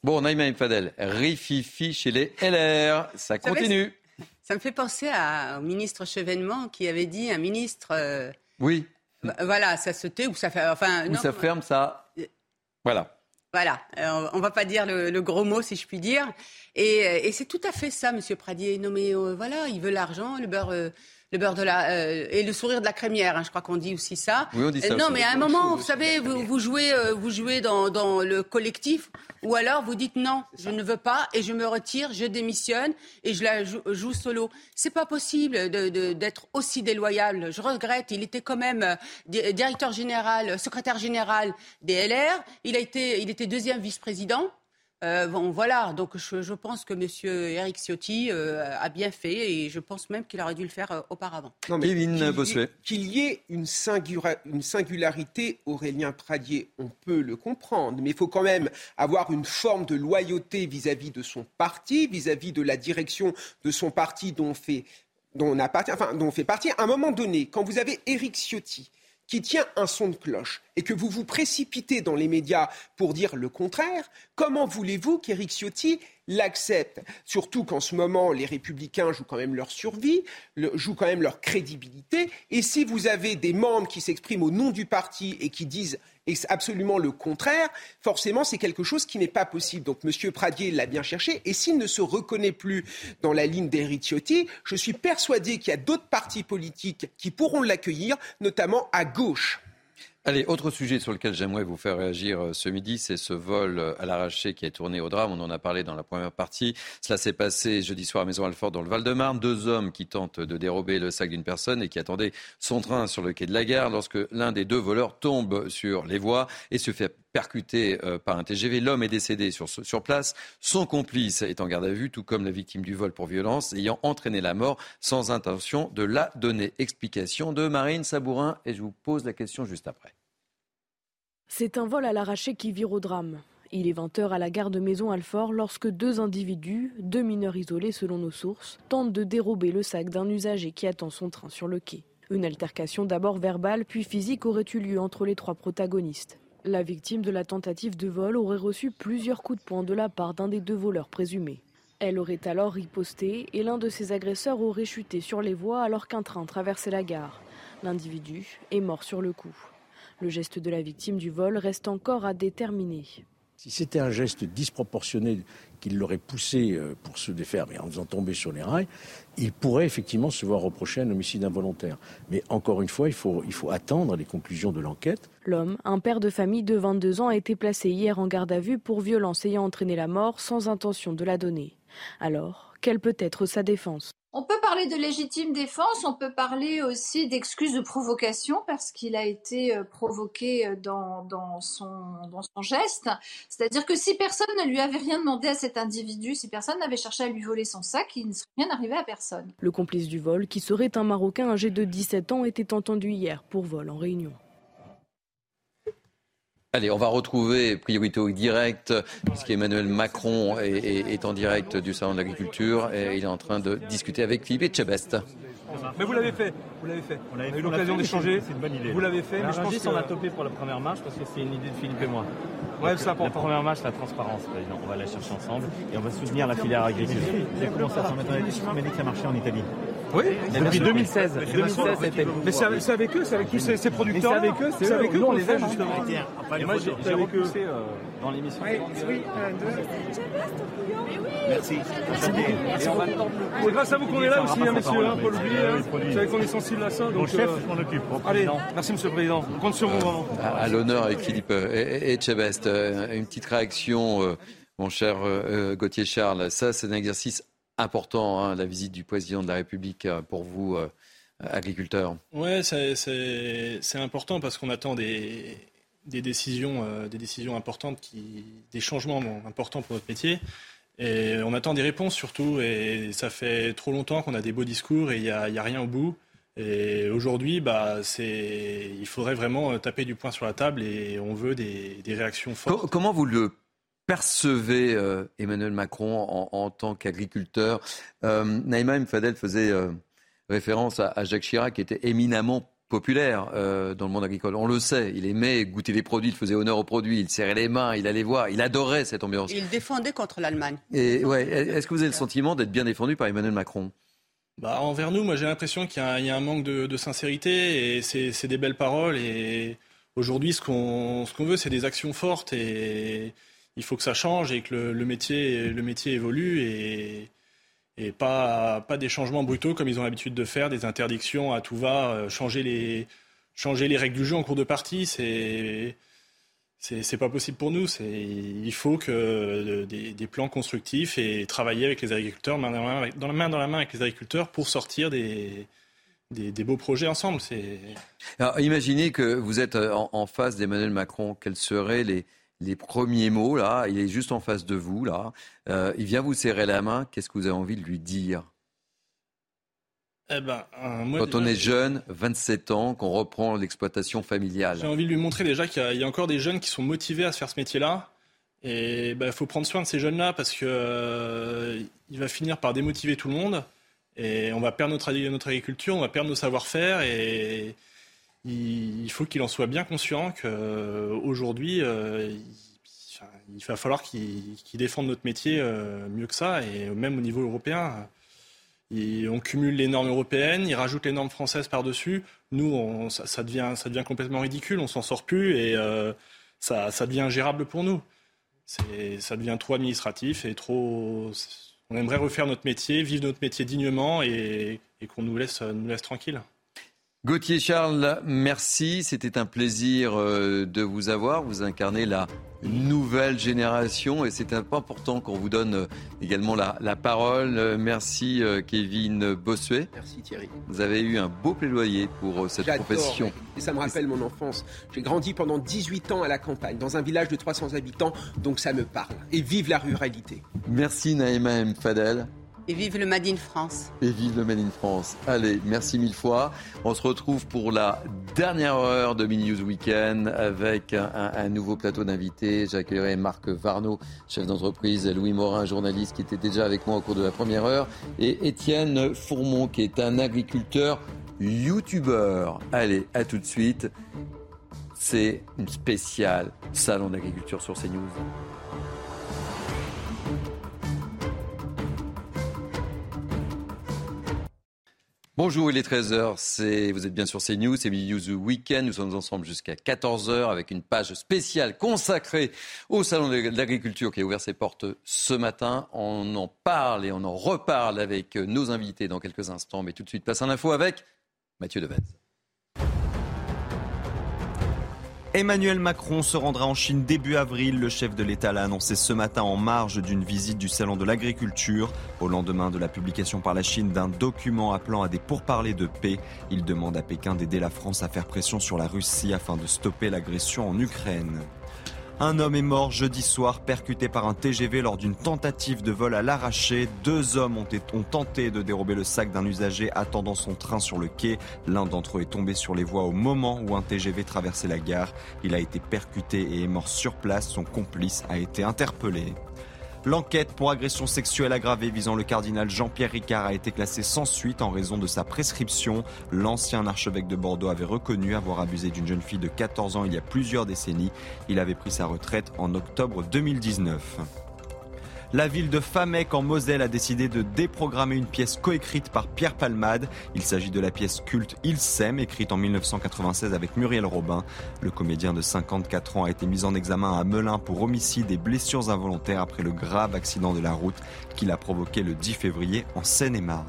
Bon, Naïma Mfadel, rififi chez les LR, ça savez, continue. Ça me fait penser à- au ministre Chevènement qui avait dit un ministre. euh, Oui, bah, voilà, ça se tait ou ça fait. Enfin, ou non, ça ferme, ça... Voilà. Voilà, euh, on va pas dire le, le gros mot si je puis dire. Et, euh, et c'est tout à fait ça, Monsieur Pradier. Non mais euh, voilà, il veut l'argent, le beurre, euh, le beurre de la euh, et le sourire de la crémière. hein, je crois qu'on dit aussi ça. Oui, on dit ça Euh, non aussi. mais à un moment, vous savez, vous, vous jouez, euh, vous jouez dans, dans le collectif, ou alors vous dites non, je ne veux pas et je me retire, je démissionne et je la joue, joue solo. C'est pas possible de- de- d'être aussi déloyal. Je regrette. Il était quand même euh, di- directeur général, secrétaire général des LR. Il a été, il était deuxième vice-président. Euh, bon, voilà, donc je, pense que M. Eric Ciotti euh, a bien fait et je pense même qu'il aurait dû le faire euh, auparavant. Kevin Bossuet. Qu'il y ait une, une, singularité, Aurélien Pradier, on peut le comprendre, mais il faut quand même avoir une forme de loyauté vis-à-vis de son parti, vis-à-vis de la direction de son parti dont on fait dont on, appartient, enfin, dont on fait partie, à un moment donné, quand vous avez Éric Ciotti, qui tient un son de cloche et que vous vous précipitez dans les médias pour dire le contraire, comment voulez-vous qu'Éric Ciotti l'accepte? Surtout qu'en ce moment, les républicains jouent quand même leur survie, jouent quand même leur crédibilité. Et si vous avez des membres qui s'expriment au nom du parti et qui disent absolument le contraire, forcément, c'est quelque chose qui n'est pas possible. Donc, M. Pradier l'a bien cherché. Et s'il ne se reconnaît plus dans la ligne d'Éric Ciotti, je suis persuadé qu'il y a d'autres partis politiques qui pourront l'accueillir, notamment à gauche. Allez, autre sujet sur lequel j'aimerais vous faire réagir euh, ce midi, c'est ce vol euh, à l'arraché qui est tourné au drame. On en a parlé dans la première partie. Cela s'est passé jeudi soir à Maison-Alfort dans le Val-de-Marne. Deux hommes qui tentent de dérober le sac d'une personne et qui attendaient son train sur le quai de la gare lorsque l'un des deux voleurs tombe sur les voies et se fait percuter euh, par un TGV. L'homme est décédé sur, sur place. Son complice est en garde à vue, tout comme la victime du vol pour violence, ayant entraîné la mort sans intention de la donner. Explication de Marine Sabourin et je vous pose la question juste après. C'est un vol à l'arraché qui vire au drame. Il est 20h à la gare de Maison-Alfort lorsque deux individus, deux mineurs isolés selon nos sources, tentent de dérober le sac d'un usager qui attend son train sur le quai. Une altercation d'abord verbale puis physique aurait eu lieu entre les trois protagonistes. La victime de la tentative de vol aurait reçu plusieurs coups de poing de la part d'un des deux voleurs présumés. Elle aurait alors riposté et l'un de ses agresseurs aurait chuté sur les voies alors qu'un train traversait la gare. L'individu est mort sur le coup. Le geste de la victime du vol reste encore à déterminer. Si c'était un geste disproportionné qui l'aurait poussé euh, pour se défaire, mais en faisant tomber sur les rails, il pourrait effectivement se voir reprocher un homicide involontaire. Mais encore une fois, il faut, il faut attendre les conclusions de l'enquête. L'homme, un père de famille de 22 ans, a été placé hier en garde à vue pour violence ayant entraîné la mort sans intention de la donner. Alors, quelle peut être sa défense on peut parler de légitime défense, on peut parler aussi d'excuse de provocation parce qu'il a été euh, provoqué euh, dans, son, dans son geste. C'est-à-dire que si personne ne lui avait rien demandé à cet individu, si personne n'avait cherché à lui voler son sac, il ne serait rien arrivé à personne. Le complice du vol, qui serait un Marocain âgé de 17 ans, était entendu hier pour vol en réunion. Allez, on va retrouver priorité au direct, puisqu'Emmanuel Macron est, en direct du Salon de l'Agriculture et il est en train de discuter avec Philippe Etchebest. Mais vous l'avez fait, vous l'avez fait. On, a eu l'occasion d'échanger. C'est une bonne idée. Vous l'avez fait, mais je pense qu'on a topé pour la première marche parce que c'est une idée de Philippe et moi. Ouais, c'est important. La première marche, la transparence, On va la chercher ensemble et on va soutenir la filière agricole. Vous avez commencé à s'en mettre les dit que ça marchait en Italie. Oui, depuis 2016. 2016 mais c'est avec eux, c'est avec tous ces, producteurs. C'est avec eux, c'est avec eux qu'on les aime justement. Et moi j'ai repoussé euh, dans l'émission. Oui, Merci. C'est grâce à vous qu'on est là aussi, hein, messieurs, hein, Paul Vous savez qu'on est sensible à ça. Mon chef, je m'en occupe. Allez, merci Monsieur le Président. On compte sur vous vraiment. À l'honneur avec Philippe Etchebest. Euh, une petite réaction, euh, mon cher Gauthier Charles. Ça, c'est un exercice important, hein, la visite du président de la République euh, pour vous, euh, agriculteurs Oui, c'est important parce qu'on attend des, décisions, euh, des décisions importantes, qui, des changements importants pour notre métier. Et on attend des réponses surtout. Et ça fait trop longtemps qu'on a des beaux discours et il n'y a, rien au bout. Et aujourd'hui, bah, il faudrait vraiment taper du poing sur la table et on veut des, des réactions fortes. Comment vous le percevez euh, Emmanuel Macron en, tant qu'agriculteur? Euh, Naïma Mfadel faisait euh, référence à, Jacques Chirac, qui était éminemment populaire euh, dans le monde agricole. On le sait, il aimait goûter les produits, il faisait honneur aux produits, il serrait les mains, il allait voir, il adorait cette ambiance. Il défendait contre l'Allemagne. Et ouais, est-ce que vous avez le sentiment d'être bien défendu par Emmanuel Macron? Bah, envers nous, moi j'ai l'impression qu'il y, a un manque de, de sincérité et c'est des belles paroles. Et aujourd'hui, ce qu'on veut, c'est des actions fortes et il faut que ça change et que le, métier, le métier évolue et, et pas, pas des changements brutaux comme ils ont l'habitude de faire, des interdictions à tout va, euh, changer les, changer les règles du jeu en cours de partie, c'est c'est pas possible pour nous. Il faut que euh, des, plans constructifs et travailler avec les agriculteurs, main dans, la main, dans la main dans la main avec les agriculteurs pour sortir des, des, beaux projets ensemble. Alors, imaginez que vous êtes en, en face d'Emmanuel Macron. Quels seraient les, les premiers mots, là. Il est juste en face de vous, là. Euh, il vient vous serrer la main. Qu'est-ce que vous avez envie de lui dire? Eh ben, euh, moi, Quand on est jeune, 27 ans, qu'on reprend l'exploitation familiale. J'ai envie de lui montrer déjà qu'il y, a- il y a encore des jeunes qui sont motivés à se faire ce métier-là. Et il faut prendre soin de ces jeunes-là parce que euh, il va finir par démotiver tout le monde. Et on va perdre notre, notre agriculture, on va perdre nos savoir-faire. Et il, faut qu'il en soit bien conscient qu'aujourd'hui, il, enfin, il va falloir qu'il défende notre métier euh, mieux que ça. Et même au niveau européen, on cumule les normes européennes, il rajoute les normes françaises par-dessus. Nous, ça, devient, ça devient complètement ridicule, on s'en sort plus et euh, ça, devient ingérable pour nous. Ça devient trop administratif et trop. On aimerait refaire notre métier, vivre notre métier dignement et, et qu'on nous laisse, nous laisse tranquille. Gauthier Charles, merci. C'était un plaisir euh, de vous avoir. Vous incarnez la nouvelle génération et c'est important qu'on vous donne euh, également la, la parole. Euh, Merci Kevin Bossuet. Merci Thierry. Vous avez eu un beau plaidoyer pour cette profession. Et ça me rappelle mon enfance. J'ai grandi pendant 18 ans à la campagne, dans un village de 300 habitants, donc ça me parle. Et vive la ruralité. Merci Naïma M. Fadel. Et vive le Made in France. Et vive le Made in France. Allez, merci mille fois. On se retrouve pour la dernière heure de Mini News Weekend avec un, nouveau plateau d'invités. J'accueillerai Marc Varno, chef d'entreprise, Louis Morin, journaliste qui était déjà avec moi au cours de la première heure, et Étienne Fourmont qui est un agriculteur youtubeur. Allez, à tout de suite. C'est une spéciale salon d'agriculture sur CNews. Bonjour, il est 13h, c'est, vous êtes bien sur CNews, c'est Midi News Weekend, nous sommes ensemble jusqu'à 14h avec une page spéciale consacrée au Salon de l'Agriculture qui a ouvert ses portes ce matin. On en parle et on en reparle avec nos invités dans quelques instants, mais tout de suite place à l'info avec Mathieu Devez. Emmanuel Macron se rendra en Chine début avril. Le chef de l'État l'a annoncé ce matin en marge d'une visite du Salon de l'Agriculture. Au lendemain de la publication par la Chine d'un document appelant à des pourparlers de paix, il demande à Pékin d'aider la France à faire pression sur la Russie afin de stopper l'agression en Ukraine. Un homme est mort jeudi soir percuté par un TGV lors d'une tentative de vol à l'arraché. Deux hommes ont, tenté de dérober le sac d'un usager attendant son train sur le quai. L'un d'entre eux est tombé sur les voies au moment où un TGV traversait la gare. Il a été percuté et est mort sur place. Son complice a été interpellé. L'enquête pour agression sexuelle aggravée visant le cardinal Jean-Pierre Ricard a été classée sans suite en raison de sa prescription. L'ancien archevêque de Bordeaux avait reconnu avoir abusé d'une jeune fille de 14 ans il y a plusieurs décennies. Il avait pris sa retraite en octobre 2019. La ville de Famec en Moselle a décidé de déprogrammer une pièce coécrite par Pierre Palmade. Il s'agit de la pièce culte Il s'aime, écrite en 1996 avec Muriel Robin. Le comédien de 54 ans a été mis en examen à Melun pour homicide et blessures involontaires après le grave accident de la route qu'il a provoqué le 10 février en Seine-et-Marne.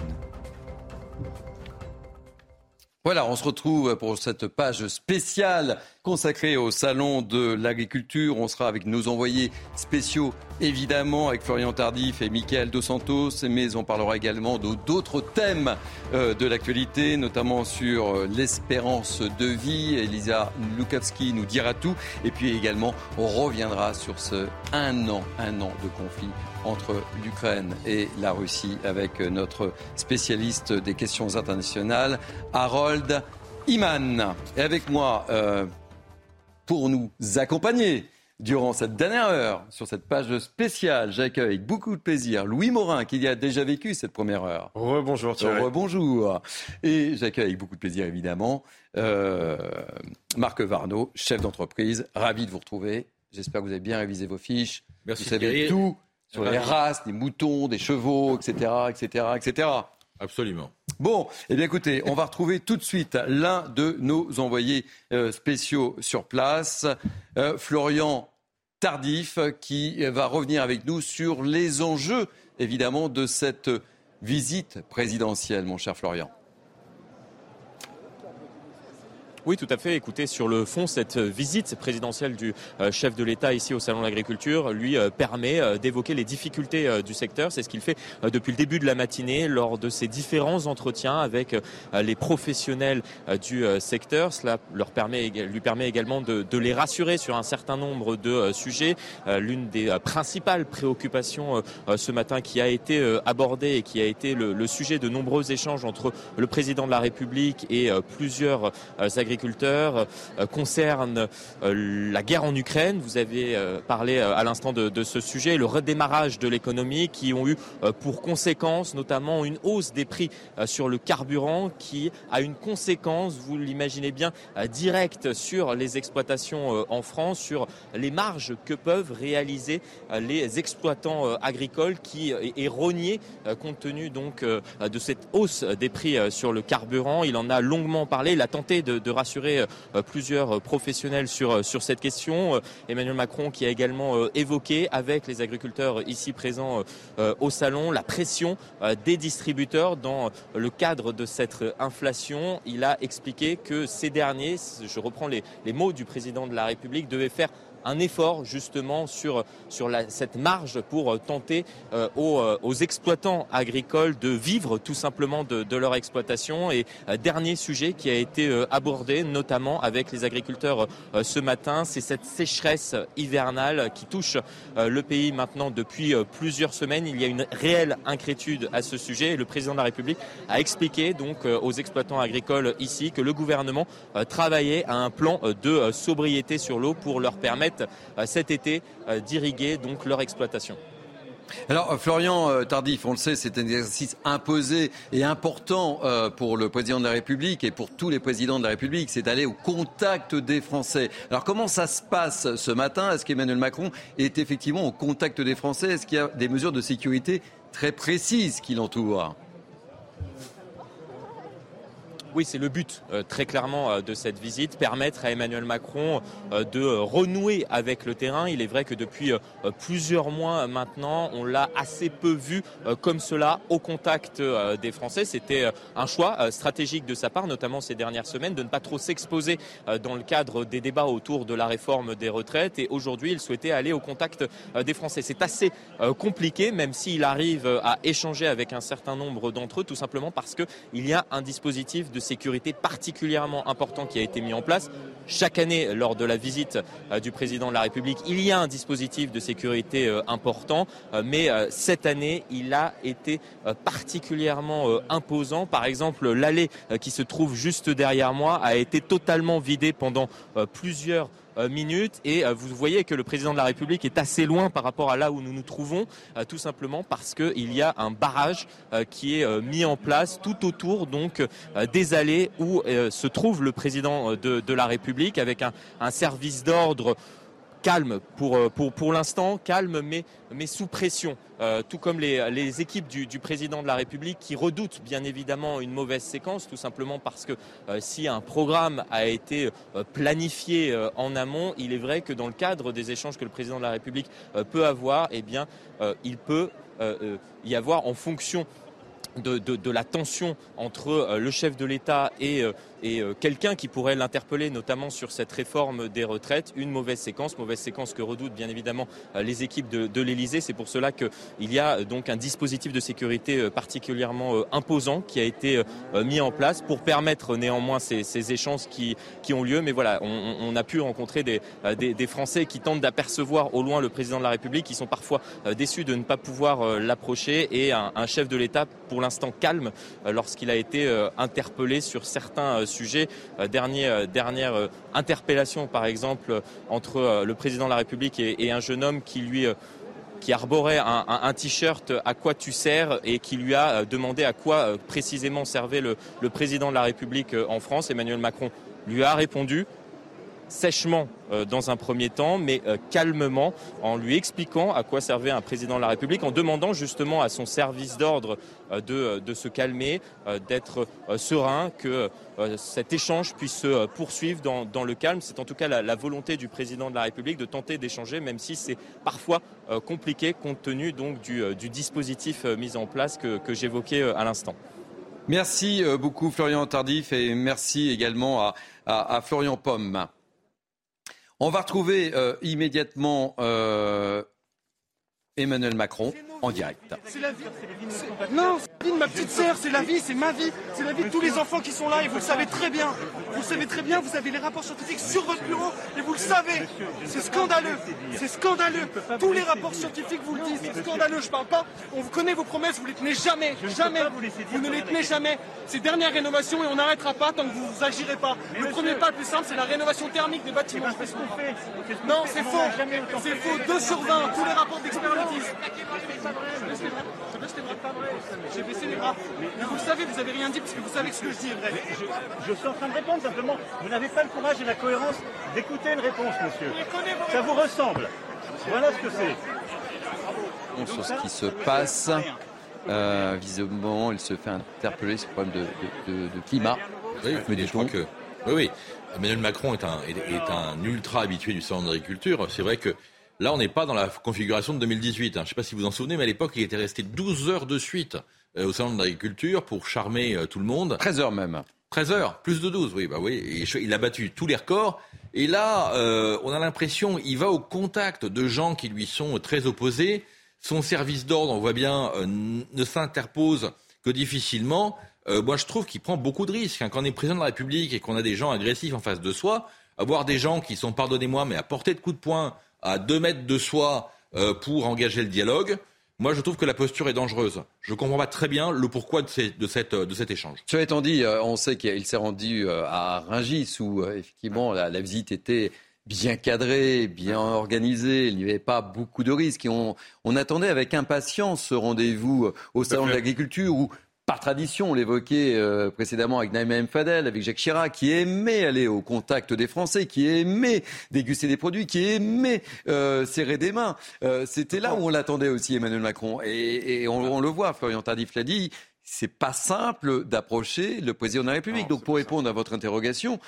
Voilà, on se retrouve pour cette page spéciale consacrée au Salon de l'Agriculture. On sera avec nos envoyés spéciaux, évidemment, avec Florian Tardif et Michael Dos Santos, mais on parlera également d'autres thèmes euh, de l'actualité, notamment sur euh, l'espérance de vie. Elisa Lukavski nous dira tout. Et puis également, on reviendra sur ce un an, un an de conflit entre l'Ukraine et la Russie avec notre spécialiste des questions internationales, Harold Iman. Et avec moi, euh, pour nous accompagner durant cette dernière heure sur cette page spéciale, j'accueille avec beaucoup de plaisir Louis Morin qui y a déjà vécu cette première heure. Rebonjour Thierry. Rebonjour. Et j'accueille avec beaucoup de plaisir évidemment euh, Marc Varno, chef d'entreprise. Ravi de vous retrouver. J'espère que vous avez bien révisé vos fiches. Merci, vous savez Thierry. tout sur les races, les moutons, des chevaux, etc., etc., etc. Absolument. Bon, eh bien écoutez, on va retrouver tout de suite l'un de nos envoyés euh, spéciaux sur place, euh, Florian Tardif, qui va revenir avec nous sur les enjeux, évidemment, de cette visite présidentielle, mon cher Florian. Oui, tout à fait. Écoutez, sur le fond, cette visite présidentielle du chef de l'État ici au Salon de l'Agriculture lui permet d'évoquer les difficultés du secteur. C'est ce qu'il fait depuis le début de la matinée lors de ses différents entretiens avec les professionnels du secteur. Cela leur permet, lui permet également de, les rassurer sur un certain nombre de sujets. L'une des principales préoccupations ce matin qui a été abordée et qui a été le sujet de nombreux échanges entre le président de la République et plusieurs agriculteurs concerne la guerre en Ukraine. Vous avez parlé à l'instant de, de, ce sujet, le redémarrage de l'économie qui ont eu pour conséquence notamment une hausse des prix sur le carburant qui a une conséquence, vous l'imaginez bien, directe sur les exploitations en France, sur les marges que peuvent réaliser les exploitants agricoles qui est rogné compte tenu donc de cette hausse des prix sur le carburant. Il en a longuement parlé, il a tenté de, de rassurer plusieurs professionnels sur, sur cette question. Emmanuel Macron qui a également évoqué avec les agriculteurs ici présents au salon la pression des distributeurs dans le cadre de cette inflation. Il a expliqué que ces derniers, je reprends les, les mots du président de la République, devaient faire un effort justement sur, sur la, cette marge pour tenter euh, aux, aux, exploitants agricoles de vivre tout simplement de, de leur exploitation. Et euh, dernier sujet qui a été euh, abordé notamment avec les agriculteurs ce matin, c'est cette sécheresse hivernale qui touche le pays maintenant depuis plusieurs semaines. Il y a une réelle inquiétude à ce sujet et le président de la République a expliqué donc aux exploitants agricoles ici que le gouvernement travaillait à un plan de sobriété sur l'eau pour leur permettre cet été d'irriguer donc leur exploitation. Alors Florian Tardif, on le sait, c'est un exercice imposé et important pour le président de la République et pour tous les présidents de la République, c'est d'aller au contact des Français. Alors comment ça se passe ce matin? Est-ce qu'Emmanuel Macron est effectivement au contact des Français? Est-ce qu'il y a des mesures de sécurité très précises qui l'entourent? Oui, c'est le but euh, très clairement euh, de cette visite, permettre à Emmanuel Macron euh, de renouer avec le terrain. Il est vrai que depuis plusieurs mois maintenant, on l'a assez peu vu comme cela au contact des Français. C'était un choix stratégique de sa part, notamment ces dernières semaines, de ne pas trop s'exposer dans le cadre des débats autour de la réforme des retraites. Et aujourd'hui, il souhaitait aller au contact des Français. C'est assez compliqué, même s'il arrive à échanger avec un certain nombre d'entre eux, tout simplement parce qu'il y a un dispositif de sécurité particulièrement important qui a été mis en place. Chaque année, lors de la visite du président de la République, il y a un dispositif de sécurité important, mais cette année, il a été particulièrement imposant. Par exemple, l'allée qui se trouve juste derrière moi a été totalement vidée pendant plusieurs minutes et vous voyez que le président de la République est assez loin par rapport à là où nous nous trouvons, tout simplement parce qu'il y a un barrage qui est mis en place tout autour donc des allées où se trouve le président de, de la République avec un, un service d'ordre calme pour, pour, l'instant, calme mais, sous pression, euh, tout comme les, équipes du, président de la République qui redoutent bien évidemment une mauvaise séquence, tout simplement parce que euh, si un programme a été euh, planifié en amont, il est vrai que dans le cadre des échanges que le président de la République peut avoir, eh il peut y avoir en fonction de, la tension entre euh, le chef de l'État et, euh, et euh, quelqu'un qui pourrait l'interpeller, notamment sur cette réforme des retraites, une mauvaise séquence, mauvaise séquence que redoutent bien évidemment les équipes de, de l'Élysée. C'est pour cela qu'il y a donc un dispositif de sécurité particulièrement imposant qui a été mis en place pour permettre néanmoins ces, échanges qui, ont lieu. Mais voilà, on, a pu rencontrer des Français qui tentent d'apercevoir au loin le président de la République, qui sont parfois déçus de ne pas pouvoir l'approcher, et un, un chef de l'État pour l'instant calme lorsqu'il a été interpellé sur certains sujets. Dernier, dernière interpellation, par exemple, entre le président de la République et, un jeune homme qui lui arborait un, t-shirt à quoi tu sers et qui lui a demandé à quoi précisément servait le, président de la République en France. Emmanuel Macron lui a répondu sèchement euh, dans un premier temps, mais euh, calmement, en lui expliquant à quoi servait un président de la République, en demandant justement à son service d'ordre euh, de, se calmer, d'être serein, que cet échange puisse se poursuivre dans, le calme. C'est en tout cas la, volonté du président de la République de tenter d'échanger, même si c'est parfois compliqué compte tenu donc du, dispositif mis en place que, j'évoquais à l'instant. Merci euh, beaucoup Florian Tardif et merci également à, Florian Pomme. On va retrouver euh, immédiatement euh, Emmanuel Macron en direct. C'est la vie. Non, c'est la vie de ma petite sœur, c'est la vie, c'est ma vie, c'est la vie de tous les enfants qui sont là et vous le savez très bien. Vous le savez très bien, vous avez les rapports scientifiques sur votre bureau et vous le savez. C'est scandaleux. C'est scandaleux. Tous les rapports scientifiques vous le disent. C'est scandaleux. Je parle pas. On vous connaît vos promesses, vous les tenez jamais. Jamais. Vous ne les tenez jamais. Ces dernières rénovations et on n'arrêtera pas tant que vous agirez pas. Le premier pas le plus simple, c'est la rénovation thermique des bâtiments. Non, c'est faux. C'est faux. 2 sur 20. Tous les rapports disent. J'ai baissé les bras. Mais vous savez, vous avez rien dit parce que vous savez que ce que je dis est vrai. Je, suis en train de répondre simplement. Vous n'avez pas le courage et la cohérence d'écouter une réponse, monsieur. Ça vous ressemble. Voilà ce que c'est. Sur ce qui se passe, euh, visiblement, il se fait interpeller sur le problème de, climat. Oui, mais je crois que. Oui, oui. Emmanuel Macron est un, est un ultra habitué du salon d'agriculture. C'est vrai que Là, on n'est pas dans la configuration de 2018. Hein. Je ne sais pas si vous en souvenez, mais à l'époque, il était resté 12 heures de suite euh, au salon de l'agriculture pour charmer euh, tout le monde. 13 heures même. 13 heures, plus de 12, oui, bah oui. Et il a battu tous les records. Et là, euh, on a l'impression, il va au contact de gens qui lui sont très opposés. Son service d'ordre, on voit bien, ne s'interpose que difficilement. moi, je trouve qu'il prend beaucoup de risques. Hein. Quand on est président de la République et qu'on a des gens agressifs en face de soi, avoir des gens qui sont, pardonnez-moi, mais à portée de coups de poing, à deux mètres de soi euh, pour engager le dialogue. Moi, je trouve que la posture est dangereuse. Je ne comprends pas très bien le pourquoi de, de, cette, de cet échange. Cela étant dit, euh, on sait qu'il s'est rendu euh, à Rungis où effectivement la, visite était bien cadrée, bien organisée. Il n'y avait pas beaucoup de risques. Et on, on attendait avec impatience ce rendez-vous au Salon de l'agriculture où par tradition, on l'évoquait euh, précédemment avec Naïma M. Fadel, avec Jacques Chirac, qui aimait aller au contact des Français, qui aimait déguster des produits, qui aimait euh, serrer des mains. Euh, c'était là où on l'attendait aussi, Emmanuel Macron. Et, on, le voit, Florian Tardif l'a dit, c'est pas simple d'approcher le président de la République. Donc pour répondre à votre interrogation,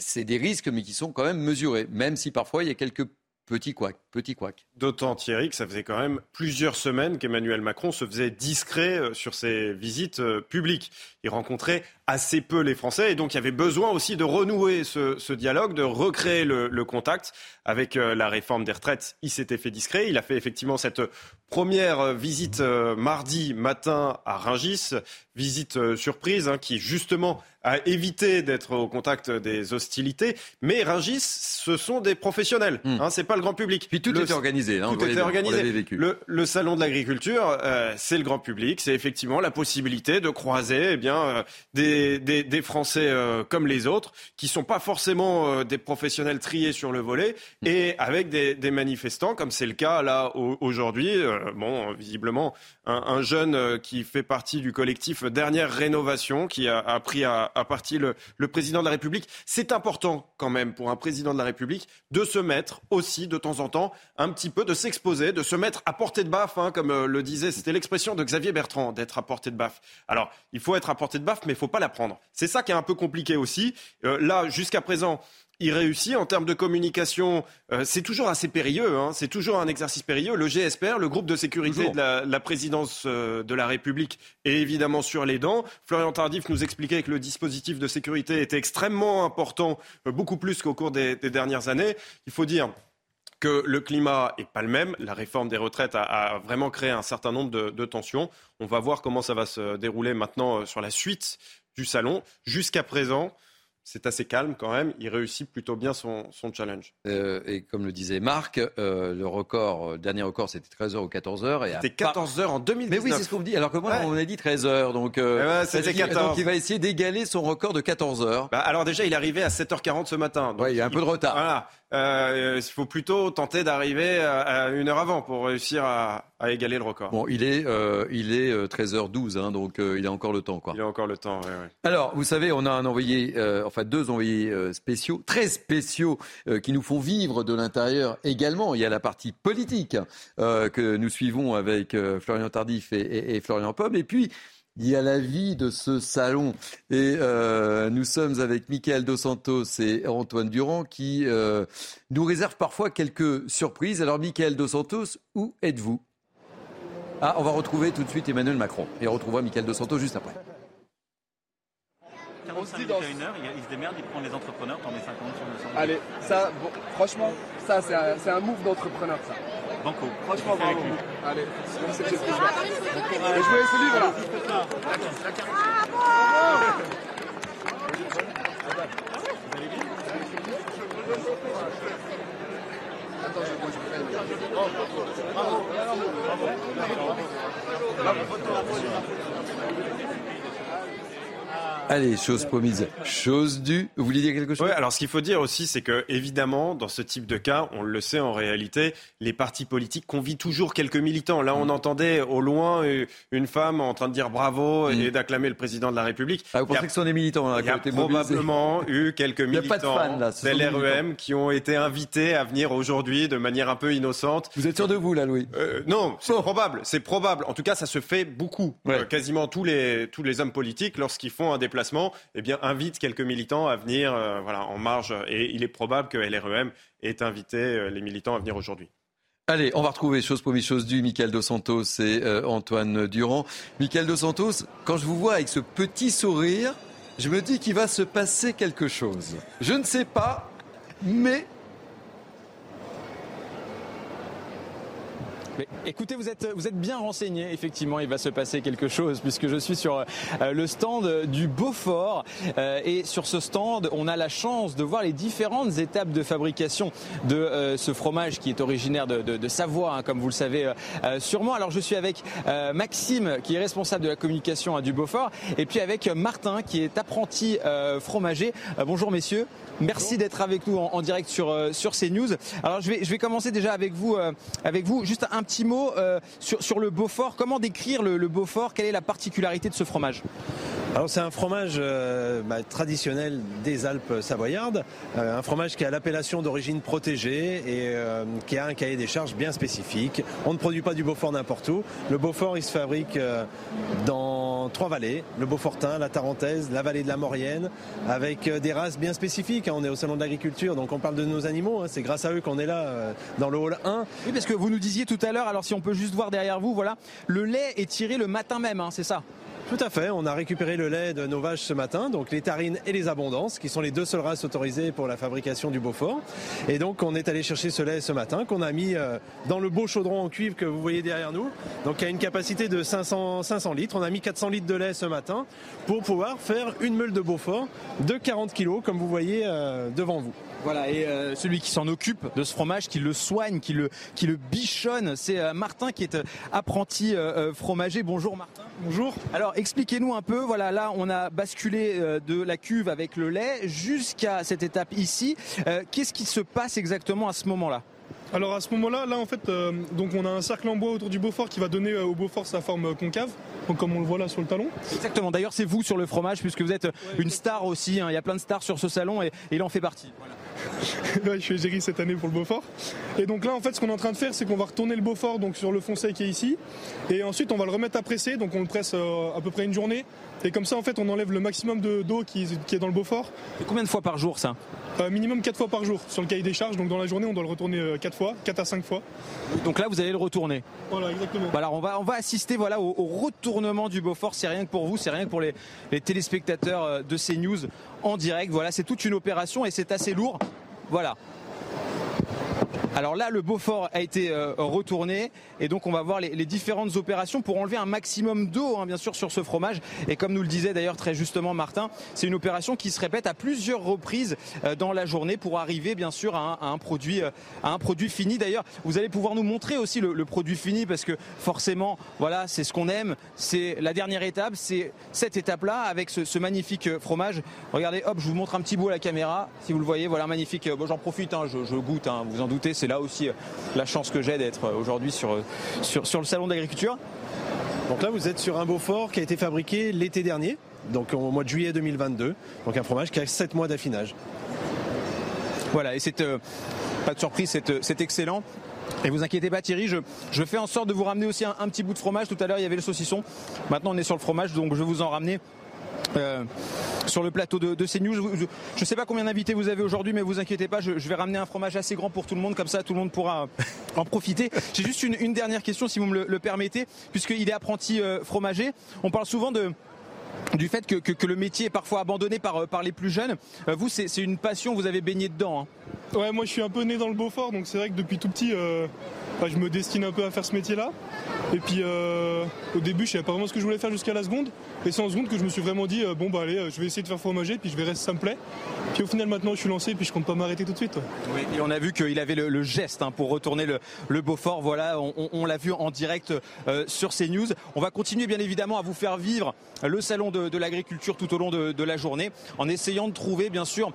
c'est des risques, mais qui sont quand même mesurés, même si parfois il y a quelques Petit couac, petit couac. D'autant, Thierry, que ça faisait quand même plusieurs semaines qu'Emmanuel Macron se faisait discret euh, sur ses visites euh, publiques. Il rencontrait assez peu les Français et donc il y avait besoin aussi de renouer ce, dialogue, de recréer le, contact. Avec euh, la réforme des retraites, il s'était fait discret. Il a fait effectivement cette première visite mardi matin à Rungis, visite surprise hein, qui justement a évité d'être au contact des hostilités. Mais Rungis, ce sont des professionnels. Hmm. Hein, c'est pas le grand public. Puis tout était organisé. Hein, tout était organisé. Le, le, salon de l'agriculture, euh, c'est le grand public. C'est effectivement la possibilité de croiser eh bien euh, des, des, des, Français euh, comme les autres, qui sont pas forcément des professionnels triés sur le volet, hmm. et avec des, des manifestants, comme c'est le cas là aujourd'hui. bon, visiblement, un, un, jeune qui fait partie du collectif Dernière Rénovation, qui a, a pris à, à partie le, président de la République. C'est important quand même pour un président de la République de se mettre aussi de temps en temps un petit peu, de s'exposer, de se mettre à portée de baffe, hein, comme euh, le disait, c'était l'expression de Xavier Bertrand, d'être à portée de baffe. Alors, il faut être à portée de baffe, mais il faut pas la prendre. C'est ça qui est un peu compliqué aussi. Euh, là, jusqu'à présent, il réussit en termes de communication. Euh, c'est toujours assez périlleux, hein, c'est toujours un exercice périlleux. Le GSPR, le groupe de sécurité de la, présidence euh, de la République, est évidemment sur les dents. Florian Tardif nous expliquait que le dispositif de sécurité était extrêmement important, euh, beaucoup plus qu'au cours des, dernières années. Il faut dire que le climat est pas le même. La réforme des retraites a, vraiment créé un certain nombre de, de, tensions. On va voir comment ça va se dérouler maintenant sur la suite du salon. Jusqu'à présent, c'est assez calme quand même. Il réussit plutôt bien son, challenge. Euh, et comme le disait Marc, euh, le record, le dernier record, c'était 13h ou 14h. C'était 14h en 2019. Mais oui, c'est ce qu'on me dit. Alors que moi, on a dit 13h. Donc, euh, eh donc il va essayer d'égaler son record de 14h. Bah, alors déjà, il est arrivé à 7h40 ce matin. Oui, il y a un peu de retard. Voilà. Euh, il faut plutôt tenter d'arriver à, une heure avant pour réussir à, égaler le record. Bon, il est, euh, il est 13h12, euh, hein, donc il a encore le temps. Quoi. Il a encore le temps, oui. Alors, vous savez, on a un envoyé, enfin deux envoyés spéciaux, très spéciaux, qui nous font vivre de l'intérieur également. Il y a la partie politique que nous suivons avec Florian Tardif et, et Florian Pomme. Et puis, il y a la vie de ce salon. Et euh, nous sommes avec Michael Dos Santos et Antoine Durand qui euh, nous réservent parfois quelques surprises. Alors, Michael Dos Santos, où êtes-vous? Ah, on va retrouver tout de suite Emmanuel Macron. Et on retrouvera Michael Dos Santos juste après. 45 minutes à une heure, il, se démerde, il prend les entrepreneurs, t'en mets 50 sur le Allez, ça, bon, franchement, ça, c'est un, un move d'entrepreneur, ça. Banco. Franchement, bravo. Allez, c'est ce que je vais. Et je vais. Attends, moi je Bravo. Allez, chose promise, chose due. Vous vouliez dire quelque chose? Ouais, Alors, ce qu'il faut dire aussi, c'est que évidemment, dans ce type de cas, on le sait en réalité, les partis politiques convient toujours quelques militants. Là, on mm. entendait au loin une femme en train de dire bravo et mm. d'acclamer le président de la République. Ah, vous pensez que ce sont des militants Il y a probablement (laughs) eu quelques militants de l'REM qui ont été invités à venir aujourd'hui de manière un peu innocente. Vous êtes sûr de vous, là, Louis? Euh, Non, c'est probable. C'est probable. En tout cas, ça se fait beaucoup. Euh, quasiment tous les, tous les hommes politiques, lorsqu'ils font un déplacement eh bien, invite quelques militants à venir euh, voilà, en marge. Et il est probable que LREM ait invité euh, les militants à venir aujourd'hui. Allez, on va retrouver chose pour chose du Michael Dos Santos et euh, Antoine Durand. Michael Dos Santos, quand je vous vois avec ce petit sourire, je me dis qu'il va se passer quelque chose. Je ne sais pas, mais écoutez, vous êtes, vous êtes bien renseigné. Effectivement, il va se passer quelque chose puisque je suis sur euh, le stand du Beaufort. Euh, et sur ce stand, on a la chance de voir les différentes étapes de fabrication de euh, ce fromage qui est originaire de, Savoie, hein, comme vous le savez sûrement. Alors, je suis avec Maxime, qui est responsable de la communication à du Beaufort, et puis avec Martin, qui est apprenti fromager. bonjour, messieurs. Merci d'être avec nous en, direct sur, sur CNews. Alors, je vais, je vais commencer déjà avec vous, avec vous. Juste un petit mot euh, sur, le Beaufort. Comment décrire le, Beaufort? Quelle est la particularité de ce fromage? Alors c'est un fromage euh, bah, traditionnel des Alpes savoyardes, euh, un fromage qui a l'appellation d'origine protégée et qui a un cahier des charges bien spécifique. On ne produit pas du Beaufort n'importe où. Le Beaufort il se fabrique dans trois vallées, le Beaufortin, la Tarentaise, la vallée de la Maurienne, avec des races bien spécifiques. On est au salon de l'agriculture, donc on parle de nos animaux. Hein. C'est grâce à eux qu'on est là dans le hall 1. Oui, parce que vous nous disiez tout à l'heure, alors si on peut juste voir derrière vous, voilà, le lait est tiré le matin même, hein, c'est ça? Tout à fait, on a récupéré le lait de nos vaches ce matin, donc les tarines et les abondances, qui sont les deux seules races autorisées pour la fabrication du Beaufort. Et donc on est allé chercher ce lait ce matin, qu'on a mis euh, dans le beau chaudron en cuivre que vous voyez derrière nous, donc qui a une capacité de 500, 500 litres. On a mis 400 litres de lait ce matin pour pouvoir faire une meule de Beaufort de 40 kilos, comme vous voyez euh, devant vous. Voilà, et euh, celui qui s'en occupe de ce fromage, qui le soigne, qui le, qui le bichonne, c'est euh, Martin qui est euh, apprenti fromager. Bonjour Martin. Bonjour. Alors expliquez-nous un peu, voilà, là on a basculé de la cuve avec le lait jusqu'à cette étape ici. Qu'est-ce qui se passe exactement à ce moment-là? Alors à ce moment-là, là en fait, donc on a un cercle en bois autour du Beaufort qui va donner au Beaufort sa forme concave, donc comme on le voit là sur le talon. Exactement. D'ailleurs, c'est vous sur le fromage puisque vous êtes une star aussi. Hein. Il y a plein de stars sur ce salon et, il en fait partie. Voilà. Je suis égérie cette année pour le Beaufort. Et donc là, en fait, ce qu'on est en train de faire, c'est qu'on va retourner le Beaufort donc sur le foncé qui est ici. Et ensuite, on va le remettre à presser. Donc on le presse euh, à peu près une journée. Et comme ça, en fait, on enlève le maximum d'eau qui, qui, est dans le Beaufort. Et combien de fois par jour ça euh, Minimum 4 fois par jour sur le cahier des charges. Donc dans la journée, on doit le retourner 4 euh, fois, 4 à 5 fois. Donc là, vous allez le retourner. Voilà, exactement. Alors on va, on va assister voilà, au, retournement du Beaufort. C'est rien que pour vous, c'est rien que pour les, les téléspectateurs de CNews en direct. Voilà, c'est toute une opération et c'est assez lourd. Voilà. Alors là, le Beaufort a été euh, retourné et donc on va voir les, différentes opérations pour enlever un maximum d'eau, hein, bien sûr, sur ce fromage. Et comme nous le disait d'ailleurs très justement Martin, c'est une opération qui se répète à plusieurs reprises euh, dans la journée pour arriver, bien sûr, à un, produit, euh, à un produit fini. D'ailleurs, vous allez pouvoir nous montrer aussi le, produit fini parce que forcément, voilà, c'est ce qu'on aime. C'est la dernière étape, c'est cette étape-là avec ce, magnifique fromage. Regardez, hop, je vous montre un petit bout à la caméra, si vous le voyez. Voilà, magnifique. Bon, J'en profite, hein, je, goûte, hein, vous en doutez, là aussi euh, la chance que j'ai d'être euh, aujourd'hui sur, euh, sur, sur le salon d'agriculture. Donc là, vous êtes sur un Beaufort qui a été fabriqué l'été dernier, donc au mois de juillet 2022. Donc un fromage qui a 7 mois d'affinage. Voilà, et c'est pas de surprise, c'est excellent. Et vous inquiétez pas Thierry, je, je, fais en sorte de vous ramener aussi un, un petit bout de fromage. Tout à l'heure il y avait le saucisson. Maintenant on est sur le fromage, donc je vais vous en ramener euh, sur le plateau de, de CNews. Je ne sais pas combien d'invités vous avez aujourd'hui, mais vous inquiétez pas, je, vais ramener un fromage assez grand pour tout le monde, comme ça tout le monde pourra en profiter. J'ai juste une, dernière question, si vous me le, permettez, puisqu'il est apprenti euh, fromager. On parle souvent de du fait que, que, que, le métier est parfois abandonné par, par les plus jeunes. Vous, c'est une passion, vous avez baigné dedans. Hein. Ouais, moi je suis un peu né dans le Beaufort, donc c'est vrai que depuis tout petit, euh, bah, je me destine un peu à faire ce métier-là. Et puis euh, au début, je savais pas vraiment ce que je voulais faire jusqu'à la seconde. Et c'est en seconde que je me suis vraiment dit, euh, bon bah allez, euh, je vais essayer de faire fromager, puis je verrai si ça me plaît. Puis au final, maintenant, je suis lancé, puis je compte pas m'arrêter tout de suite. Ouais. Oui, et on a vu qu'il avait le, le geste hein, pour retourner le, le, Beaufort. Voilà, on, on, on l'a vu en direct euh, sur CNews. On va continuer bien évidemment à vous faire vivre le salon de, l'agriculture tout au long de, la journée, en essayant de trouver bien sûr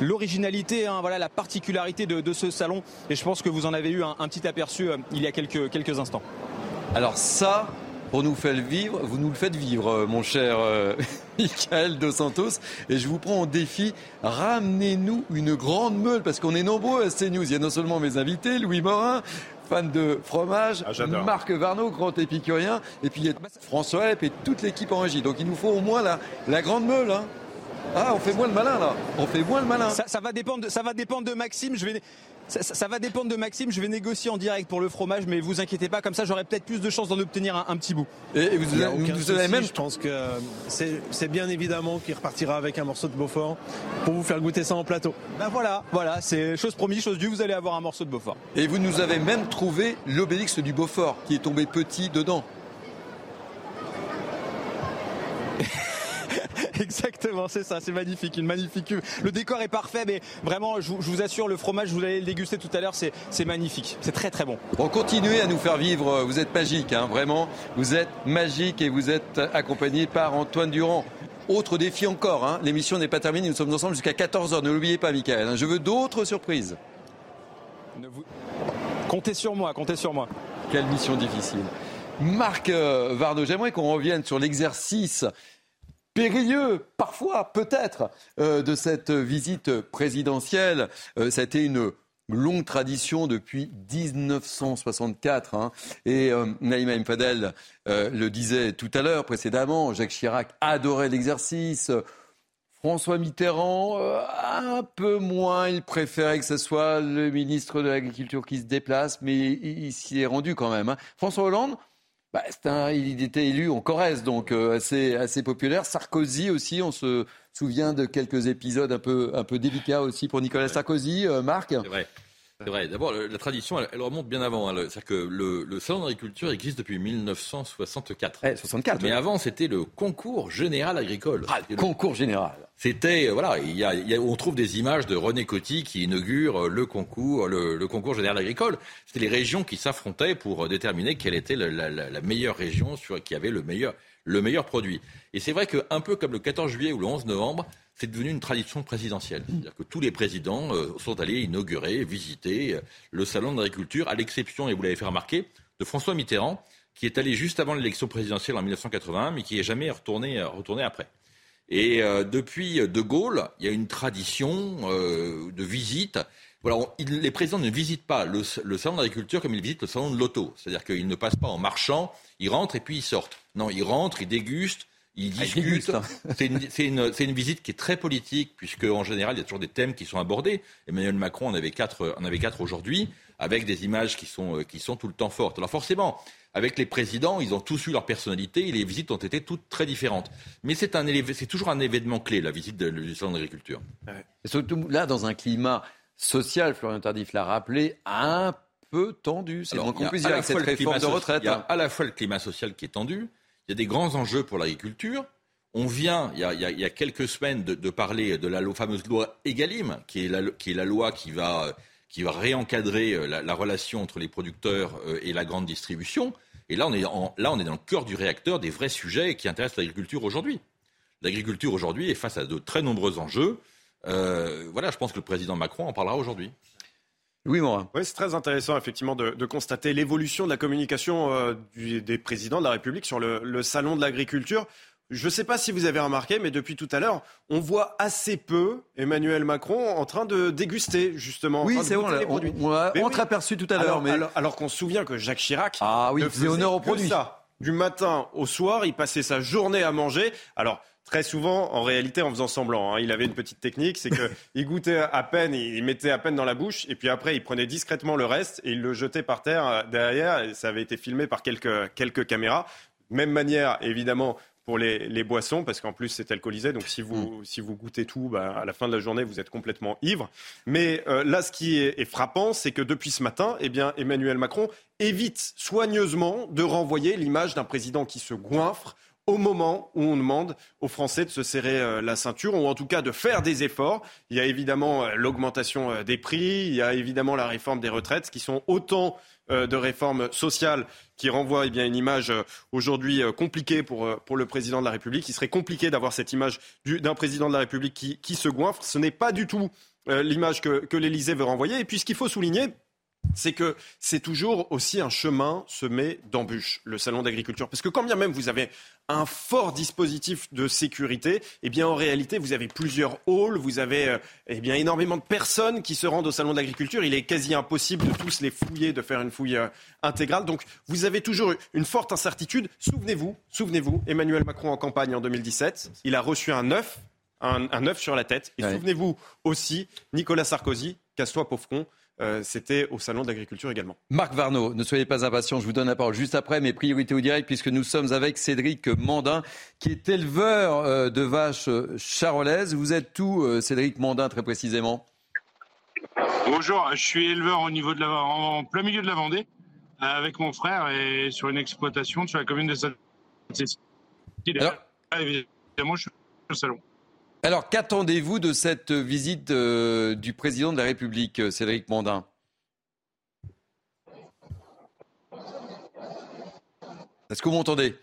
l'originalité, hein, voilà la particularité de, ce salon. Et je pense que vous en avez eu un, petit aperçu euh, il y a quelques, quelques instants. Alors ça, pour nous faire vivre, vous nous le faites vivre, euh, mon cher euh, (laughs) Michael Dos Santos. Et je vous prends au défi, ramenez-nous une grande meule, parce qu'on est nombreux à CNews. Il y a non seulement mes invités, Louis Morin, fan de fromage, ah, Marc Varno, grand épicurien, et puis il y a François Epp et toute l'équipe en régie. Donc il nous faut au moins la, la grande meule. Hein. Ah, on fait moins le malin là. On fait moins le malin. Ça, ça, va dépendre de, ça va dépendre de Maxime. Je vais, ça, ça, va dépendre de Maxime. Je vais négocier en direct pour le fromage, mais vous inquiétez pas. Comme ça, j'aurai peut-être plus de chances d'en obtenir un, un, petit bout. Et, et vous, avez, vous souci, avez même. Je pense que c'est bien évidemment qu'il repartira avec un morceau de Beaufort pour vous faire goûter ça en plateau. Ben voilà, voilà, c'est chose promise, chose due. Vous allez avoir un morceau de Beaufort. Et vous nous avez même trouvé l'obélix du Beaufort qui est tombé petit dedans. (laughs) Exactement, c'est ça, c'est magnifique, une magnifique cuve. Le décor est parfait, mais vraiment, je, vous assure, le fromage, vous allez le déguster tout à l'heure, c'est magnifique, c'est très très bon. Bon, continuez à nous faire vivre, vous êtes magique, hein, vraiment, vous êtes magique et vous êtes accompagné par Antoine Durand. Autre défi encore, hein, l'émission n'est pas terminée, nous sommes ensemble jusqu'à 14h, ne l'oubliez pas, Michael, hein, je veux d'autres surprises. Vous... Comptez sur moi, comptez sur moi. Quelle mission difficile. Marc euh, Varno, j'aimerais qu'on revienne sur l'exercice périlleux, parfois, peut-être, euh, de cette visite présidentielle. Euh, ça a été une longue tradition depuis 1964. Hein. Et euh, Naïma euh, le disait tout à l'heure, précédemment, Jacques Chirac adorait l'exercice. François Mitterrand, euh, un peu moins, il préférait que ce soit le ministre de l'Agriculture qui se déplace, mais il, il s'y est rendu quand même. Hein. François Hollande, bah, un, il était élu en Corrèze, donc euh, assez, assez populaire. Sarkozy aussi, on se souvient de quelques épisodes un peu, un peu délicats aussi pour Nicolas Sarkozy. Euh, Marc? C'est vrai. C'est vrai. D'abord, la tradition, elle, elle, remonte bien avant. Hein. C'est-à-dire que le, le salon d'agriculture existe depuis 1964. Eh, 64. Mais oui. avant, c'était le concours général agricole. Ah, le concours général. C'était voilà, il y, a, il y a, on trouve des images de René Coty qui inaugure le concours, le, le concours général agricole. C'était les régions qui s'affrontaient pour déterminer quelle était la, la, la, meilleure région sur qui avait le meilleur le meilleur produit. Et c'est vrai qu'un peu comme le 14 juillet ou le 11 novembre, c'est devenu une tradition présidentielle. C'est-à-dire que tous les présidents euh, sont allés inaugurer, visiter euh, le salon de l'agriculture, à l'exception, et vous l'avez fait remarquer, de François Mitterrand, qui est allé juste avant l'élection présidentielle en 1981, mais qui n'est jamais retourné, retourné après. Et euh, depuis De Gaulle, il y a une tradition euh, de visite. Voilà, on, il, les présidents ne visitent pas le, le salon d'agriculture comme ils visitent le salon de l'auto. C'est-à-dire qu'ils ne passent pas en marchant, ils rentrent et puis ils sortent. Non, ils rentrent, ils dégustent, ils discutent. (laughs) C'est une, une, une, visite qui est très politique, puisque en général, il y a toujours des thèmes qui sont abordés. Emmanuel Macron en avait quatre, en avait quatre aujourd'hui, avec des images qui sont, qui sont tout le temps fortes. Alors forcément, avec les présidents, ils ont tous eu leur personnalité et les visites ont été toutes très différentes. Mais c'est toujours un événement clé, la visite de, du salon d'agriculture. Ouais. Surtout là, dans un climat social, Florian Tardif l'a rappelé, un peu tendu. C'est moins qu'on puisse dire avec cette réforme de retraite. Il y a à la fois le climat social qui est tendu, il y a des grands enjeux pour l'agriculture. On vient, il y, a, quelques semaines, de, parler de la fameuse loi Egalim, qui est la, loi qui va, qui réencadrer la, la relation entre les producteurs et la grande distribution. Et là on, est est dans le cœur du réacteur des vrais sujets qui intéressent l'agriculture aujourd'hui. L'agriculture aujourd'hui est face à de très nombreux enjeux. Euh, voilà, je pense que le président Macron en parlera aujourd'hui. Oui, c'est très intéressant, effectivement, de, de constater l'évolution de la communication euh, du, des présidents de la République sur le, le salon de l'agriculture. Je ne sais pas si vous avez remarqué, mais depuis tout à l'heure, on voit assez peu Emmanuel Macron en train de déguster, justement. Oui, c'est vrai, on, on l'a entreaperçu oui. tout à l'heure. Alors, alors, alors qu'on se souvient que Jacques Chirac ah, oui, ne faisait honneur au produit. Ça. Du matin au soir, il passait sa journée à manger. Alors, très souvent, en réalité, en faisant semblant. Hein. Il avait une petite technique, c'est qu'il (laughs) goûtait à peine, il mettait à peine dans la bouche, et puis après, il prenait discrètement le reste et il le jetait par terre derrière. Et ça avait été filmé par quelques, quelques caméras. Même manière, évidemment, pour les, les boissons, parce qu'en plus c'est alcoolisé, donc si vous, Mm. si vous goûtez tout, bah, à la fin de la journée, vous êtes complètement ivre. Mais euh, là, ce qui est, est frappant, c'est que depuis ce matin, eh bien, Emmanuel Macron évite soigneusement de renvoyer l'image d'un président qui se goinfre au moment où on demande aux Français de se serrer euh, la ceinture, ou en tout cas de faire des efforts. Il y a évidemment euh, l'augmentation euh, des prix, il y a évidemment la réforme des retraites, qui sont autant de réformes sociales qui renvoient eh bien, une image aujourd'hui compliquée pour, pour le président de la République. Il serait compliqué d'avoir cette image du- d'un président de la République qui, qui se goinfre. Ce n'est pas du tout l'image que, que l'Élysée veut renvoyer. Et puis ce qu'il faut souligner, c'est que c'est toujours aussi un chemin semé d'embûches, le salon d'agriculture. Parce que quand bien même vous avez un fort dispositif de sécurité, eh bien en réalité vous avez plusieurs halls, vous avez euh, eh bien énormément de personnes qui se rendent au salon d'agriculture. Il est quasi impossible de tous les fouiller, de faire une fouille euh, intégrale. Donc vous avez toujours une forte incertitude. Souvenez-vous, souvenez-vous, Emmanuel Macron en campagne en 2017, il a reçu un œuf, un, un œuf sur la tête. Et Ouais. souvenez-vous aussi, Nicolas Sarkozy, casse-toi pauvre con, euh, c'était au salon d'agriculture également. Marc Varnaud, ne soyez pas impatient, je vous donne la parole juste après mes priorités au direct puisque nous sommes avec Cédric Mandin qui est éleveur euh, de vaches euh, charolaises. Vous êtes où euh, Cédric Mandin très précisément Bonjour, je suis éleveur au niveau de la, en plein milieu de la Vendée avec mon frère et sur une exploitation sur la commune de saint Évidemment, je suis au salon. Alors qu'attendez-vous de cette visite euh, du président de la République, euh, Cédric Mandin Est-ce que vous m'entendez?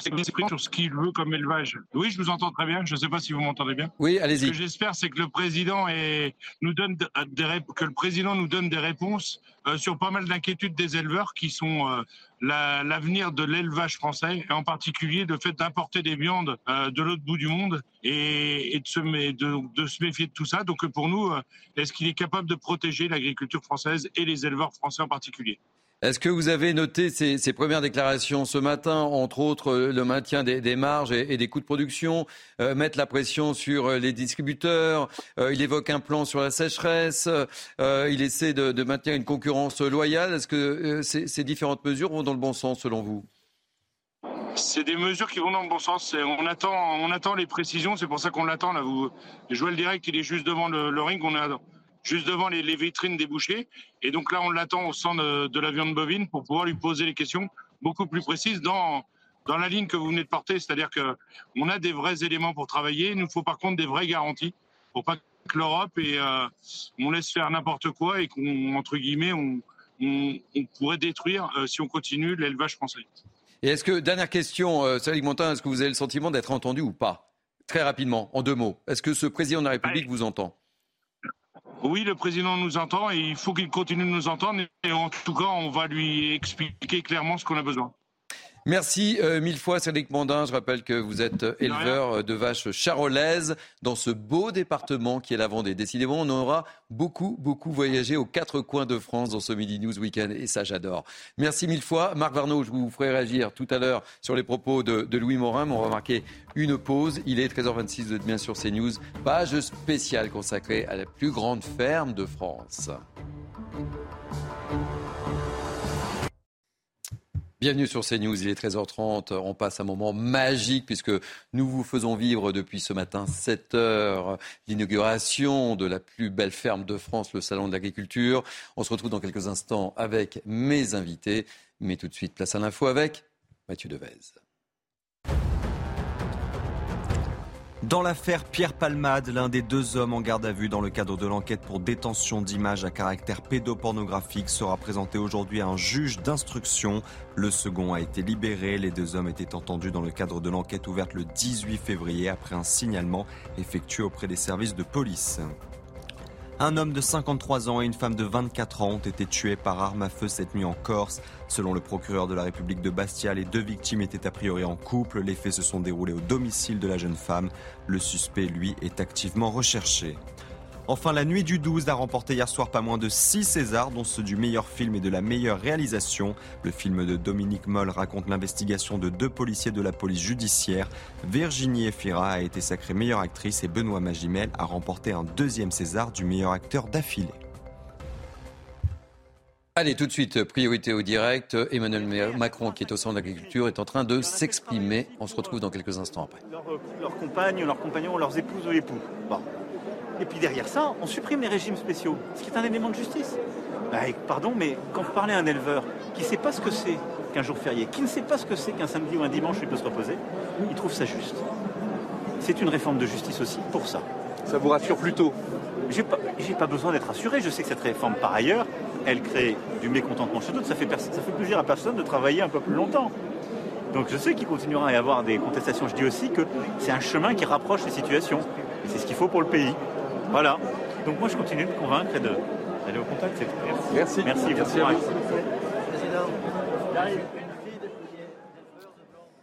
C'est qu'il s'exprime sur ce qu'il veut comme élevage. Oui, je vous entends très bien. Je ne sais pas si vous m'entendez bien. Oui, allez-y. Ce que j'espère, c'est que le président est- nous donne de- des que le président nous donne des réponses euh, sur pas mal d'inquiétudes des éleveurs qui sont euh, la- l'avenir de l'élevage français, et en particulier le fait d'importer des viandes euh, de l'autre bout du monde et, et de, se, de- de se méfier de tout ça. Donc pour nous, euh, est-ce qu'il est capable de protéger l'agriculture française et les éleveurs français en particulier? Est-ce que vous avez noté ces, premières déclarations ce matin, entre autres euh, le maintien des, marges et, des coûts de production, euh, mettre la pression sur euh, les distributeurs, il évoque un plan sur la sécheresse, il essaie de, maintenir une concurrence loyale. Est-ce que ces, différentes mesures vont dans le bon sens selon vous? C'est des mesures qui vont dans le bon sens. On attend, on attend les précisions. C'est pour ça qu'on l'attend. Là, vous, Joël Direct, il est juste devant le, ring. On est juste devant les, les vitrines des bouchers. Et donc là, on l'attend au sein de, de la viande bovine pour pouvoir lui poser les questions beaucoup plus précises dans dans la ligne que vous venez de porter. C'est-à-dire que on a des vrais éléments pour travailler. Il nous faut par contre des vraies garanties pour pas que l'Europe et euh, on laisse faire n'importe quoi et qu'on entre guillemets on, on, on pourrait détruire euh, si on continue l'élevage français. Et est-ce que, dernière question, euh, Cédric Montin, est-ce que vous avez le sentiment d'être entendu ou pas? Très rapidement, en deux mots. Est-ce que ce président de la République vous entend? Oui, le président nous entend et il faut qu'il continue de nous entendre. Et en tout cas, on va lui expliquer clairement ce qu'on a besoin. Merci euh, mille fois Cédric Mandin. Je rappelle que vous êtes euh, éleveur euh, de vaches charolaises dans ce beau département qui est la Vendée. Décidément, on aura beaucoup, beaucoup voyagé aux quatre coins de France dans ce Midi News Weekend et ça j'adore. Merci mille fois. Marc Varnaud, je vous ferai réagir tout à l'heure sur les propos de, de Louis Morin, mais on va marquer une pause. Il est 13h26, vous êtes bien sur CNews. Page spéciale consacrée à la plus grande ferme de France. Bienvenue sur CNews, il est 13h30. On passe un moment magique puisque nous vous faisons vivre depuis ce matin 7 heures l'inauguration de la plus belle ferme de France, le Salon de l'Agriculture. On se retrouve dans quelques instants avec mes invités. Mais tout de suite, place à l'info avec Mathieu Devez. Dans l'affaire Pierre Palmade, l'un des deux hommes en garde à vue dans le cadre de l'enquête pour détention d'images à caractère pédopornographique sera présenté aujourd'hui à un juge d'instruction. Le second a été libéré. Les deux hommes étaient entendus dans le cadre de l'enquête ouverte le 18 février après un signalement effectué auprès des services de police. Un homme de 53 ans et une femme de 24 ans ont été tués par arme à feu cette nuit en Corse. Selon le procureur de la République de Bastia, les deux victimes étaient a priori en couple. Les faits se sont déroulés au domicile de la jeune femme. Le suspect, lui, est activement recherché. Enfin, La Nuit du 12 a remporté hier soir pas moins de 6 Césars, dont ceux du meilleur film et de la meilleure réalisation. Le film de Dominique Moll raconte l'investigation de deux policiers de la police judiciaire. Virginie Efira a été sacrée meilleure actrice et Benoît Magimel a remporté un deuxième César du meilleur acteur d'affilée. Allez, tout de suite, priorité au direct. Emmanuel Macron, qui est au centre de l'agriculture, est en train de s'exprimer. On se retrouve dans quelques instants après. Leurs compagnes, leurs compagnons, leurs épouses ou époux. Bon. Et puis derrière ça, on supprime les régimes spéciaux, ce qui est un élément de justice. Bah, pardon, mais quand vous parlez à un éleveur qui ne sait pas ce que c'est qu'un jour férié, qui ne sait pas ce que c'est qu'un samedi ou un dimanche il peut se reposer, il trouve ça juste. C'est une réforme de justice aussi pour ça. Ça vous rassure plutôt? J'ai pas, pas besoin d'être rassuré. Je sais que cette réforme, par ailleurs, elle crée du mécontentement chez d'autres. Ça fait, ça fait plaisir à personne de travailler un peu plus longtemps. Donc je sais qu'il continuera à y avoir des contestations. Je dis aussi que c'est un chemin qui rapproche les situations. c'est ce qu'il faut pour le pays. Voilà. Donc moi je continue de convaincre et d'aller au contact. Merci. Merci. Merci,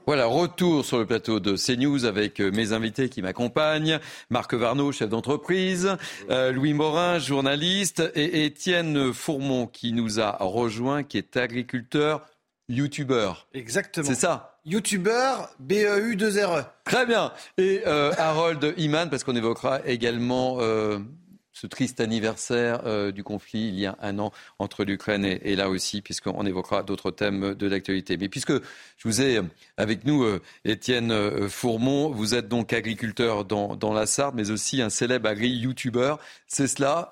Voilà, retour sur le plateau de CNews avec euh, mes invités qui m'accompagnent. Marc Varnaud, chef d'entreprise, euh, Louis Morin, journaliste, et Étienne Fourmont qui nous a rejoint, qui est agriculteur, youtubeur. Exactement. C'est ça? Youtubeur, BEU2RE. Très bien. Et euh, Harold Iman, parce qu'on évoquera également ce triste anniversaire euh, du conflit il y a un an entre l'Ukraine et, là aussi, puisqu'on évoquera d'autres thèmes de l'actualité. Mais puisque je vous ai avec nous, euh, Étienne euh, Fourmont, vous êtes donc agriculteur dans, la Sarthe, mais aussi un célèbre agri-youtubeur. C'est cela.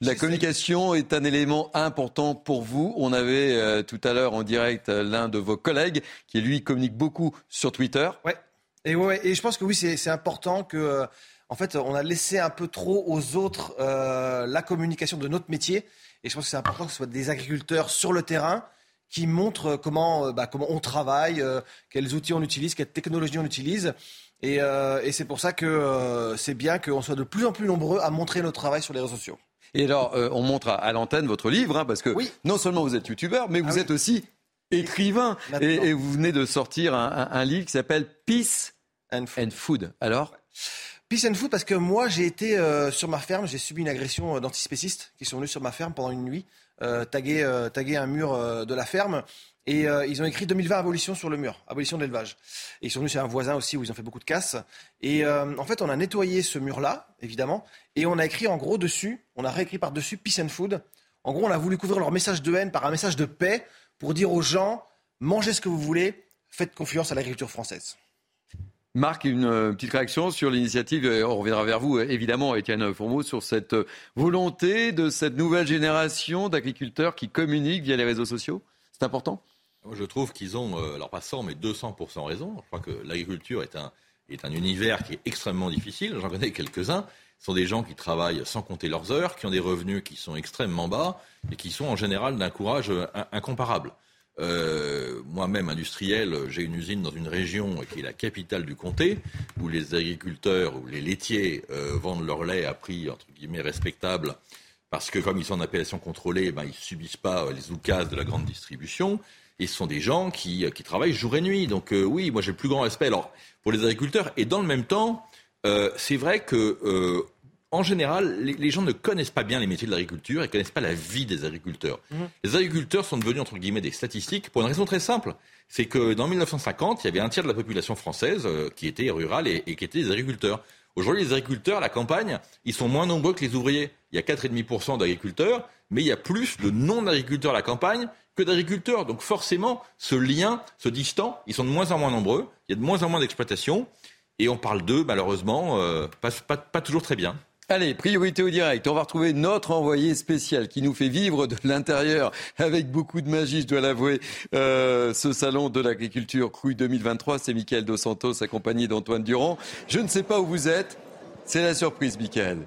la communication est un élément important pour vous. On avait tout à l'heure en direct l'un de vos collègues qui, lui, communique beaucoup sur Twitter. Ouais. Et, ouais, et je pense que oui, c'est important que en fait, on a laissé un peu trop aux autres euh, la communication de notre métier. Et je pense que c'est important que ce soit des agriculteurs sur le terrain qui montrent comment, euh, bah, comment on travaille, euh, quels outils on utilise, quelles technologies on utilise. Et, c'est pour ça que c'est bien qu'on soit de plus en plus nombreux à montrer notre travail sur les réseaux sociaux. Et alors, on montre à, l'antenne votre livre, hein, parce que non seulement vous êtes youtubeur, mais ah vous êtes aussi écrivain. Et, vous venez de sortir un, livre qui s'appelle Peace and Food. Alors? Peace and Food parce que moi j'ai été euh, sur ma ferme, j'ai subi une agression euh, d'antispécistes qui sont venus sur ma ferme pendant une nuit, euh, taguer, euh, un mur de la ferme. Et ils ont écrit 2020 abolition sur le mur, abolition de l'élevage. Et ils sont venus chez un voisin aussi où ils ont fait beaucoup de casse. Et en fait, on a nettoyé ce mur-là, évidemment, et on a écrit en gros dessus, on a réécrit par-dessus Peace and Food. En gros, on a voulu couvrir leur message de haine par un message de paix pour dire aux gens, mangez ce que vous voulez, faites confiance à l'agriculture française. Marc, une euh, petite réaction sur l'initiative, on reviendra vers vous évidemment, Étienne Fourmeau, sur cette volonté de cette nouvelle génération d'agriculteurs qui communiquent via les réseaux sociaux? C'est important? Je trouve qu'ils ont, euh, alors pas 100, mais 200% raison. Je crois que l'agriculture est un, est un univers qui est extrêmement difficile. J'en connais quelques-uns. Ce sont des gens qui travaillent sans compter leurs heures, qui ont des revenus qui sont extrêmement bas et qui sont en général d'un courage euh, incomparable. Euh, moi-même industriel, j'ai une usine dans une région qui est la capitale du comté, où les agriculteurs ou les laitiers euh, vendent leur lait à prix entre guillemets respectable, parce que comme ils sont en appellation contrôlée, ben, ils ne subissent pas les oukases de la grande distribution. Et ce sont des gens qui, qui travaillent jour et nuit. Donc euh, oui, moi j'ai le plus grand respect alors, pour les agriculteurs. Et dans le même temps, c'est vrai que en général, les, gens ne connaissent pas bien les métiers de l'agriculture et ne connaissent pas la vie des agriculteurs. Mhm. Les agriculteurs sont devenus, entre guillemets, des statistiques pour une raison très simple. C'est que dans 1950, il y avait un tiers de la population française euh, qui était rurale et, qui était des agriculteurs. Aujourd'hui, les agriculteurs, à la campagne, ils sont moins nombreux que les ouvriers. Il y a 4,5% d'agriculteurs, mais il y a plus de non-agriculteurs à la campagne que d'agriculteurs. Donc forcément, ce lien, ce distant, ils sont de moins en moins nombreux, il y a de moins en moins d'exploitations, et on parle d'eux, malheureusement, euh, pas toujours très bien. Allez, priorité au direct. On va retrouver notre envoyé spécial qui nous fait vivre de l'intérieur avec beaucoup de magie, je dois l'avouer, euh, ce salon de l'agriculture cru 2023. C'est Mickaël Dos Santos accompagné d'Antoine Durand. Je ne sais pas où vous êtes. C'est la surprise, Mickaël.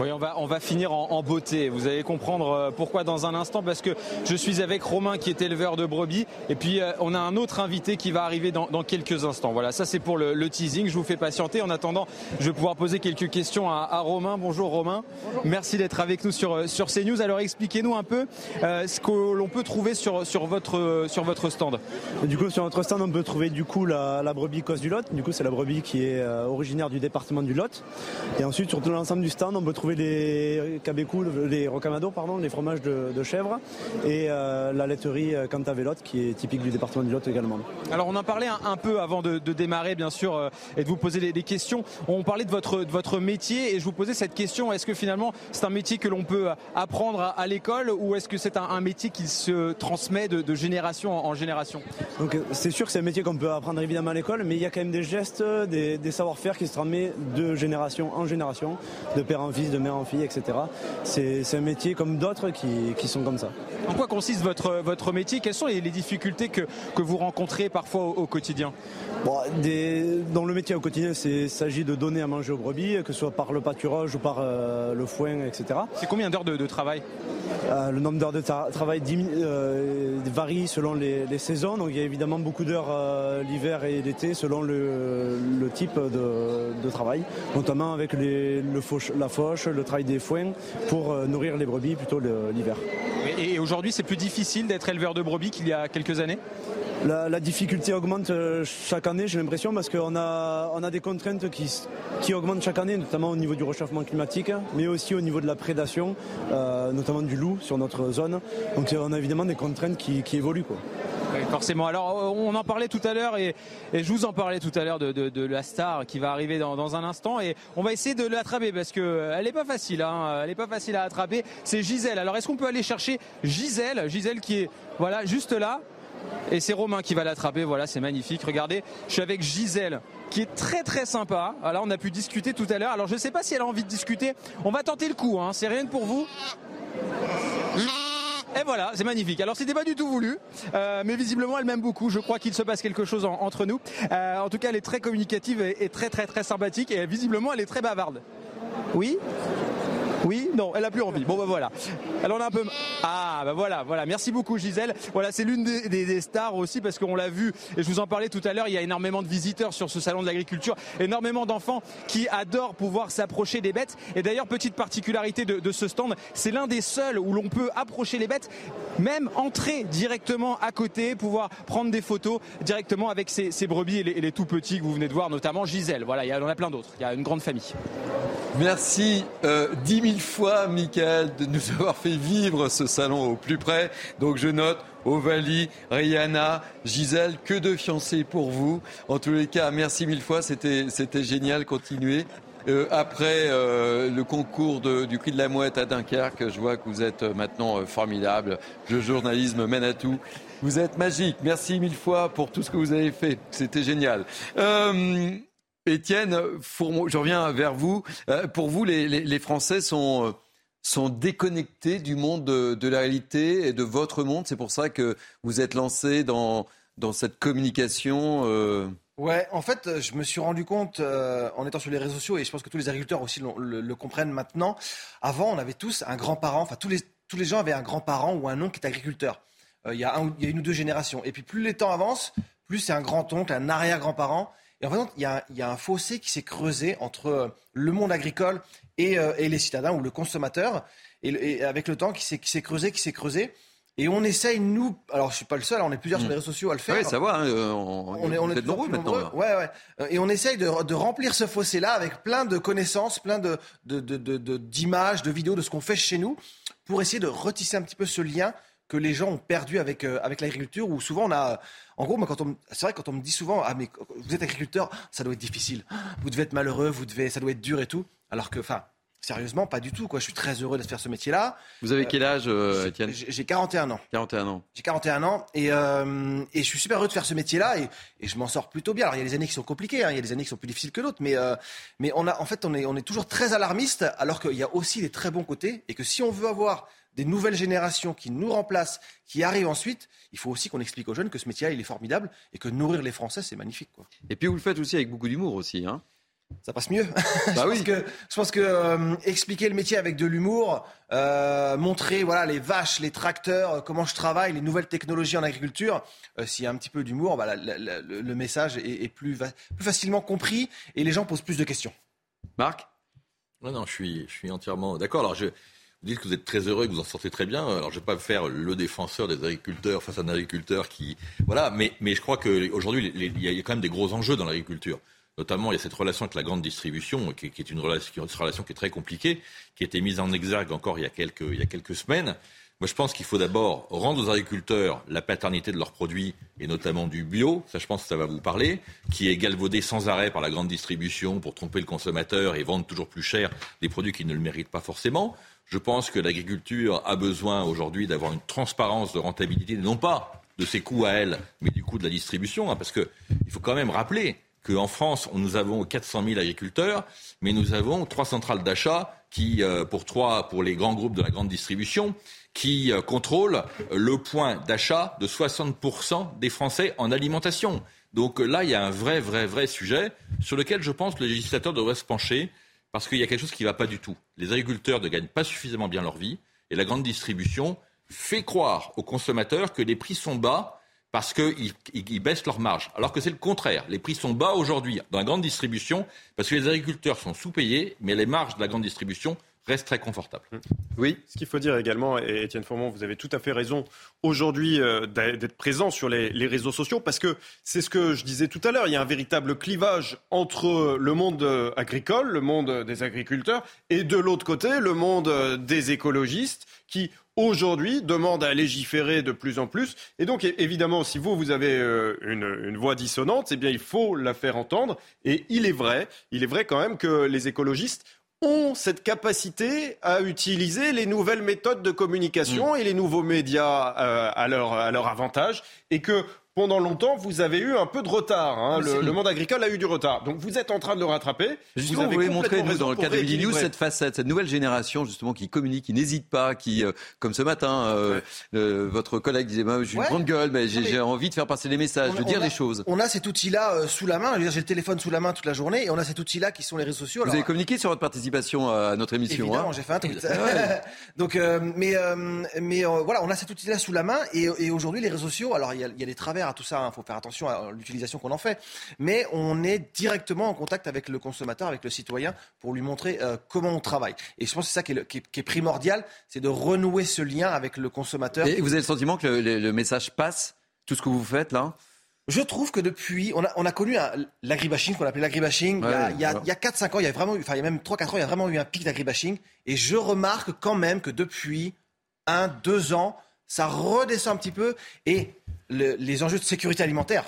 Oui, on va, on va finir en, beauté. Vous allez comprendre euh, pourquoi dans un instant, parce que je suis avec Romain qui est éleveur de brebis, et puis euh, on a un autre invité qui va arriver dans, quelques instants. Voilà, ça c'est pour le, teasing. Je vous fais patienter. En attendant, je vais pouvoir poser quelques questions à, Romain. Bonjour Romain. Merci d'être avec nous sur, euh, sur CNews. Alors expliquez-nous un peu ce que l'on peut trouver sur, sur, votre, sur votre stand. Du coup, sur notre stand, on peut trouver du coup la, la brebis cause du Lot. Du coup, c'est la brebis qui est originaire du département du Lot. Et ensuite, sur tout l'ensemble du stand, on peut trouver trouver les cabécous, les rocamados, pardon, les fromages de, chèvre et la laiterie Cantavelotte qui est typique du département du Lot également. Alors on en parlait un, peu avant de, démarrer bien sûr et de vous poser des, questions. On parlait de votre, de votre métier et je vous posais cette question, est-ce que finalement c'est un métier que l'on peut apprendre à, l'école ou est-ce que c'est un, métier qui se transmet de, génération en, génération? Donc c'est sûr que c'est un métier qu'on peut apprendre évidemment à l'école, mais il y a quand même des gestes, des, savoir-faire qui se transmettent de génération en génération, de père en fils, de mère en fille, etc. C'est un métier comme d'autres qui, sont comme ça. En quoi consiste votre, votre métier? Quelles sont les, difficultés que, que vous rencontrez parfois au, quotidien? Bon, Dans le métier au quotidien, il s'agit de donner à manger aux brebis, que ce soit par le pâturage ou par euh, le foin, etc. C'est combien d'heures de, travail? Euh, Le nombre d'heures de travail euh, varie selon les, saisons. Donc il y a évidemment beaucoup d'heures l'hiver et l'été selon le, type de, travail, notamment avec les, le fauche, la fauche, le travail des foins pour nourrir les brebis plutôt l'hiver. Et aujourd'hui, c'est plus difficile d'être éleveur de brebis qu'il y a quelques années? La, difficulté augmente euh, chaque année, j'ai l'impression, parce qu'on a, on a des contraintes qui, qui augmentent chaque année, notamment au niveau du réchauffement climatique, mais aussi au niveau de la prédation, euh, notamment du loup sur notre zone. Donc on a évidemment des contraintes qui, évoluent. Quoi. Forcément. Alors on en parlait tout à l'heure et, je vous en parlais tout à l'heure de, la star qui va arriver dans, un instant et on va essayer de l'attraper parce que elle n'est pas facile. Hein. elle n'est pas facile à attraper. C'est Gisèle. Alors est-ce qu'on peut aller chercher Gisèle, Gisèle qui est voilà juste là. Et c'est Romain qui va l'attraper. Voilà, c'est magnifique. Regardez, je suis avec Gisèle qui est très très sympa. Alors on a pu discuter tout à l'heure. Alors je ne sais pas si elle a envie de discuter. On va tenter le coup. Hein. C'est rien pour vous. Et voilà, c'est magnifique. Alors c'était pas du tout voulu, euh, mais visiblement elle m'aime beaucoup. Je crois qu'il se passe quelque chose entre nous. Euh, en tout cas, elle est très communicative et, très très très sympathique. Et visiblement, elle est très bavarde. Oui? Oui, non, elle a plus envie. Bon bah voilà. Elle en a un peu. Ah bah voilà, voilà. Merci beaucoup Gisèle. Voilà, c'est l'une des, stars aussi parce qu'on l'a vu et je vous en parlais tout à l'heure. Il y a énormément de visiteurs sur ce salon de l'agriculture, énormément d'enfants qui adorent pouvoir s'approcher des bêtes. Et d'ailleurs, petite particularité de, ce stand, c'est l'un des seuls où l'on peut approcher les bêtes, même entrer directement à côté, pouvoir prendre des photos directement avec ces, brebis et les, tout petits que vous venez de voir, notamment Gisèle. Voilà, il y en a plein d'autres. Il y a une grande famille. Merci euh, mille fois, Michael, de nous avoir fait vivre ce salon au plus près. Donc je note Ovalie, Rihanna, Gisèle, que de fiancés pour vous. En tous les cas, merci mille fois, c'était génial, continuez. Euh, après euh, le concours du prix de la mouette à Dunkerque, je vois que vous êtes maintenant formidable. Le journalisme mène à tout. Vous êtes magique. Merci mille fois pour tout ce que vous avez fait. C'était génial. Étienne, je reviens vers vous. Euh, pour vous, les, Français sont, sont déconnectés du monde de, la réalité et de votre monde. C'est pour ça que vous êtes lancé dans, cette communication. Euh... Ouais, en fait, je me suis rendu compte euh, en étant sur les réseaux sociaux, et je pense que tous les agriculteurs aussi le, comprennent maintenant. Avant, on avait tous un grand-parent, enfin tous les, gens avaient un grand-parent ou un oncle qui est agriculteur. Euh, il y a une ou deux générations. Et puis plus les temps avancent, plus c'est un grand-oncle, un arrière-grand-parent. Et en fait, il y a, un fossé qui s'est creusé entre euh, le monde agricole euh, et, les citadins ou le consommateur, et, avec le temps qui s'est creusé, qui s'est creusé. Et on essaye, nous, alors je suis pas le seul, on est plusieurs sur les hmm. réseaux sociaux à le faire. Oui, ça va, hein, euh, on, est, on est nombreux maintenant. Ouais, ouais. Et on essaye de, de remplir ce fossé-là avec plein de connaissances, plein de, d'images, de, de vidéos de ce qu'on fait chez nous, pour essayer de retisser un petit peu ce lien que les gens ont perdu avec, euh, avec l'agriculture, où souvent on a. En gros, quand on, c'est vrai, quand on me dit souvent, ah, mais vous êtes agriculteur, ça doit être difficile. Vous devez être malheureux, vous devez, ça doit être dur et tout. Alors que, enfin, Sérieusement, pas du tout. Quoi. Je suis très heureux de faire ce métier-là. Vous avez quel âge, euh, Étienne? J'ai 41 ans. 41 ans. J'ai 41 ans et, euh, et, je suis super heureux de faire ce métier-là et, et je m'en sors plutôt bien. Alors il y a des années qui sont compliquées, hein. il y a des années qui sont plus difficiles que d'autres, mais, euh, mais on a, en fait, on est, on est toujours très alarmiste alors qu'il y a aussi des très bons côtés et que si on veut avoir des nouvelles générations qui nous remplacent, qui arrivent ensuite, il faut aussi qu'on explique aux jeunes que ce métier-là, il est formidable et que nourrir les Français, c'est magnifique. Quoi. Et puis vous le faites aussi avec beaucoup d'humour aussi. Hein ça passe mieux. Bah (laughs) je, oui. pense que, je pense que euh, expliquer le métier avec de l'humour, euh, montrer voilà les vaches, les tracteurs, euh, comment je travaille, les nouvelles technologies en agriculture, s'il y a un petit peu d'humour, bah, le message est, plus, plus, facilement compris et les gens posent plus de questions. Marc? Non, non, je suis, je suis entièrement d'accord. Alors je vous dites que vous êtes très heureux et que vous en sortez très bien. Alors, je ne vais pas faire le défenseur des agriculteurs face à un agriculteur qui. Voilà, mais, mais je crois qu'aujourd'hui, il y a quand même des gros enjeux dans l'agriculture. Notamment, il y a cette relation avec la grande distribution, qui, est une relation, une relation, qui est très compliquée, qui a été mise en exergue encore il y a quelques, il y a quelques semaines. Moi, je pense qu'il faut d'abord rendre aux agriculteurs la paternité de leurs produits, et notamment du bio. Ça, je pense que ça va vous parler, qui est galvaudé sans arrêt par la grande distribution pour tromper le consommateur et vendre toujours plus cher des produits qui ne le méritent pas forcément. Je pense que l'agriculture a besoin aujourd'hui d'avoir une transparence de rentabilité, non pas de ses coûts à elle, mais du coût de la distribution, hein, parce qu'il faut quand même rappeler qu'en France, nous avons 400 000 agriculteurs, mais nous avons trois centrales d'achat qui, euh, pour trois, pour les grands groupes de la grande distribution, qui euh, contrôle le point d'achat de 60% des Français en alimentation. Donc là, il y a un vrai, vrai, vrai sujet sur lequel je pense que le législateur devrait se pencher parce qu'il y a quelque chose qui ne va pas du tout. Les agriculteurs ne gagnent pas suffisamment bien leur vie et la grande distribution fait croire aux consommateurs que les prix sont bas parce qu'ils baissent leur marge. Alors que c'est le contraire. Les prix sont bas aujourd'hui dans la grande distribution parce que les agriculteurs sont sous-payés, mais les marges de la grande distribution reste très confortable. Mmh. Oui, ce qu'il faut dire également, et Étienne Fourmont, vous avez tout à fait raison aujourd'hui euh, d'être présent sur les, réseaux sociaux, parce que c'est ce que je disais tout à l'heure, il y a un véritable clivage entre le monde euh, agricole, le monde des agriculteurs, et de l'autre côté, le monde euh, des écologistes, qui aujourd'hui demandent à légiférer de plus en plus. Et donc, évidemment, si vous, vous avez une, une voix dissonante, eh bien, il faut la faire entendre. Et il est vrai, il est vrai quand même que les écologistes ont cette capacité à utiliser les nouvelles méthodes de communication mm. et les nouveaux médias euh, à, leur, à leur avantage et que pendant longtemps, vous avez eu un peu de retard. Hein. Le, monde agricole a eu du retard. Donc vous êtes en train de le rattraper. Justement, vous, voulez montrer, nous, dans le cadre de News, cette facette, cette nouvelle génération, justement, qui communique, qui n'hésite pas, qui, euh, comme ce matin, euh, euh, votre collègue disait, bah, j'ai une grande gueule, mais j'ai envie de faire passer des messages, de dire des choses. On a cet outil-là sous la main. J'ai le téléphone sous la main toute la journée et on a cet outil-là qui sont les réseaux sociaux. Vous avez communiqué sur votre participation à notre émission. Évidemment, hein. j'ai fait un tweet. (laughs) Donc, mais, mais voilà, on a cet outil-là sous la main et, aujourd'hui, les réseaux sociaux, alors il y, a, des travers à tout ça, il hein, faut faire attention à l'utilisation qu'on en fait. Mais on est directement en contact avec le consommateur, avec le citoyen, pour lui montrer euh, comment on travaille. Et je pense que c'est ça qui est, primordial, c'est de renouer ce lien avec le consommateur. Et vous avez le sentiment que le, message passe, tout ce que vous faites là? Je trouve que depuis, on a, on a connu l'agribashing, qu'on appelait l'agribashing, il y a, a, 4-5 ans, il y a vraiment eu, enfin, il y a même 3-4 ans, il y a vraiment eu un pic d'agribashing. Et je remarque quand même que depuis 1-2 ans, ça redescend un petit peu. Et les enjeux de sécurité alimentaire.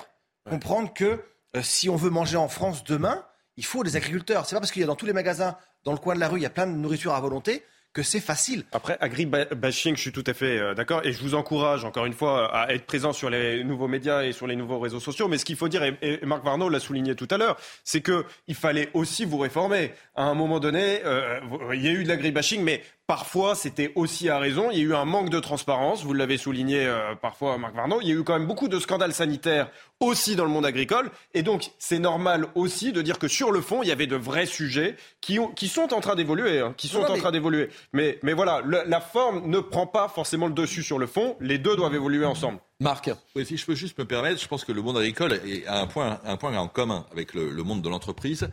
Comprendre que euh, si on veut manger en France demain, il faut des agriculteurs. C'est pas parce qu'il y a dans tous les magasins, dans le coin de la rue, il y a plein de nourriture à volonté que c'est facile. Après, agri-bashing, je suis tout à fait euh, d'accord. Et je vous encourage, encore une fois, à être présent sur les nouveaux médias et sur les nouveaux réseaux sociaux. Mais ce qu'il faut dire, et, Marc Varnaud l'a souligné tout à l'heure, c'est qu'il fallait aussi vous réformer. À un moment donné, euh, il y a eu de l'agri-bashing, mais Parfois, c'était aussi à raison. Il y a eu un manque de transparence. Vous l'avez souligné euh, parfois, Marc Varnaud. Il y a eu quand même beaucoup de scandales sanitaires aussi dans le monde agricole. Et donc, c'est normal aussi de dire que sur le fond, il y avait de vrais sujets qui, ont, qui sont en train d'évoluer. Hein, qui sont en train d'évoluer. Mais, mais voilà, la forme ne prend pas forcément le dessus sur le fond. Les deux doivent évoluer ensemble. Marc. Oui, si je peux juste me permettre, je pense que le monde agricole a un point, un point en commun avec le, le monde de l'entreprise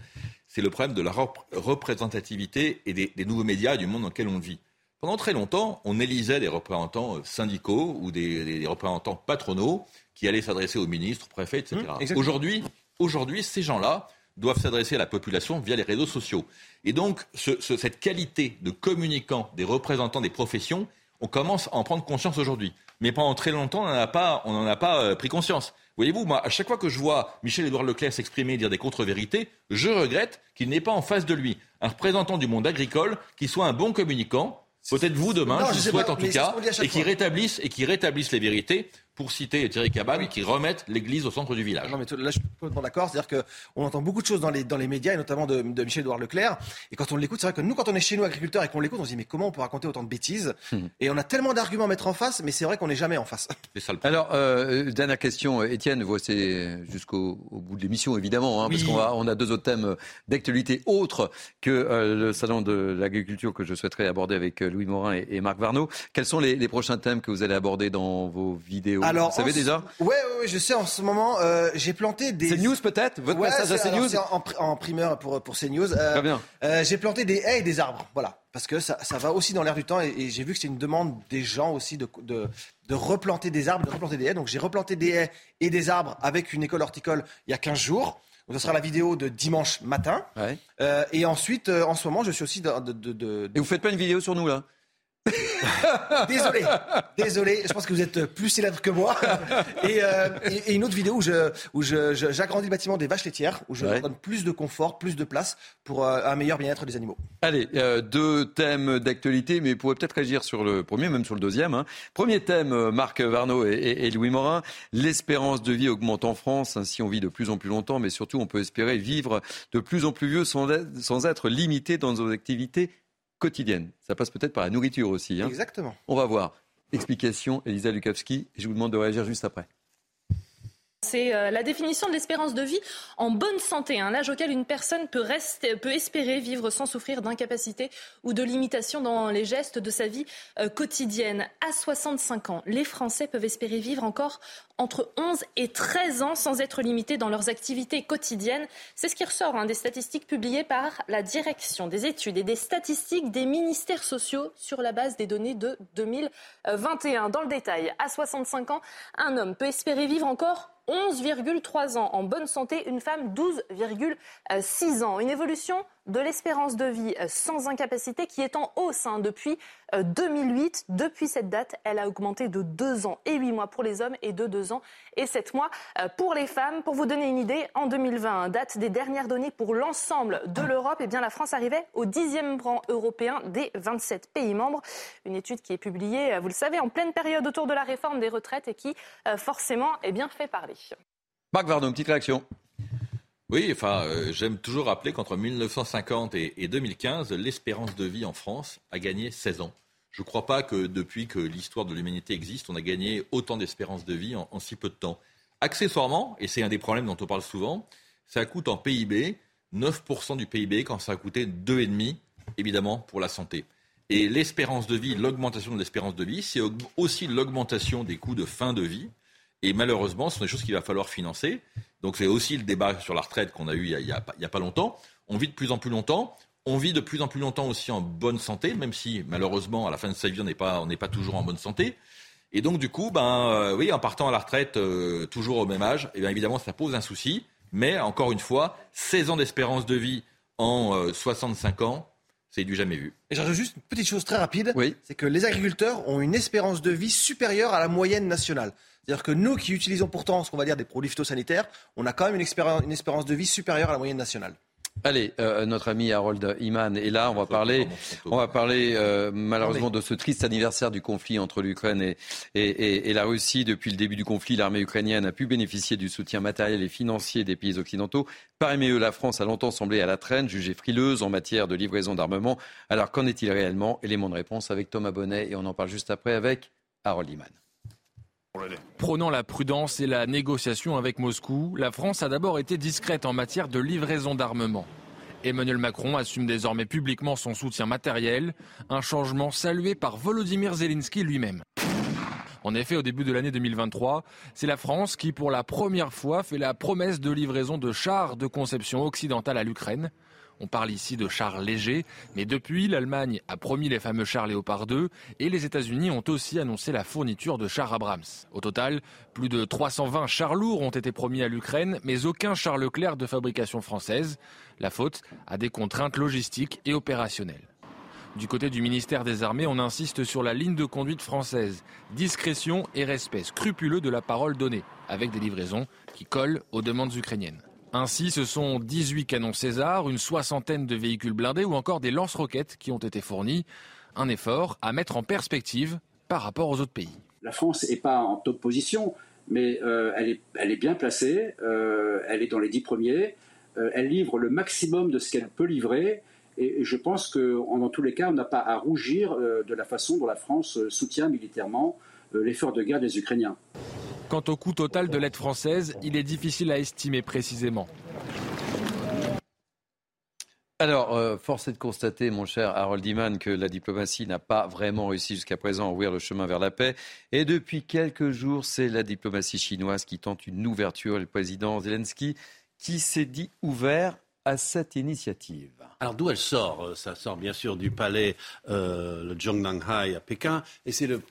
c'est le problème de la représentativité et des, nouveaux médias et du monde dans lequel on vit. Pendant très longtemps, on élisait des représentants euh, syndicaux ou des, représentants patronaux qui allaient s'adresser aux ministres, aux préfets, etc. Mmh, aujourd'hui, ces gens-là doivent s'adresser à la population via les réseaux sociaux. Et donc, cette qualité de communicants, des représentants des professions, on commence à en prendre conscience aujourd'hui. Mais pendant très longtemps, on n'en a pas, on a pas euh, pris conscience. Voyez-vous, moi, à chaque fois que je vois Michel-Édouard Leclerc s'exprimer et dire des contre-vérités, je regrette qu'il n'ait pas en face de lui un représentant du monde agricole qui soit un bon communicant, peut-être vous demain, je, je souhaite en tout cas, et qui rétablisse et qui rétablisse les vérités pour citer Thierry Cabane, qui remettent l'église au centre du village. Non, mais là, je suis complètement d'accord. C'est-à-dire qu'on entend beaucoup de choses dans les, dans les médias, et notamment de, de Michel-Édouard Leclerc. Et quand on l'écoute, c'est vrai que nous, quand on est chez nous, agriculteurs, et qu'on l'écoute, on se dit, mais comment on peut raconter autant de bêtises hmm. Et on a tellement d'arguments à mettre en face, mais c'est vrai qu'on n'est jamais en face. Ça, le Alors, euh, dernière question, Étienne, c'est jusqu'au bout de l'émission, évidemment, hein, parce qu'on a, on a deux autres thèmes d'actualité autres que euh, le salon de l'agriculture que je souhaiterais aborder avec euh, Louis Morin et, Marc Varnaud. Quels sont les, les prochains thèmes que vous allez aborder dans vos vidéos? Alors, Vous savez déjà Ouais, ouais, je sais. En ce moment, euh, j'ai planté des. CNews peut-être Votre ouais, passage à CNews en, en, primeur pour pour CNews. Euh, Très bien. Euh, j'ai planté des haies et des arbres. Voilà, parce que ça, ça va aussi dans l'air du temps et, j'ai vu que c'est une demande des gens aussi de, de de replanter des arbres, de replanter des haies. Donc j'ai replanté des haies et des arbres avec une école horticole il y a 15 jours. Donc ce sera la vidéo de dimanche matin. Euh, et ensuite, euh, en ce moment, je suis aussi de, de, de, Et vous faites pas une vidéo sur nous là? (laughs) désolé, désolé. Je pense que vous êtes plus célèbre que moi. Et, euh, et, et une autre vidéo où je, où je, je- j'agrandis le bâtiment des vaches laitières, où je Ouais. donne plus de confort, plus de place pour euh, un meilleur bien-être des animaux. Allez, euh, deux thèmes d'actualité, mais vous pourrez peut-être réagir sur le premier, même sur le deuxième. hein. Premier thème, Marc Varno et, Louis Morin. L'espérance de vie augmente en France. Ainsi, on vit de plus en plus longtemps, mais surtout, on peut espérer vivre de plus en plus vieux sans être limité dans nos activités quotidiennes. Ça passe peut-être par la nourriture aussi. hein. Exactement. On va voir. Explication, Elisa Lukavski. Je vous demande de réagir juste après. C'est euh, la définition de l'espérance de vie en bonne santé, un âge auquel une personne peut, rester, peut espérer vivre sans souffrir d'incapacité ou de limitation dans les gestes de sa vie euh, quotidienne. À 65 ans, les Français peuvent espérer vivre encore entre 11 et 13 ans sans être limités dans leurs activités quotidiennes. C'est ce qui ressort hein, des statistiques publiées par la Direction des études et des statistiques des ministères sociaux sur la base des données de 2021. Dans le détail, à 65 ans, un homme peut espérer vivre encore 11,3 ans en bonne santé, une femme 12,6 ans. Une évolution de l'espérance de vie euh, sans incapacité qui est en hausse hein, depuis euh, 2008. Depuis cette date, elle a augmenté de 2 ans et 8 mois pour les hommes et de 2 ans et 7 mois euh, pour les femmes. Pour vous donner une idée, en 2020, date des dernières données pour l'ensemble de l'Europe, eh bien la France arrivait au 10e rang européen des 27 pays membres. Une étude qui est publiée, euh, vous le savez, en pleine période autour de la réforme des retraites et qui euh, forcément eh bien, fait parler. Marc Varno, une petite réaction. Oui, enfin, euh, j'aime toujours rappeler qu'entre 1950 et, et 2015, l'espérance de vie en France a gagné 16 ans. Je ne crois pas que depuis que l'histoire de l'humanité existe, on a gagné autant d'espérance de vie en, en si peu de temps. Accessoirement, et c'est un des problèmes dont on parle souvent, ça coûte en PIB 9% du PIB quand ça a coûté 2,5% évidemment pour la santé. Et l'espérance de vie, l'augmentation de l'espérance de vie, c'est aussi l'augmentation des coûts de fin de vie. Et malheureusement, ce sont des choses qu'il va falloir financer. Donc c'est aussi le débat sur la retraite qu'on a eu il y a, pas- longtemps. On vit de plus en plus longtemps. On vit de plus en plus longtemps aussi en bonne santé, même si malheureusement à la fin de sa vie on n'est pas, toujours en bonne santé. Et donc du coup, ben euh, oui, en partant à la retraite euh, toujours au même âge, et bien évidemment ça pose un souci. Mais encore une fois, 16 ans d'espérance de vie en euh, 65 ans, c'est du jamais vu. Et j'ajoute juste une petite chose très rapide, c'est que les agriculteurs ont une espérance de vie supérieure à la moyenne nationale. C'est-à-dire que nous qui utilisons pourtant ce qu'on va dire des produits phytosanitaires, on a quand même une espérance de vie supérieure à la moyenne nationale. Allez, euh, notre ami Harold Iman est là. On va parler, on va parler euh, malheureusement de ce triste anniversaire du conflit entre l'Ukraine et, et- et- et la Russie. Depuis le début du conflit, l'armée ukrainienne a pu bénéficier du soutien matériel et financier des pays occidentaux. Parmi eux, la France a longtemps semblé à la traîne, jugée frileuse en matière de livraison d'armement. Alors qu'en est-il réellement? Élément de réponse avec Thomas Bonnet et on en parle juste après avec Harold Iman. Prônant la prudence et la négociation avec Moscou, la France a d'abord été discrète en matière de livraison d'armement. Emmanuel Macron assume désormais publiquement son soutien matériel, un changement salué par Volodymyr Zelensky lui-même. En effet, au début de l'année 2023, c'est la France qui, pour la première fois, fait la promesse de livraison de chars de conception occidentale à l'Ukraine. On parle ici de chars légers, mais depuis, l'Allemagne a promis les fameux chars Léopard 2 et les États-Unis ont aussi annoncé la fourniture de chars Abrams. Au total, plus de 320 chars lourds ont été promis à l'Ukraine, mais aucun char Leclerc de fabrication française. La faute à des contraintes logistiques et opérationnelles. Du côté du ministère des Armées, on insiste sur la ligne de conduite française. Discrétion et respect scrupuleux de la parole donnée, avec des livraisons qui collent aux demandes ukrainiennes. Ainsi, ce sont 18 canons César, une soixantaine de véhicules blindés ou encore des lance-roquettes qui ont été fournis. Un effort à mettre en perspective par rapport aux autres pays. La France n'est pas en top position, mais euh, elle, est, bien placée, euh, elle est dans les dix premiers, euh, elle livre le maximum de ce qu'elle peut livrer, et je pense que dans tous les cas, on n'a pas à rougir de la façon dont la France soutient militairement l'effort de guerre des Ukrainiens. Quant au coût total de l'aide française, il est difficile à estimer précisément. Alors, euh, force est de constater, mon cher Harold Iman, que la diplomatie n'a pas vraiment réussi jusqu'à présent à ouvrir le chemin vers la paix. Et depuis quelques jours, c'est la diplomatie chinoise qui tente une ouverture. Le président Zelensky qui s'est dit ouvert à cette initiative. Alors d'où elle sort? Euh, Ça sort bien sûr du palais, euh, le Zhongnanhai à Pékin, et c'est le euh,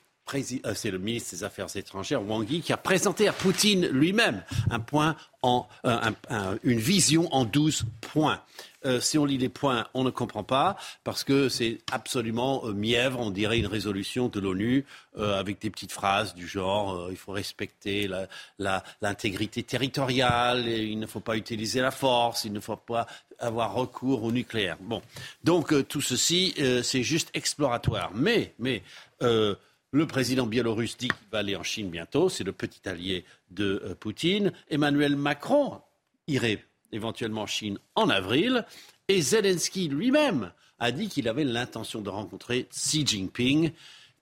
c'est le ministre des Affaires étrangères, Wang Yi, qui a présenté à Poutine lui-même un point en, euh, une vision en 12 points. Euh, si on lit les points, on ne comprend pas parce que c'est absolument mièvre, on dirait une résolution de l'ONU avec des petites phrases du genre il faut respecter l'intégrité territoriale, il ne faut pas utiliser la force, il ne faut pas avoir recours au nucléaire. Bon, donc tout ceci c'est juste exploratoire, mais mais le président biélorusse dit qu'il va aller en Chine bientôt, c'est le petit allié de euh, Poutine. Emmanuel Macron irait éventuellement en Chine en avril. Et Zelensky lui-même a dit qu'il avait l'intention de rencontrer Xi Jinping,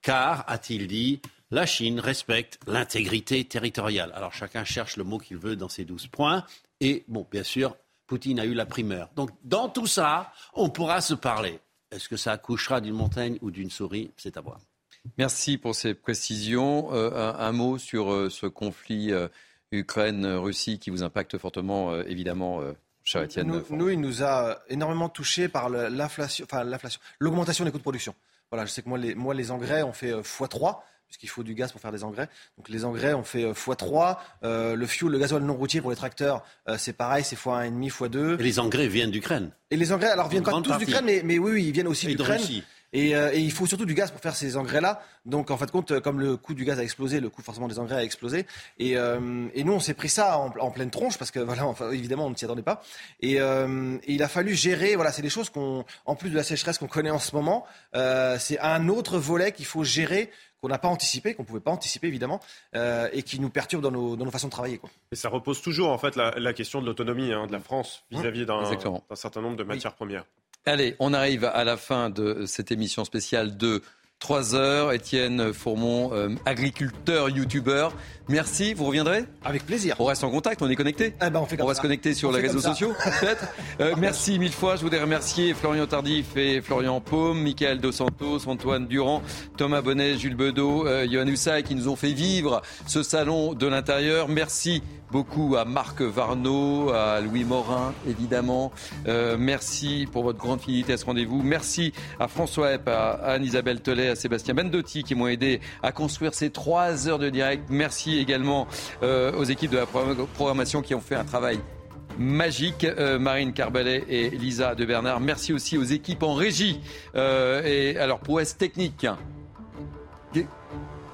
car, a-t-il dit, la Chine respecte l'intégrité territoriale. Alors chacun cherche le mot qu'il veut dans ces douze points. Et bon, bien sûr, Poutine a eu la primeur. Donc dans tout ça, on pourra se parler. Est-ce que ça accouchera d'une montagne ou d'une souris? C'est à voir. Merci pour ces précisions. Euh, un, mot sur euh, ce conflit euh, Ukraine-Russie qui vous impacte fortement, évidemment. Cher Étienne. Nous, il nous a énormément touché par l'inflation, enfin l'inflation, l'augmentation des coûts de production. Voilà, je sais que moi, les, moi, les engrais ont fait x3 puisqu'il faut du gaz pour faire des engrais. Donc les engrais, on fait x3. le fuel, le gasoil non routier pour les tracteurs, c'est pareil, c'est x1,5, x2. Et les engrais viennent d'Ukraine. Et les engrais, alors viennent pas tous d'Ukraine, mais, mais, oui, oui, ils viennent aussi d'Ukraine. Euh, et, il faut surtout du gaz pour faire ces engrais-là. Donc en fait, compte, euh, comme le coût du gaz a explosé, le coût forcément des engrais a explosé. Et, euh, nous, on s'est pris ça en, pleine tronche parce que voilà, évidemment, on ne s'y attendait pas. Et, il a fallu gérer. Voilà, c'est des choses qu'on, en plus de la sécheresse qu'on connaît en ce moment, c'est un autre volet qu'il faut gérer qu'on n'a pas anticipé, qu'on ne pouvait pas anticiper évidemment, et qui nous perturbe dans nos, façons de travailler. Et ça repose toujours en fait la, question de l'autonomie hein, de la France vis-à-vis d'un certain nombre de matières premières. Allez, on arrive à la fin de cette émission spéciale de 3 heures. Étienne Fourmont, euh, agriculteur, youtubeur. Merci, vous reviendrez? Avec plaisir. On reste en contact, on est connecté? Eh ben, on, va se connecter sur les réseaux sociaux, (laughs) peut-être? Euh, merci mille fois. Je voudrais remercier Florian Tardif et Florian Paume, Michael Dos Santos, Antoine Durand, Thomas Bonnet, Jules Bedeau, euh, Johan qui nous ont fait vivre ce salon de l'intérieur. Merci beaucoup à Marc Varnaud, à Louis Morin, évidemment. Euh, merci pour votre grande fidélité à ce rendez-vous. Merci à François Epp, à Anne-Isabelle Telet, à Sébastien Bendotti qui m'ont aidé à construire ces trois heures de direct. Merci également euh, aux équipes de la programmation qui ont fait un travail magique, euh, Marine Carbalet et Lisa de Bernard. Merci aussi aux équipes en régie et alors prouesse technique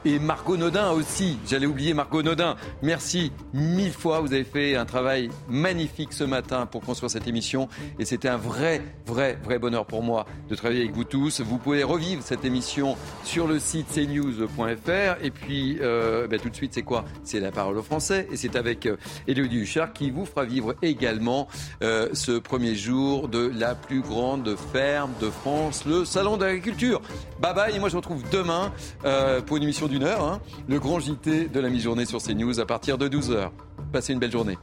et Margot Nodin aussi. J'allais oublier Margot Nodin. Merci mille fois. Vous avez fait un travail magnifique ce matin pour construire cette émission. Et c'était un vrai, vrai, vrai bonheur pour moi de travailler avec vous tous. Vous pouvez revivre cette émission sur le site cnews.fr. Et puis, euh, ben, tout de suite, c'est quoi? C'est la parole au français. Et c'est avec euh, Élodie Huchard qui vous fera vivre également euh, ce premier jour de la plus grande ferme de France, le Salon d'agriculture. Bye bye. Et moi, je vous retrouve demain euh, pour une émission d'une heure, hein. le grand JT de la mi-journée sur CNews à partir de 12h. Passez une belle journée.